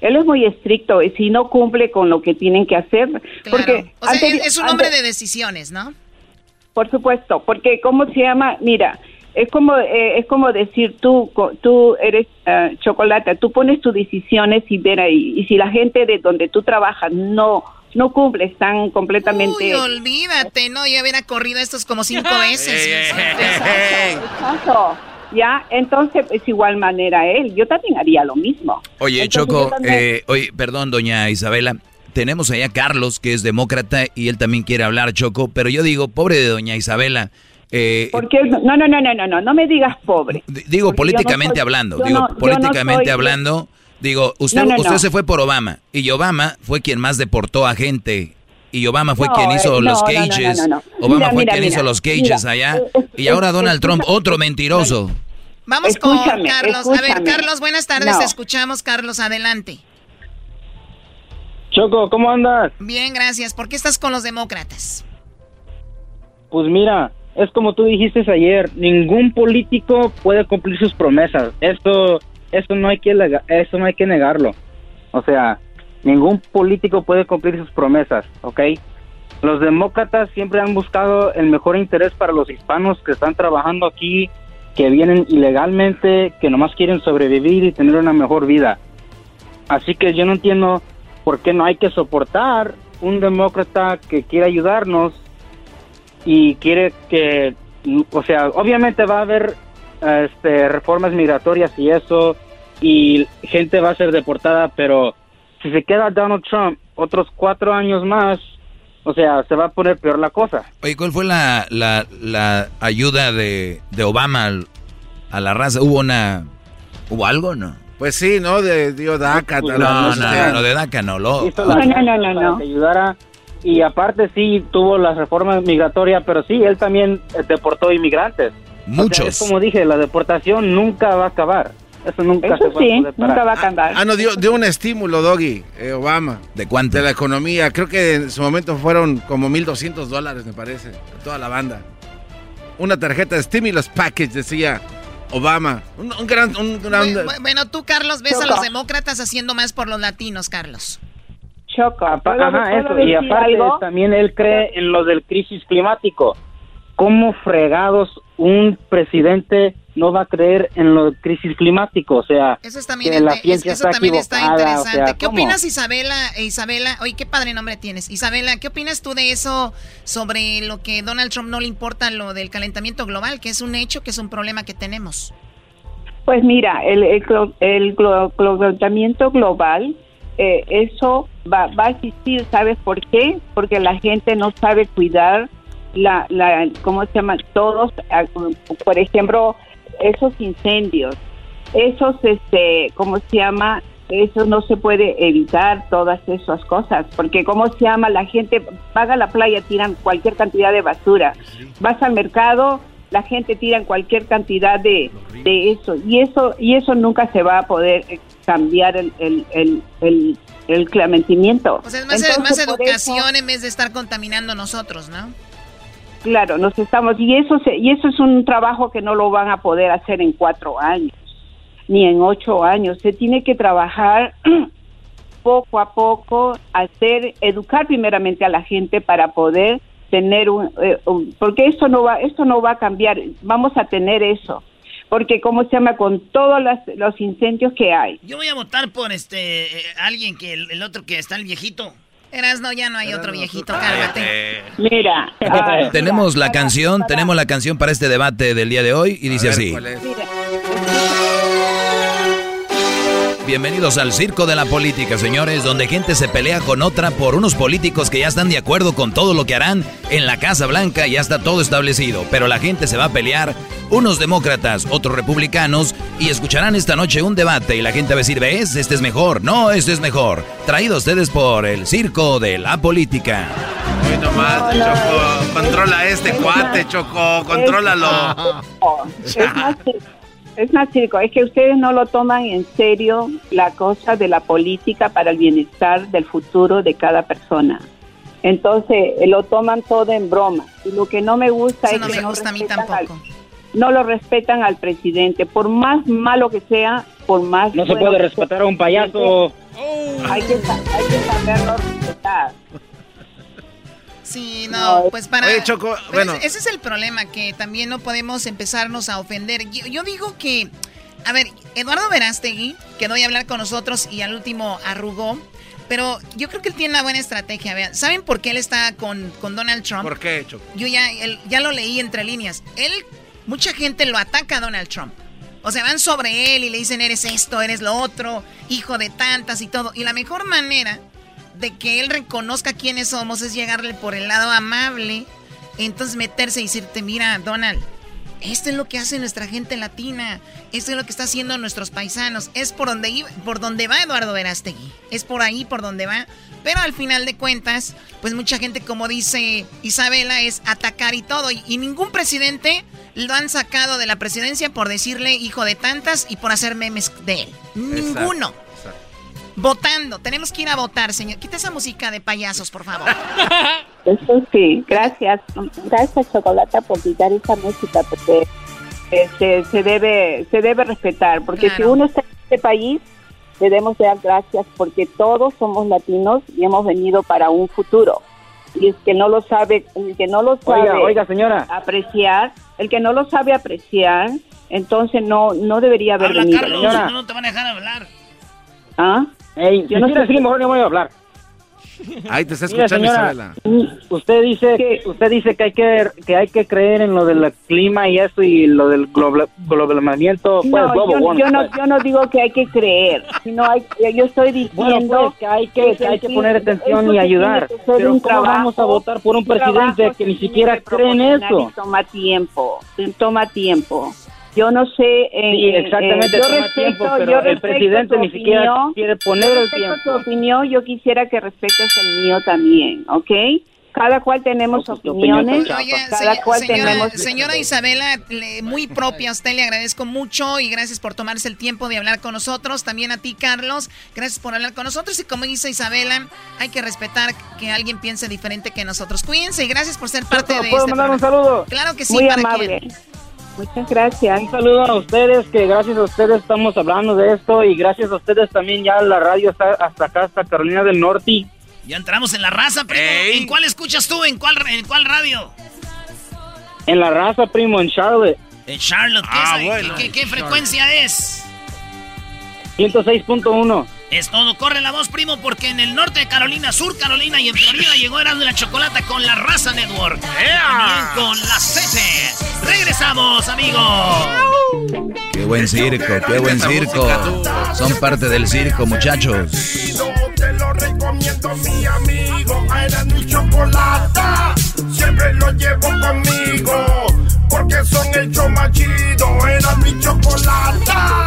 Él es muy estricto y si no cumple con lo que tienen que hacer, porque o sea, es un hombre de decisiones, ¿no? Por supuesto, porque ¿cómo se llama? Mira, es como eh, es como decir tú tú eres uh, chocolate tú pones tus decisiones y ver ahí y si la gente de donde tú trabajas no no cumple están completamente Uy, olvídate no yo hubiera corrido estos como cinco veces. Ya entonces es igual manera él yo también haría lo mismo. Oye Choco eh, oye perdón doña Isabela tenemos allá a Carlos que es demócrata y él también quiere hablar Choco pero yo digo pobre de doña Isabela eh, Porque no, no, no, no, no, no, no me digas pobre. Digo políticamente hablando, digo políticamente hablando, digo, usted, usted se fue por Obama y Obama fue quien más deportó a gente y Obama fue quien hizo los cages. Obama fue quien hizo los cages allá y ahora Donald Trump, otro mentiroso. Vamos con Carlos. A ver, Carlos, buenas tardes. escuchamos, Carlos. Adelante. Choco, ¿cómo andas? Bien, gracias. ¿Por qué estás con los demócratas? Pues mira, es como tú dijiste ayer, ningún político puede cumplir sus promesas. Esto, esto no hay que, eso no hay que negarlo. O sea, ningún político puede cumplir sus promesas, ¿ok? Los demócratas siempre han buscado el mejor interés para los hispanos que están trabajando aquí, que vienen ilegalmente, que nomás quieren sobrevivir y tener una mejor vida. Así que yo no entiendo por qué no hay que soportar un demócrata que quiera ayudarnos y quiere que, o sea, obviamente va a haber este, reformas migratorias y eso, y gente va a ser deportada, pero si se queda Donald Trump otros cuatro años más, o sea, se va a poner peor la cosa. Oye, ¿cuál fue la, la, la ayuda de, de Obama a la raza? ¿Hubo una... ¿Hubo algo no? Pues sí, ¿no? De Dio DACA. No, no, no, no, de DACA no. Lo, no, no, no, no, no. Que ayudara y aparte sí tuvo las reformas migratorias, pero sí, él también deportó inmigrantes. Muchos. es como dije, la deportación nunca va a acabar. Eso nunca se va sí, nunca va a acabar. Ah, no, dio, dio un estímulo, Doggy, eh, Obama. ¿De cuánto? De la economía. Creo que en su momento fueron como 1.200 dólares, me parece, a toda la banda. Una tarjeta de stimulus package, decía Obama. Un, un gran... Un gran bueno, bueno, tú, Carlos, ves a los demócratas haciendo más por los latinos, Carlos. Choco. Ajá, eso. Y aparte algo? también él cree en lo del crisis climático. ¿Cómo fregados un presidente no va a creer en lo del crisis climático? O sea, Eso, es también, que la ciencia eso está también está equivocada, o interesante. sea, ¿Qué opinas, Isabela? Eh, Isabela, oye, qué padre nombre tienes. Isabela, ¿qué opinas tú de eso sobre lo que Donald Trump no le importa lo del calentamiento global, que es un hecho, que es un problema que tenemos? Pues mira, el, el, el glo- calentamiento global, eh, eso va, va a existir, ¿sabes por qué? Porque la gente no sabe cuidar la, la ¿cómo se llama? Todos, ah, por ejemplo, esos incendios, esos, este, ¿cómo se llama? Eso no se puede evitar, todas esas cosas, porque ¿cómo se llama? La gente paga la playa, tiran cualquier cantidad de basura. Vas al mercado, la gente tira cualquier cantidad de, de eso, y eso y eso nunca se va a poder eh, cambiar el, el, el, el, el clamentimiento. O sea, es más, Entonces, más por educación en vez de estar contaminando nosotros, ¿no? Claro, nos estamos y eso se- y eso es un trabajo que no lo van a poder hacer en cuatro años ni en ocho años. Se tiene que trabajar poco a poco, hacer educar primeramente a la gente para poder tener un, eh, un- porque esto no va esto no va a cambiar. Vamos a tener eso. Porque, ¿cómo se llama? Con todos las- los incendios que hay. Yo voy a votar por este eh, alguien que el, el otro que está el viejito. Eras, no, ya no hay otro viejito, cálmate. Mira, ah, Tenemos la canción, tenemos la canción para este debate del día de hoy y dice así. Bienvenidos al circo de la política, señores, donde gente se pelea con otra por unos políticos que ya están de acuerdo con todo lo que harán en la Casa Blanca, ya está todo establecido, pero la gente se va a pelear, unos demócratas, otros republicanos, y escucharán esta noche un debate y la gente va a decir, ¿ves? Este es mejor, no, este es mejor. Traído a ustedes por el circo de la política. Hoy nomás, Choco. Controla este cuate, Choco. Contrólalo. Es es más circo, es que ustedes no lo toman en serio la cosa de la política para el bienestar del futuro de cada persona. Entonces eh, lo toman todo en broma. Y lo que no me gusta Eso es no que me no gusta a mí al- tampoco. no lo respetan al presidente. Por más malo que sea, por más... No se puede respetar a un payaso. Hay que, hay que saberlo respetar. Sí, no, No, pues para... Oye, Choco, bueno. ese, ese es el problema, que también no podemos empezarnos a ofender. Yo, yo digo que, a ver, Eduardo Verástegui quedó a hablar con nosotros y al último arrugó, pero yo creo que él tiene una buena estrategia. Vean, ¿saben por qué él está con, con Donald Trump? ¿Por qué, Choco? Yo ya, él- ya lo leí entre líneas. Él, mucha gente lo ataca a Donald Trump. O sea, van sobre él y le dicen, eres esto, eres lo otro, hijo de tantas y todo. Y la mejor manera de que él reconozca quiénes somos es llegarle por el lado amable. Entonces meterse y decirte, mira, Donald, esto es lo que hace nuestra gente latina. Esto es lo que está haciendo nuestros paisanos. Es por donde, iba- por donde va Eduardo Verástegui. Es por ahí por donde va. Pero al final de cuentas, pues mucha gente, como dice Isabela, es atacar y todo. Y, y ningún presidente lo han sacado de la presidencia por decirle hijo de tantas y por hacer memes de él. Ninguno. Votando. Tenemos que ir a votar, señor. Quita esa música de payasos, por favor. Eso sí, gracias. Gracias, Chocolata, por quitar esa música, porque eh, se, se debe se debe respetar. Porque si uno está en este país, debemos dar gracias porque todos somos latinos y hemos venido para un futuro. Y es que no lo sabe, el que no lo sabe Oiga, oiga, señora. apreciar, el que no lo sabe apreciar, entonces no no debería haber Habla, venido. Carlos, señora. no te van a dejar hablar. ¿Ah? Ey, Yo si no quiere sé- decir, mejor no voy a hablar. Ahí te está Mira, escuchando señora, Isabela. usted dice usted dice que hay que que hay que creer en lo del clima y eso y lo del globa- globalizamiento pues No, global yo, yo no, pues. yo no digo que hay que creer, sino hay, yo estoy Bueno, diciendo pues, que hay que, que hay que poner atención y ayudar. que Pero ¿cómo vamos a trabajo, votar por un presidente trabajo que ni siquiera que cree en eso? Toma tiempo, toma tiempo. Yo no sé. Eh, sí, exactamente. Eh, yo respeto, tiempo, pero el presidente ni siquiera quiere poner el tiempo. tu opinión. Yo quisiera que respetes el mío también, ¿ok? cada cual tenemos opiniones, cada cual señora, tenemos... Señora Isabela, muy propia a usted, le agradezco mucho y gracias por tomarse el tiempo de hablar con nosotros. También a ti, Carlos, gracias por hablar con nosotros. Y como dice Isabela, hay que respetar que alguien piense diferente que nosotros. Cuídense y gracias por ser parte de ¿Puedo este mandar un saludo? Claro que sí, muy amable. Muchas gracias. Un saludo a ustedes, que gracias a ustedes estamos hablando de esto y gracias a ustedes también ya la radio está hasta acá, hasta Carolina del Norte ya entramos en la raza, primo. ¿En cuál escuchas tú? ¿En cuál, en cuál radio? En la raza, primo, en Charlotte. En Charlotte, ¿qué, ah, ¿qué, frecuencia es? 106.1. Es todo, corre la voz, primo, porque en el norte de Carolina, sur Carolina y en Florida llegó Erasmo la Chocolata con la Raza Network. También con la CC. Regresamos, amigos. Qué buen circo, qué buen circo. Son parte del circo, muchachos te lo recomiendo mi amigo. Era mi chocolata, siempre lo llevo conmigo. Porque son el chido, era mi chocolata.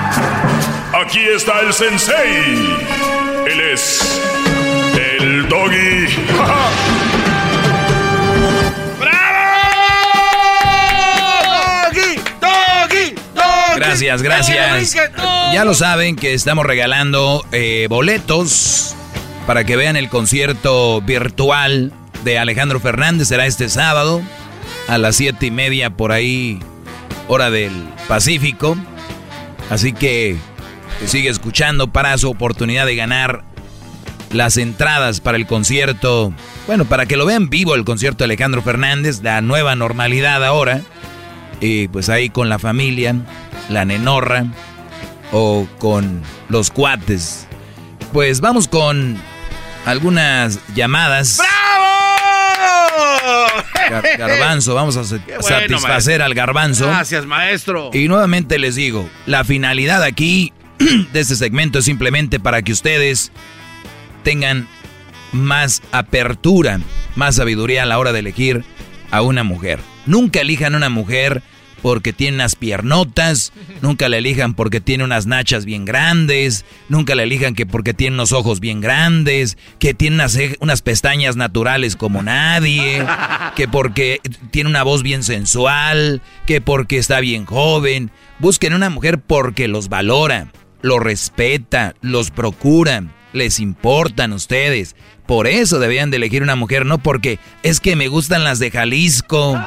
Aquí está el sensei. Él es el doggy. Gracias, gracias. Ya lo saben que estamos regalando eh, boletos para que vean el concierto virtual de Alejandro Fernández. Será este sábado a las siete y media por ahí, hora del Pacífico. Así que sigue escuchando para su oportunidad de ganar las entradas para el concierto. Bueno, para que lo vean vivo el concierto de Alejandro Fernández, la nueva normalidad ahora. Y pues ahí con la familia la nenorra o con los cuates. Pues vamos con algunas llamadas. ¡Bravo! garbanzo, vamos a satisfacer al garbanzo. Gracias, maestro. Y nuevamente les digo, la finalidad aquí de este segmento es simplemente para que ustedes tengan más apertura, más sabiduría a la hora de elegir a una mujer. Nunca elijan una mujer porque tiene unas piernotas, nunca la elijan porque tiene unas nachas bien grandes, nunca la elijan que porque tiene unos ojos bien grandes, que tiene unas, unas pestañas naturales como nadie, que porque tiene una voz bien sensual, que porque está bien joven. Busquen una mujer porque los valora, los respeta, los procura, les importan ustedes. Por eso debían de elegir una mujer, no porque es que me gustan las de Jalisco,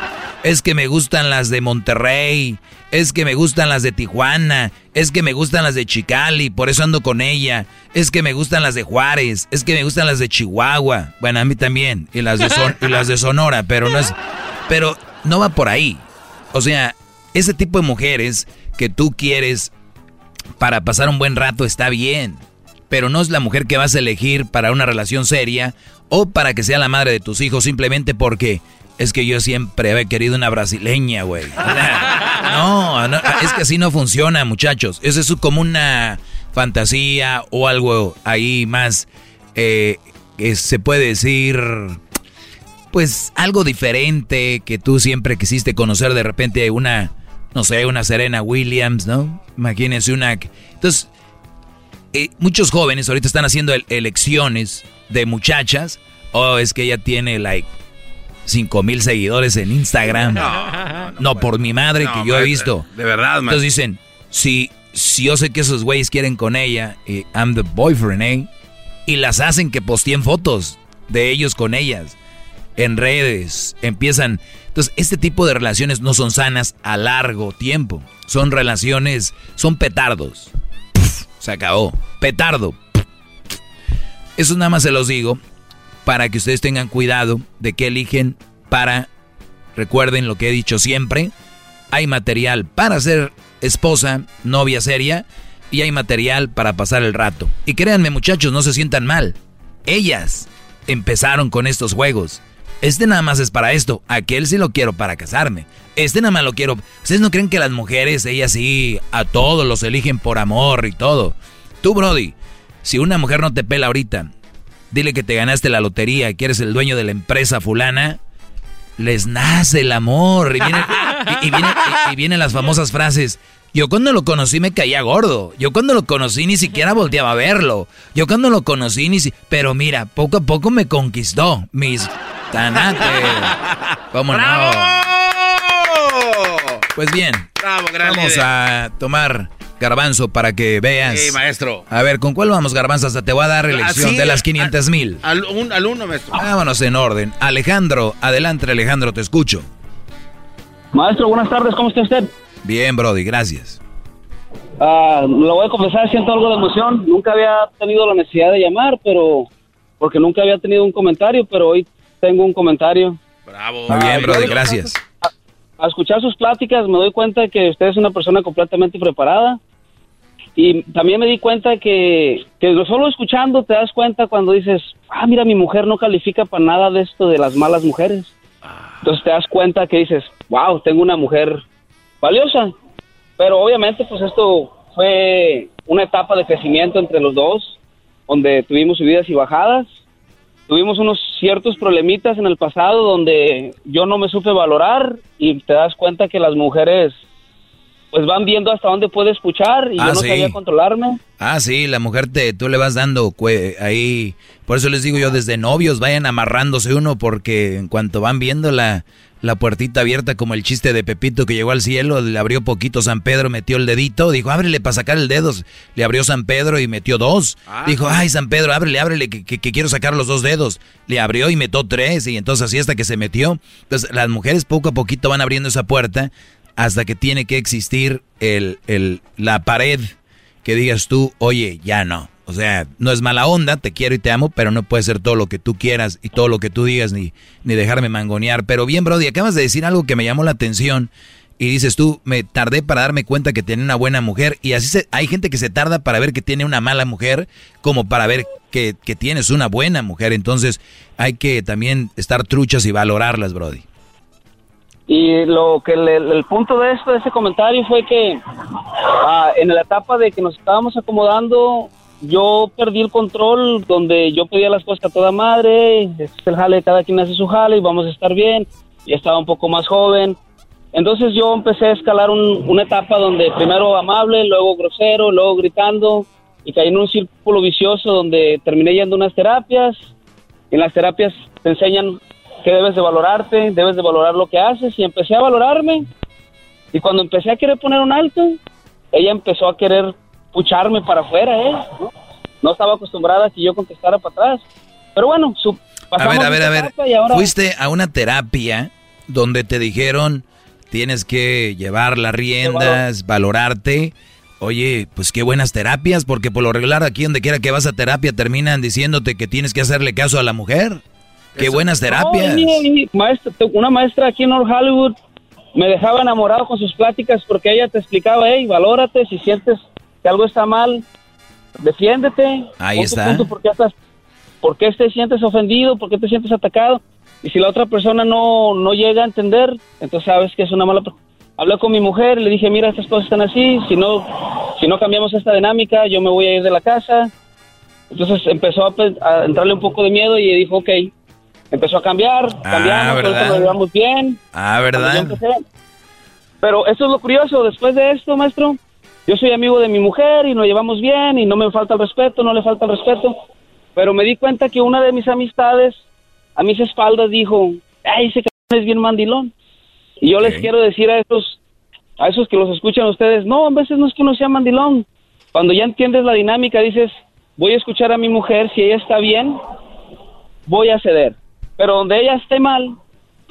es que me gustan las de Monterrey, es que me gustan las de Tijuana, es que me gustan las de Chicali, por eso ando con ella, es que me gustan las de Juárez, es que me gustan las de Chihuahua, bueno, a mí también, y las de, y las de Sonora, pero no es, pero no va por ahí. O sea, ese tipo de mujeres que tú quieres para pasar un buen rato está bien pero no es la mujer que vas a elegir para una relación seria o para que sea la madre de tus hijos simplemente porque es que yo siempre había querido una brasileña, güey. No, es que así no funciona, muchachos. Eso es como una fantasía o algo ahí más, eh, que se puede decir, pues algo diferente que tú siempre quisiste conocer de repente una, no sé, una Serena Williams, ¿no? Imagínense una... Entonces, eh, muchos jóvenes ahorita están haciendo elecciones de muchachas. Oh, es que ella tiene like 5 mil seguidores en Instagram. No, por mi madre que yo he visto. De verdad, man. Entonces dicen, si, si yo sé que esos güeyes quieren con ella, eh, I'm the boyfriend, ¿eh? Y las hacen que posteen fotos de ellos con ellas en redes. Empiezan. Entonces, este tipo de relaciones no son sanas a largo tiempo. Son relaciones, son petardos. Se acabó. Petardo. Eso nada más se los digo para que ustedes tengan cuidado de qué eligen para, recuerden lo que he dicho siempre, Hay material para ser esposa, novia seria, y hay material para pasar el rato. Y créanme muchachos, no se sientan mal. Ellas empezaron con estos juegos. Este nada más es para esto. Aquel sí lo quiero para casarme. Este nada más lo quiero. ¿Ustedes no creen que las mujeres, ellas sí, a todos los eligen por amor y todo? Tú, Brody, si una mujer no te pela ahorita, dile que te ganaste la lotería y que eres el dueño de la empresa fulana, les nace el amor. Y, y vienen las famosas frases. Yo cuando lo conocí me caía gordo. Yo cuando lo conocí ni siquiera volteaba a verlo. Yo cuando lo conocí ni si... Pero mira, poco a poco me conquistó. Mis tanates. ¿Cómo no? Pues bien. Bravo, Vamos a tomar garbanzo para que veas. Sí, maestro. A ver, ¿con cuál vamos, garbanzo? Hasta te voy a dar elección de las 500 mil. Al, al, uno, maestro. Vámonos en orden. Alejandro, adelante, Alejandro, te escucho. Maestro, buenas tardes, ¿cómo está usted? Bien, Brody, gracias. Ah, lo voy a confesar, siento algo de emoción. Nunca había tenido la necesidad de llamar, pero porque nunca había tenido un comentario, pero hoy tengo un comentario. Bravo. Muy bien, Brody, gracias. A, escuchar sus pláticas me doy cuenta que usted es una persona completamente preparada. Y también me di cuenta que, que solo escuchando te das cuenta cuando dices, ah, mira, mi mujer no califica para nada de esto de las malas mujeres. Entonces te das cuenta que dices, wow, tengo una mujer valiosa. Pero obviamente pues esto fue una etapa de crecimiento entre los dos, donde tuvimos subidas y bajadas. Tuvimos unos ciertos problemitas en el pasado donde yo no me supe valorar y te das cuenta que las mujeres pues van viendo hasta dónde puede escuchar y yo Ah, no sí. sabía controlarme. Ah, sí, la mujer te, tú le vas dando ahí. Por eso les digo yo, desde novios vayan amarrándose uno, porque en cuanto van viendo la, puertita abierta, como el chiste de Pepito que llegó al cielo, le abrió poquito San Pedro, metió el dedito, dijo, ábrele para sacar el dedo. Le abrió San Pedro y metió dos. Dijo, ay, San Pedro, ábrele, ábrele, que, que- que quiero sacar los dos dedos. Le abrió y metió tres, y entonces así hasta que se metió. Entonces, las mujeres poco a poquito van abriendo esa puerta hasta que tiene que existir el, el, la pared que digas tú, oye, ya no. O sea, no es mala onda, te quiero y te amo, pero no puede ser todo lo que tú quieras y todo lo que tú digas, ni, ni dejarme mangonear. Pero bien, Brody, acabas de decir algo que me llamó la atención y dices tú, me tardé para darme cuenta que tiene una buena mujer y así se, hay gente que se tarda para ver que tiene una mala mujer como para ver que, que tienes una buena mujer. Entonces hay que también estar truchas y valorarlas, Brody. Y lo que le- el, punto de esto, de ese comentario, fue que ah, en la etapa de que nos estábamos acomodando, yo perdí el control, donde yo pedía las cosas a toda madre, este es el jale, cada quien hace su jale y vamos a estar bien. Ya estaba un poco más joven. Entonces yo empecé a escalar un- una etapa donde primero amable, luego grosero, luego gritando, y caí en un círculo vicioso donde terminé yendo unas terapias. En las terapias te enseñan que debes de valorarte, debes de valorar lo que haces y empecé a valorarme. Y cuando empecé a querer poner un alto, ella empezó a querer pucharme para afuera, ¿eh? ¿No? No estaba acostumbrada a que yo contestara para atrás. Pero bueno, su, A ver, a ver, a ver. ahora- Fuiste a una terapia donde te dijeron tienes que llevar las riendas, valorarte. Oye, pues qué buenas terapias, porque por lo regular aquí donde quiera que vas a terapia terminan diciéndote que tienes que hacerle caso a la mujer. Qué buenas terapias. No, y- y maestra- una maestra aquí en North Hollywood me dejaba enamorado con sus pláticas porque ella te explicaba, hey, valórate, si sientes que algo está mal, defiéndete. Ahí está. ¿Por qué, estás, ¿Por qué te sientes ofendido? ¿Por qué te sientes atacado? Y si la otra persona no, no llega a entender, entonces sabes que es una mala... per- Hablé con mi mujer, le dije, mira, estas cosas están así, si no, si no cambiamos esta dinámica, yo me voy a ir de la casa. Entonces empezó a, entrarle un poco de miedo y dijo, ok, empezó a cambiar, cambiamos, ¿verdad? ahorita nos llevamos bien. Ah, ¿verdad? Pero eso es lo curioso, después de esto, maestro, yo soy amigo de mi mujer y nos llevamos bien y no me falta el respeto, no le falta el respeto. Pero me di cuenta que una de mis amistades a mis espaldas dijo, ay, ese cabrón es bien mandilón. Y yo les quiero decir a esos, a esos que los escuchan ustedes, no, a veces no es que uno sea mandilón. Cuando ya entiendes la dinámica, dices, voy a escuchar a mi mujer, si ella está bien, voy a ceder. Pero donde ella esté mal,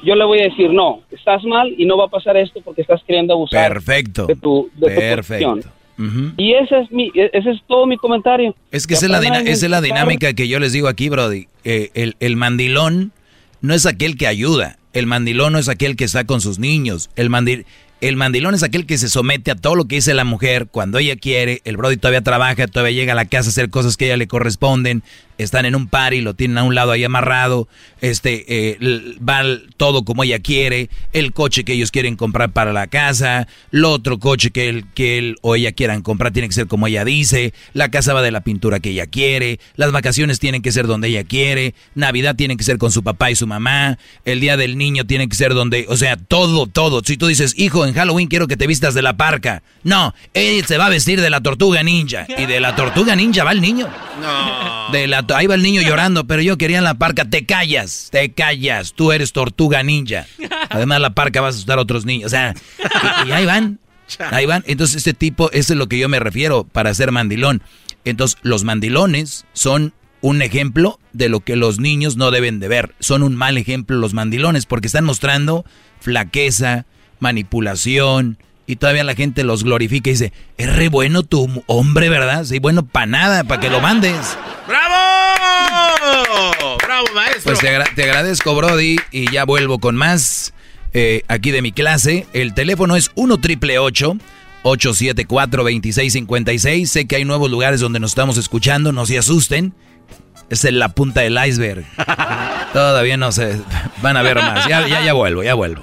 yo le voy a decir, no, estás mal y no va a pasar esto porque estás queriendo abusar Perfecto. de tu, de tu Perfecto. posición. Y ese es, mi, e- ese es todo mi comentario. Es que esa es, la, esa es la dinámica que yo les digo aquí, Brody. Eh, el, el mandilón no es aquel que ayuda. El mandilón no es aquel que está con sus niños. El mandil El mandilón es aquel que se somete a todo lo que dice la mujer cuando ella quiere. El Brody todavía trabaja, todavía llega a la casa a hacer cosas que a ella le corresponden. Están en un party, lo tienen a un lado ahí amarrado. Este, eh, va todo como ella quiere. El coche que ellos quieren comprar para la casa. El otro coche que él, que él o ella quieran comprar tiene que ser como ella dice. La casa va de la pintura que ella quiere. Las vacaciones tienen que ser donde ella quiere. Navidad tiene que ser con su papá y su mamá. El día del niño tiene que ser donde, o sea, todo, todo. Si tú dices, hijo, en Halloween quiero que te vistas de la parca. No, él se va a vestir de la tortuga ninja. Y de la tortuga ninja va el niño. No. De la ahí va el niño llorando, pero yo quería en la parca. Te callas, te callas. Tú eres tortuga ninja. Además, la parca va a asustar a otros niños. O sea, y, ahí van. Ahí van. Entonces, este tipo, eso es lo que yo me refiero para ser mandilón. Entonces, los mandilones son un ejemplo de lo que los niños no deben de ver. Son un mal ejemplo los mandilones porque están mostrando flaqueza, manipulación, y todavía la gente los glorifica y dice, es re bueno tu hombre, ¿verdad? Sí, bueno, para nada, para que lo mandes. ¡Bravo! ¡Bravo, maestro! Pues te, agradezco, Brody, y ya vuelvo con más eh, aquí de mi clase. El teléfono es 1 triple 874 2656. Sé que hay nuevos lugares donde nos estamos escuchando, no se asusten. Es en la punta del iceberg. Todavía no se van a ver más. Ya, ya, ya vuelvo, ya vuelvo.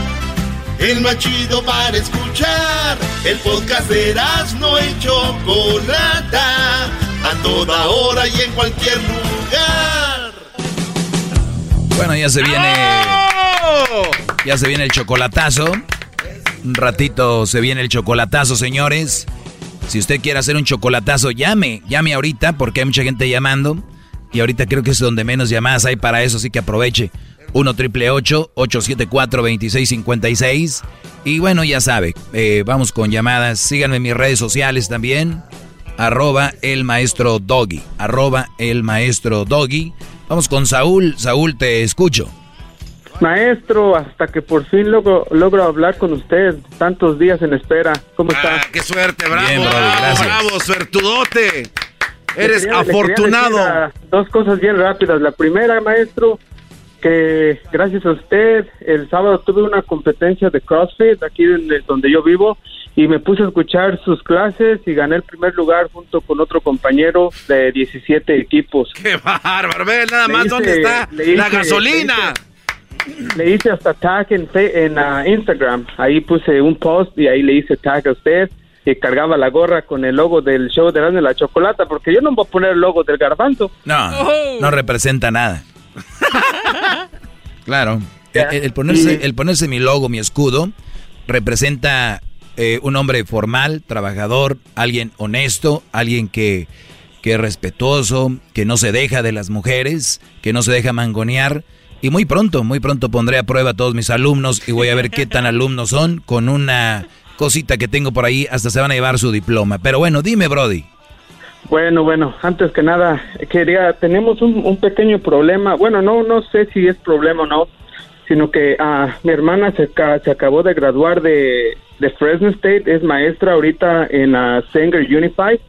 el más chido para escuchar. El podcast de no y Chocolata, a toda hora y en cualquier lugar. Bueno, ya se viene. Ya se viene el chocolatazo. Un ratito se viene el chocolatazo, señores. Si usted quiere hacer un chocolatazo, llame. Llame ahorita porque hay mucha gente llamando. Y ahorita creo que es donde menos llamadas hay para eso, así que aproveche. 1 triple 874 2656. Y bueno, ya sabe, eh, vamos con llamadas. Síganme en mis redes sociales también. Arroba el maestro Doggy. Arroba el maestro Doggy. Vamos con Saúl. Saúl, te escucho. Maestro, hasta que por fin logro, logro hablar con usted. Tantos días en espera. ¿Cómo está? Ah, ¡Qué suerte! ¡Bravo! ¡Bravo! ¡Suertudote! Eres afortunado. dos cosas bien rápidas. La primera, maestro, que gracias a usted el sábado tuve una competencia de CrossFit aquí donde yo vivo y me puse a escuchar sus clases y gané el primer lugar junto con otro compañero de 17 equipos. ¡Qué bárbaro! Ve nada más dónde está la gasolina. Le hice, hasta tag en, en uh, Instagram. Ahí puse un post y ahí le hice tag a usted que cargaba la gorra con el logo del show de la chocolata porque yo no voy a poner el logo del garbanzo. No, no representa nada. claro. El, ponerse, el ponerse mi logo, mi escudo, representa eh, un hombre formal, trabajador, alguien honesto, alguien que, que es respetuoso, que no se deja de las mujeres, que no se deja mangonear. Y muy pronto, muy pronto pondré a prueba a todos mis alumnos y voy a ver qué tan alumnos son con una cosita que tengo por ahí, hasta se van a llevar su diploma. Pero bueno, dime, Brody. Bueno, bueno, antes que nada, quería, tenemos un, pequeño problema, bueno, no, no sé si es problema o no, sino que ah, mi hermana se, se acabó de graduar de, de, Fresno State, es maestra ahorita en la Sanger Unified,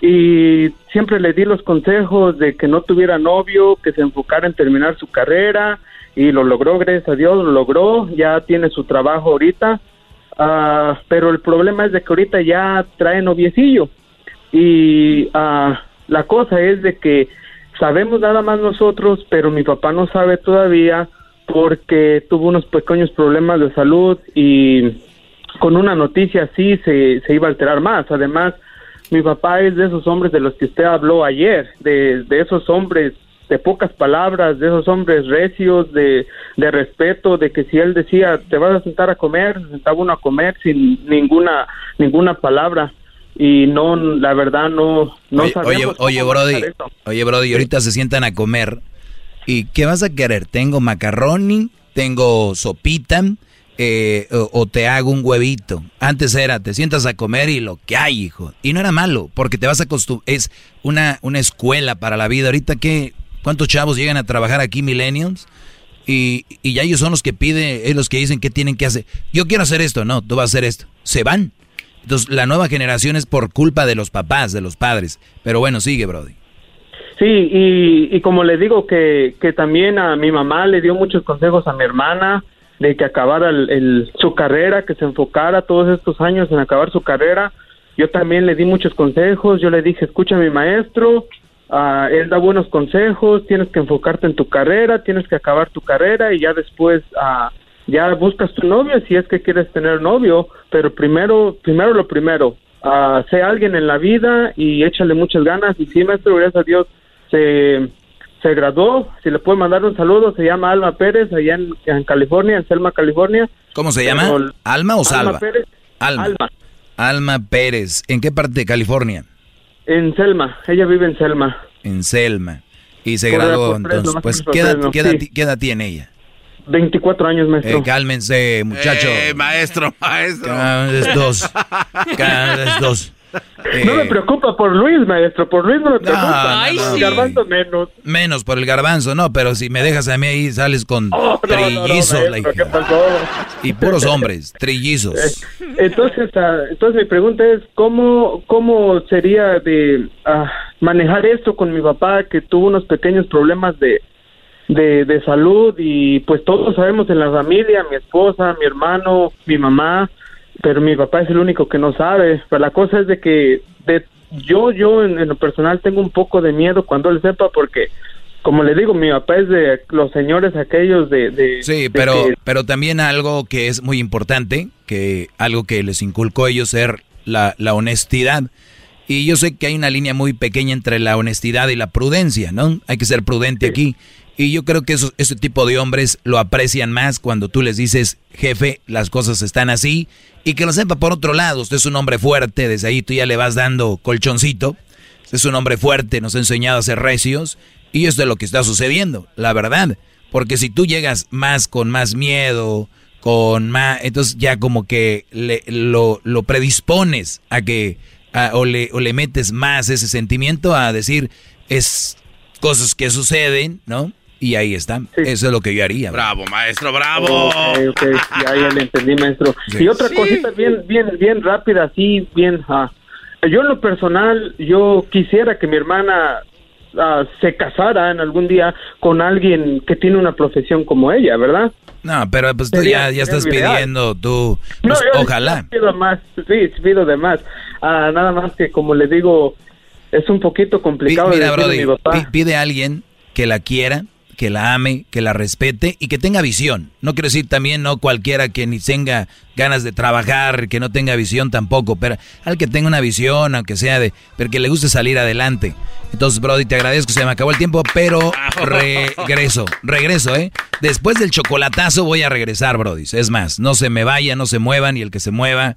y siempre le di los consejos de que no tuviera novio, que se enfocara en terminar su carrera, y lo logró, gracias a Dios, lo logró, ya tiene su trabajo ahorita, ah, pero el problema es de que ahorita ya trae noviecillo y uh, la cosa es de que sabemos nada más nosotros, pero mi papá no sabe todavía porque tuvo unos pequeños problemas de salud y con una noticia así se, se iba a alterar más. Además, mi papá es de esos hombres de los que usted habló ayer, de, de esos hombres de pocas palabras, de esos hombres recios, de, de respeto, de que si él decía te vas a sentar a comer, se sentaba uno a comer sin ninguna, ninguna palabra y no, la verdad no, no oye, sabemos Oye, Brody, oye, Brody, ahorita se sientan a comer. ¿Y qué vas a querer? Tengo macarroni, tengo sopita, eh, o, te hago un huevito. Antes era, te sientas a comer y lo que hay, hijo. Y no era malo, porque te vas a acostumbrar. Es una, una escuela para la vida. Ahorita, ¿qué? ¿cuántos chavos llegan a trabajar aquí, millennials? Y, y ya ellos son los que piden, es los que dicen qué tienen que hacer. Yo quiero hacer esto, no, tú vas a hacer esto. Se van. Entonces, la nueva generación es por culpa de los papás, de los padres. Pero bueno, sigue, Brody. Sí, y, y como le digo que, que también a mi mamá le dio muchos consejos a mi hermana, de que acabara el, su carrera, que se enfocara todos estos años en acabar su carrera. Yo también le di muchos consejos, yo le dije, escucha a mi maestro, uh, él da buenos consejos, tienes que enfocarte en tu carrera, tienes que acabar tu carrera y ya después uh, ya buscas tu novio si es que quieres tener novio, pero primero, primero lo primero, uh, sé alguien en la vida y échale muchas ganas y sí, maestro, gracias a Dios, se se graduó, si le puede mandar un saludo, se llama Alma Pérez, allá en, California, en Selma, California. ¿Cómo se llama? ¿Alma o Salva? Alma Pérez. Alma. Alma. Pérez. ¿En qué parte de California? En Selma, ella vive en Selma. En Selma. Y se graduó, entonces, pues, ¿qué edad, tiene ella? 24 años, maestro. Eh, cálmense, muchacho. Eh, maestro, maestro. Cada vez dos. Cada vez dos. no me preocupa por Luis, maestro. Por Luis no me preocupa. el garbanzo menos. Menos por el garbanzo, no. Pero si me dejas a mí ahí, sales con oh, trillizos. Y puros hombres, trillizos. Eh, entonces, ah, entonces mi pregunta es, ¿cómo, cómo sería de ah, manejar esto con mi papá que tuvo unos pequeños problemas de, de, de salud y pues todos sabemos en la familia, mi esposa, mi hermano, mi mamá, pero mi papá es el único que no sabe. Pero la cosa es de que de, yo, yo en, lo personal tengo un poco de miedo cuando él sepa porque, como le digo, mi papá es de los señores aquellos de... sí, pero, pero también algo que es muy importante, que algo que les inculcó ellos ser la, la honestidad. Y yo sé que hay una línea muy pequeña entre la honestidad y la prudencia, ¿no? Hay que ser prudente aquí. Y yo creo que eso, ese tipo de hombres lo aprecian más cuando tú les dices, jefe, las cosas están así. Y que lo sepa por otro lado, usted es un hombre fuerte, desde ahí tú ya le vas dando colchoncito. Usted es un hombre fuerte, nos ha enseñado a ser recios. Y esto es lo que está sucediendo, la verdad. Porque si tú llegas más con más miedo, con más... Entonces ya como que le, lo, lo predispones a que... o, le, o le metes más ese sentimiento a decir, es cosas que suceden, ¿no? Y ahí están. Eso es lo que yo haría. Bravo, maestro, bravo. Okay, okay. Ya, ya le entendí, maestro. Y otra cosita bien, bien, bien rápida, así, bien. Uh, yo en lo personal, yo quisiera que mi hermana uh, se casara en algún día con alguien que tiene una profesión como ella, ¿verdad? No, pero pues tú ya, ya estás pidiendo, tú, pues, no, ojalá. Pido más, sí, pido de más. Uh, nada más que como le digo, es un poquito complicado. Mira, Brody, pide a alguien que la quiera, que la ame, que la respete y que tenga visión. No quiero decir también no cualquiera que ni tenga ganas de trabajar, que no tenga visión tampoco, pero al que tenga una visión, aunque sea de, pero que le guste salir adelante. Entonces, Brody, te agradezco, se me acabó el tiempo, pero regreso, regreso, ¿eh? Después del chocolatazo voy a regresar, Brody. Es más, no se me vaya, no se muevan y el que se mueva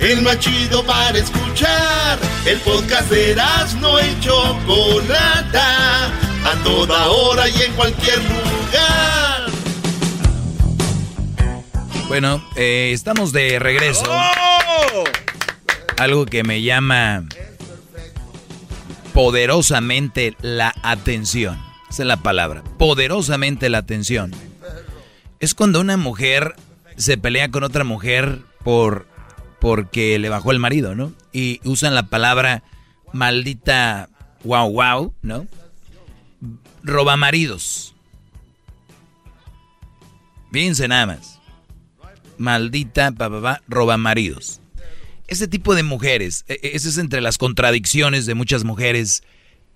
el más chido para escuchar. El podcast de no y Chocolata, a toda hora y en cualquier lugar. Bueno, eh, estamos de regreso. ¡Oh! Algo que me llama poderosamente la atención. Esa es la palabra. Poderosamente la atención. Es cuando una mujer se pelea con otra mujer por porque le bajó el marido, ¿no? Y usan la palabra maldita wow wow, ¿no? Roba maridos. Fíjense nada más. Maldita papá, roba maridos. Ese tipo de mujeres, e, e, ese es entre las contradicciones de muchas mujeres.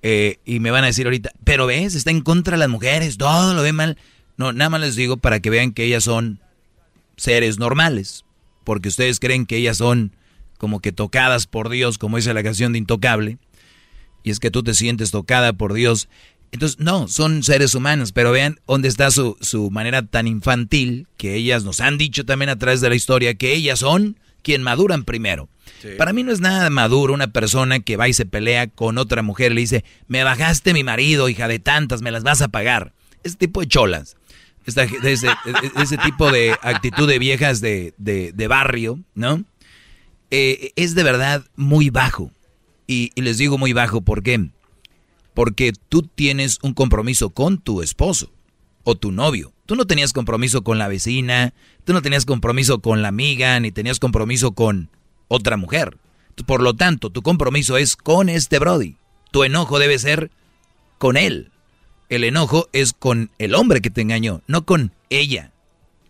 Eh, y me van a decir ahorita, pero ves, está en contra de las mujeres, todo lo ve mal. No, nada más les digo para que vean que ellas son seres normales porque ustedes creen que ellas son como que tocadas por Dios, como dice la canción de Intocable, y es que tú te sientes tocada por Dios. Entonces, no, son seres humanos, pero vean dónde está su, su manera tan infantil, que ellas nos han dicho también a través de la historia, que ellas son quien maduran primero. Para mí no es nada maduro una persona que va y se pelea con otra mujer y le dice, me bajaste mi marido, hija de tantas, me las vas a pagar. Ese tipo de cholas, ese, ese, tipo de actitud de viejas de, de, barrio, ¿no? Eh, es de verdad muy bajo. Y, y les digo muy bajo, ¿por qué? Porque tú tienes un compromiso con tu esposo o tu novio. Tú no tenías compromiso con la vecina, tú no tenías compromiso con la amiga, ni tenías compromiso con otra mujer. Por lo tanto, tu compromiso es con este Brody. Tu enojo debe ser con él. El enojo es con el hombre que te engañó, no con ella.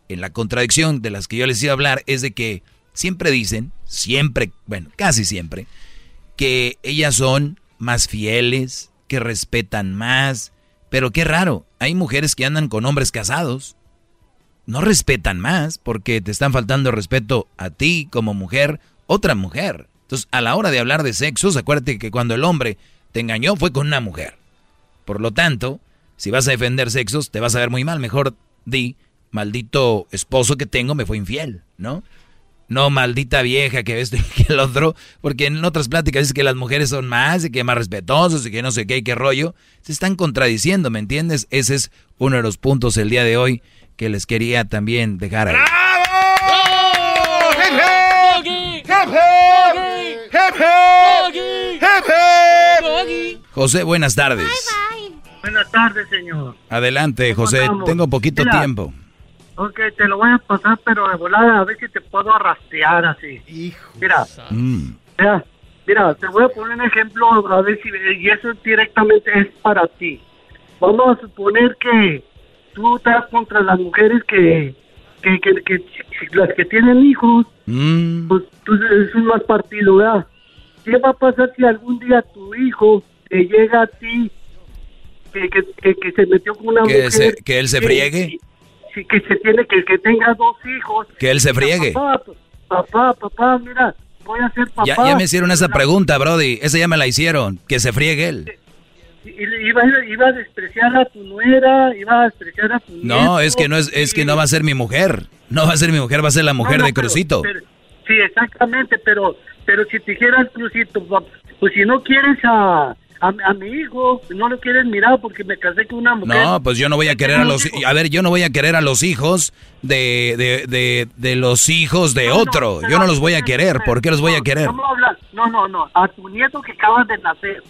En la contradicción de las que yo les iba a hablar es de que siempre dicen, siempre, bueno, casi siempre, que ellas son más fieles, que respetan más. Pero qué raro, hay mujeres que andan con hombres casados. No respetan más porque te están faltando respeto a ti como mujer otra mujer. Entonces, a la hora de hablar de sexos, acuérdate que cuando el hombre te engañó fue con una mujer. Por lo tanto, si vas a defender sexos, te vas a ver muy mal. Mejor di, maldito esposo que tengo me fue infiel, ¿no? No, maldita vieja que ves que el otro, porque en otras pláticas dice que las mujeres son más y que más respetuosos y que no sé qué y qué rollo. Se están contradiciendo, ¿me entiendes? Ese es uno de los puntos el día de hoy que les quería también dejar ahí. José, buenas tardes. Buenas tardes, señor. Adelante, José. Tengo poquito tiempo. Ok, te lo voy a pasar, pero de volada, a ver si te puedo arrastrear así. Hijo. Mira, mm. mira, mira, te voy a poner un ejemplo, a ver si, y eso directamente es para ti. Vamos a suponer que tú estás contra las mujeres que que, que, que las que tienen hijos, mm. pues tú es un más partido, ¿verdad? ¿Qué va a pasar si algún día tu hijo te llega a ti que, que, que se metió con una mujer? ¿Que él se friegue? Sí, que se tiene, que, que tenga dos hijos. ¿Que él se friegue? Papá, papá, papá, mira, voy a ser papá. Ya, ya me hicieron esa pregunta, Brody, esa ya me la hicieron, que se friegue él iba, iba a despreciar a tu nuera, iba a despreciar a tu No, es que no es, es que no va a ser mi mujer. No va a ser mi mujer, va a ser la mujer de Crucito. sí, exactamente, pero pero si te dijeras Crucito, pues si no quieres a, a, mi hijo, no lo quieres mirar porque me casé con una mujer. No, pues yo no voy a querer a los a ver, yo no voy a querer a los hijos de, de, de, de los hijos de otro. yo no los voy a querer, ¿por qué los voy a querer? No, no, no, a tu nieto que acabas de nacer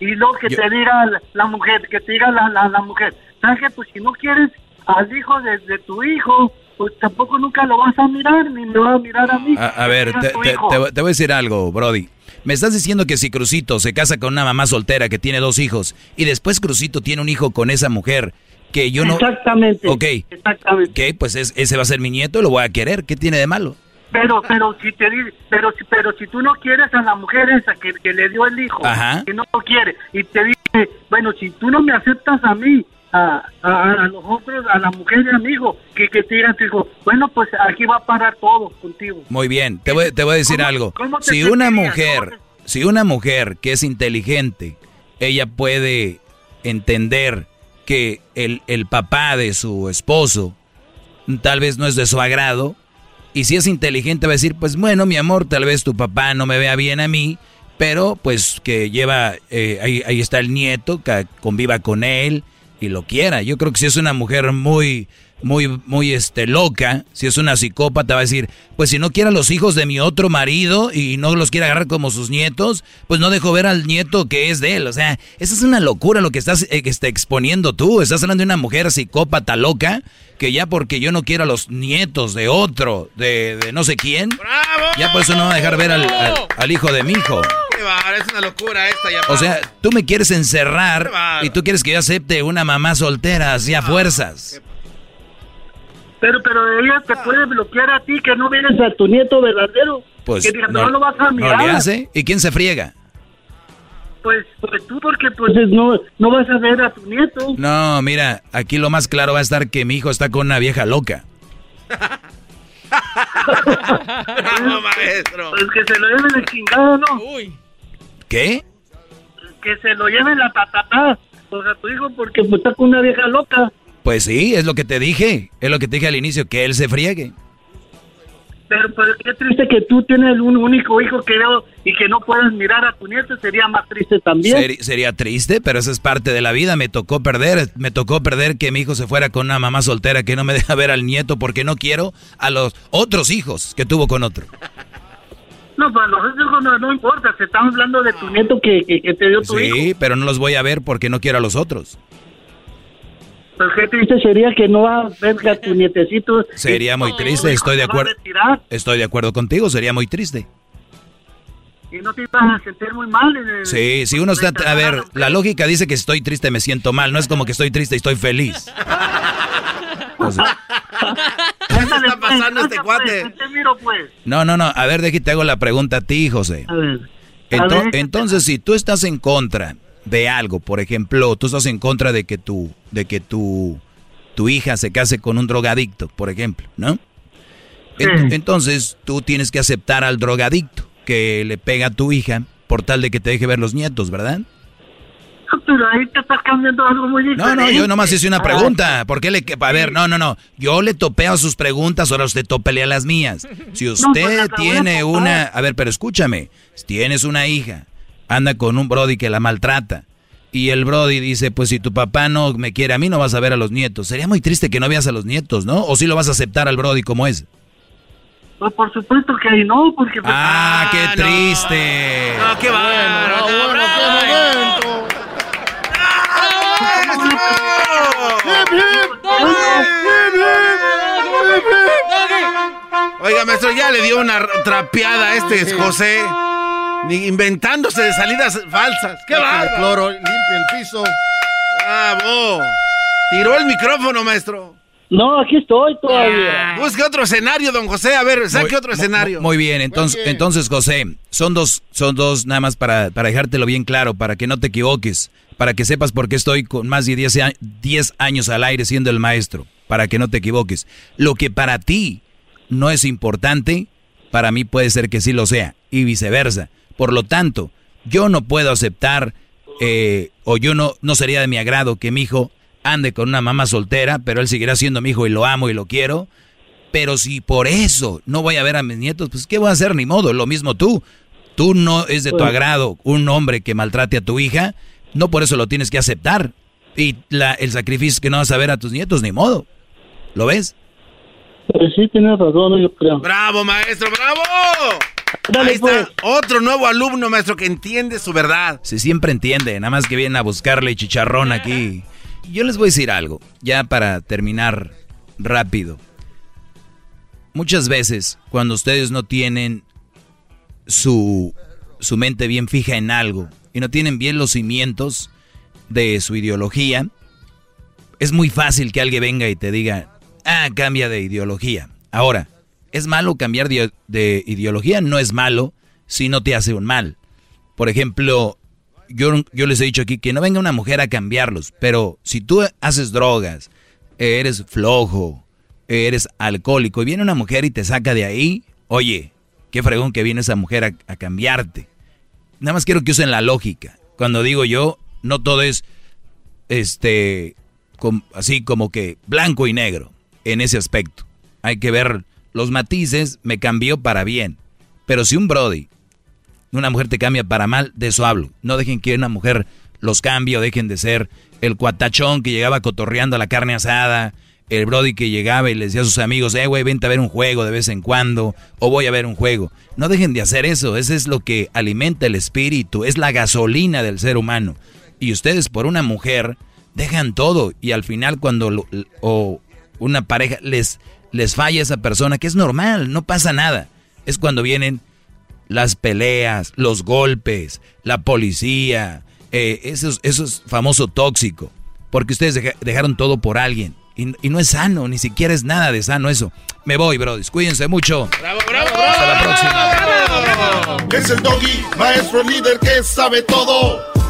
y luego que te diga la, mujer, que te diga la, la, mujer, ¿sabes qué? Pues si no quieres al hijo de, tu hijo, pues tampoco nunca lo vas a mirar, ni me va a mirar a mí. A, ver, te, voy a decir algo, Brody. Me estás diciendo que si Crucito se casa con una mamá soltera que tiene dos hijos y después Crucito tiene un hijo con esa mujer que yo no... Exactamente. Ok. Exactamente. Ok, pues ese va a ser mi nieto, lo voy a querer. ¿Qué tiene de malo? Pero, pero si te pero, pero si tú no quieres a la mujer esa que, que le dio el hijo, que no lo quiere, y te dice, bueno, si tú no me aceptas a mí, a, a, los otros, a la mujer y amigo, que, que te digan, hijo, bueno, pues aquí va a parar todo contigo. Muy bien, te voy, te voy a decir algo. Si una mujer, si una mujer que es inteligente, ella puede entender que el, el papá de su esposo tal vez no es de su agrado, y si es inteligente va a decir, pues bueno, mi amor, tal vez tu papá no me vea bien a mí, pero pues que lleva, eh, ahí, ahí, está el nieto, que conviva con él y lo quiera. Yo creo que si es una mujer muy muy, muy este, loca, si es una psicópata, va a decir, pues si no quiere a los hijos de mi otro marido y no los quiere agarrar como sus nietos, pues no dejo ver al nieto que es de él. O sea, eso es una locura lo que estás eh, este, exponiendo tú. Estás hablando de una mujer psicópata loca que ya porque yo no quiero a los nietos de otro, de, no sé quién, ya por eso no va a dejar ver al, hijo de mi hijo. es una locura esta. O sea, tú me quieres encerrar y tú quieres que yo acepte una mamá soltera así a fuerzas. Pero, pero ella te puede bloquear a ti que no vienes a tu nieto verdadero. Pues que no, lo vas a mirar. No le hace. ¿Y quién se friega? Pues, pues tú porque pues no, no vas a ver a tu nieto. No, mira, aquí lo más claro va a estar que mi hijo está con una vieja loca. no, maestro. Pues que se lo lleven el chingado, ¿no? Uy. ¿Qué? Que se lo lleven la tatata. O sea, tu hijo porque pues, está con una vieja loca. Pues sí, es lo que te dije. Es lo que te dije al inicio, que él se friegue. Pero, pero qué triste que tú tienes un único hijo que veo y que no puedes mirar a tu nieto, sería más triste también. sería triste, pero eso es parte de la vida. Me tocó perder, me tocó perder que mi hijo se fuera con una mamá soltera que no me deja ver al nieto porque no quiero a los otros hijos que tuvo con otro. No, para los hijos no, importa, se estamos hablando de tu nieto que, te dio tu hijo. Sí, pero no los voy a ver porque no quiero a los otros. Pues qué triste sería que no va a ver a tu nietecito. Sería muy triste, estoy de acuerdo. Estoy de acuerdo contigo, sería muy triste. Y no te ibas a sentir muy mal. sí, si uno está... A ver, la lógica dice que estoy triste me siento mal, no es como que estoy triste y estoy feliz. ¿Qué está pasando este cuate? Pues. No, no, no, a ver, déjate, te hago la pregunta a ti, José. A ver. entonces, si tú estás en contra de algo. Por ejemplo, tú estás en contra de que tu, de que tu, tu hija se case con un drogadicto, por ejemplo, ¿no? Entonces tú tienes que aceptar al drogadicto que le pega a tu hija por tal de que te deje ver los nietos, ¿verdad? Pero ahí te estás cambiando algo muy diferente. No, no, yo nomás hice una pregunta. ¿Por qué le.? A ver, no, no, no. Yo le topeo sus preguntas, ahora usted topelea las mías. Si pues, usted tiene una. A ver, pero escúchame. Si tienes una hija anda con un Brody que la maltrata. Y el Brody dice, pues si tu papá no me quiere a mí, no vas a ver a los nietos. Sería muy triste que no veas a los nietos, ¿no? ¿O si lo vas a aceptar al Brody como es? Pues por supuesto que no, porque... Pues, ah, qué ah, triste. No, qué bueno, qué momento. Oiga, maestro, ya le dio una trapeada a este José. Ni inventándose de salidas falsas. ¡Qué va! cloro, limpia el piso. ¡Bravo! Tiró el micrófono, maestro. No, aquí estoy todavía. Ah. busque otro escenario, don José. A ver, saque otro escenario. Muy, bien, entonces, entonces, José, son dos, son dos nada más para, para dejártelo bien claro, para que no te equivoques, para que sepas por qué estoy con más de 10, 10 años al aire siendo el maestro, para que no te equivoques. Lo que para ti no es importante, para mí puede ser que sí lo sea, y viceversa. Por lo tanto, yo no puedo aceptar eh, o yo no, no sería de mi agrado que mi hijo ande con una mamá soltera, pero él seguirá siendo mi hijo y lo amo y lo quiero. Pero si por eso no voy a ver a mis nietos, pues ¿qué voy a hacer? Ni modo, lo mismo tú. Tú no es de tu pues agrado un hombre que maltrate a tu hija, no por eso lo tienes que aceptar. Y la, el sacrificio que no vas a ver a tus nietos, ni modo. ¿Lo ves? Pues sí, tienes razón, yo creo. ¡Bravo, maestro, bravo! Ahí está pues. otro nuevo alumno, maestro, que entiende su verdad. Se siempre entiende, nada más que viene a buscarle chicharrón aquí. Yo les voy a decir algo, ya para terminar rápido. Muchas veces, cuando ustedes no tienen su, su mente bien fija en algo y no tienen bien los cimientos de su ideología, es muy fácil que alguien venga y te diga, ah, cambia de ideología. Ahora, ¿Es malo cambiar de, ideología? No es malo si no te hace un mal. Por ejemplo, yo, yo les he dicho aquí que no venga una mujer a cambiarlos, pero si tú haces drogas, eres flojo, eres alcohólico y viene una mujer y te saca de ahí, oye, qué fregón que viene esa mujer a, cambiarte. Nada más quiero que usen la lógica. Cuando digo yo, no todo es este así como que blanco y negro en ese aspecto. Hay que ver los matices me cambió para bien. Pero si un Brody, una mujer te cambia para mal, de eso hablo. No dejen que una mujer los cambie o dejen de ser el cuatachón que llegaba cotorreando a la carne asada, el Brody que llegaba y le decía a sus amigos, eh, güey, vente a ver un juego de vez en cuando, o voy a ver un juego. No dejen de hacer eso, eso es lo que alimenta el espíritu, es la gasolina del ser humano. Y ustedes por una mujer dejan todo y al final cuando o una pareja les les falla esa persona, que es normal, no pasa nada. Es cuando vienen las peleas, los golpes, la policía, eh, eso, es famoso tóxico, porque ustedes dejaron todo por alguien. Y, no es sano, ni siquiera es nada de sano eso. Me voy, bro. Cuídense mucho. Bravo, bravo, Hasta la próxima. Es el doggy, maestro líder que sabe todo.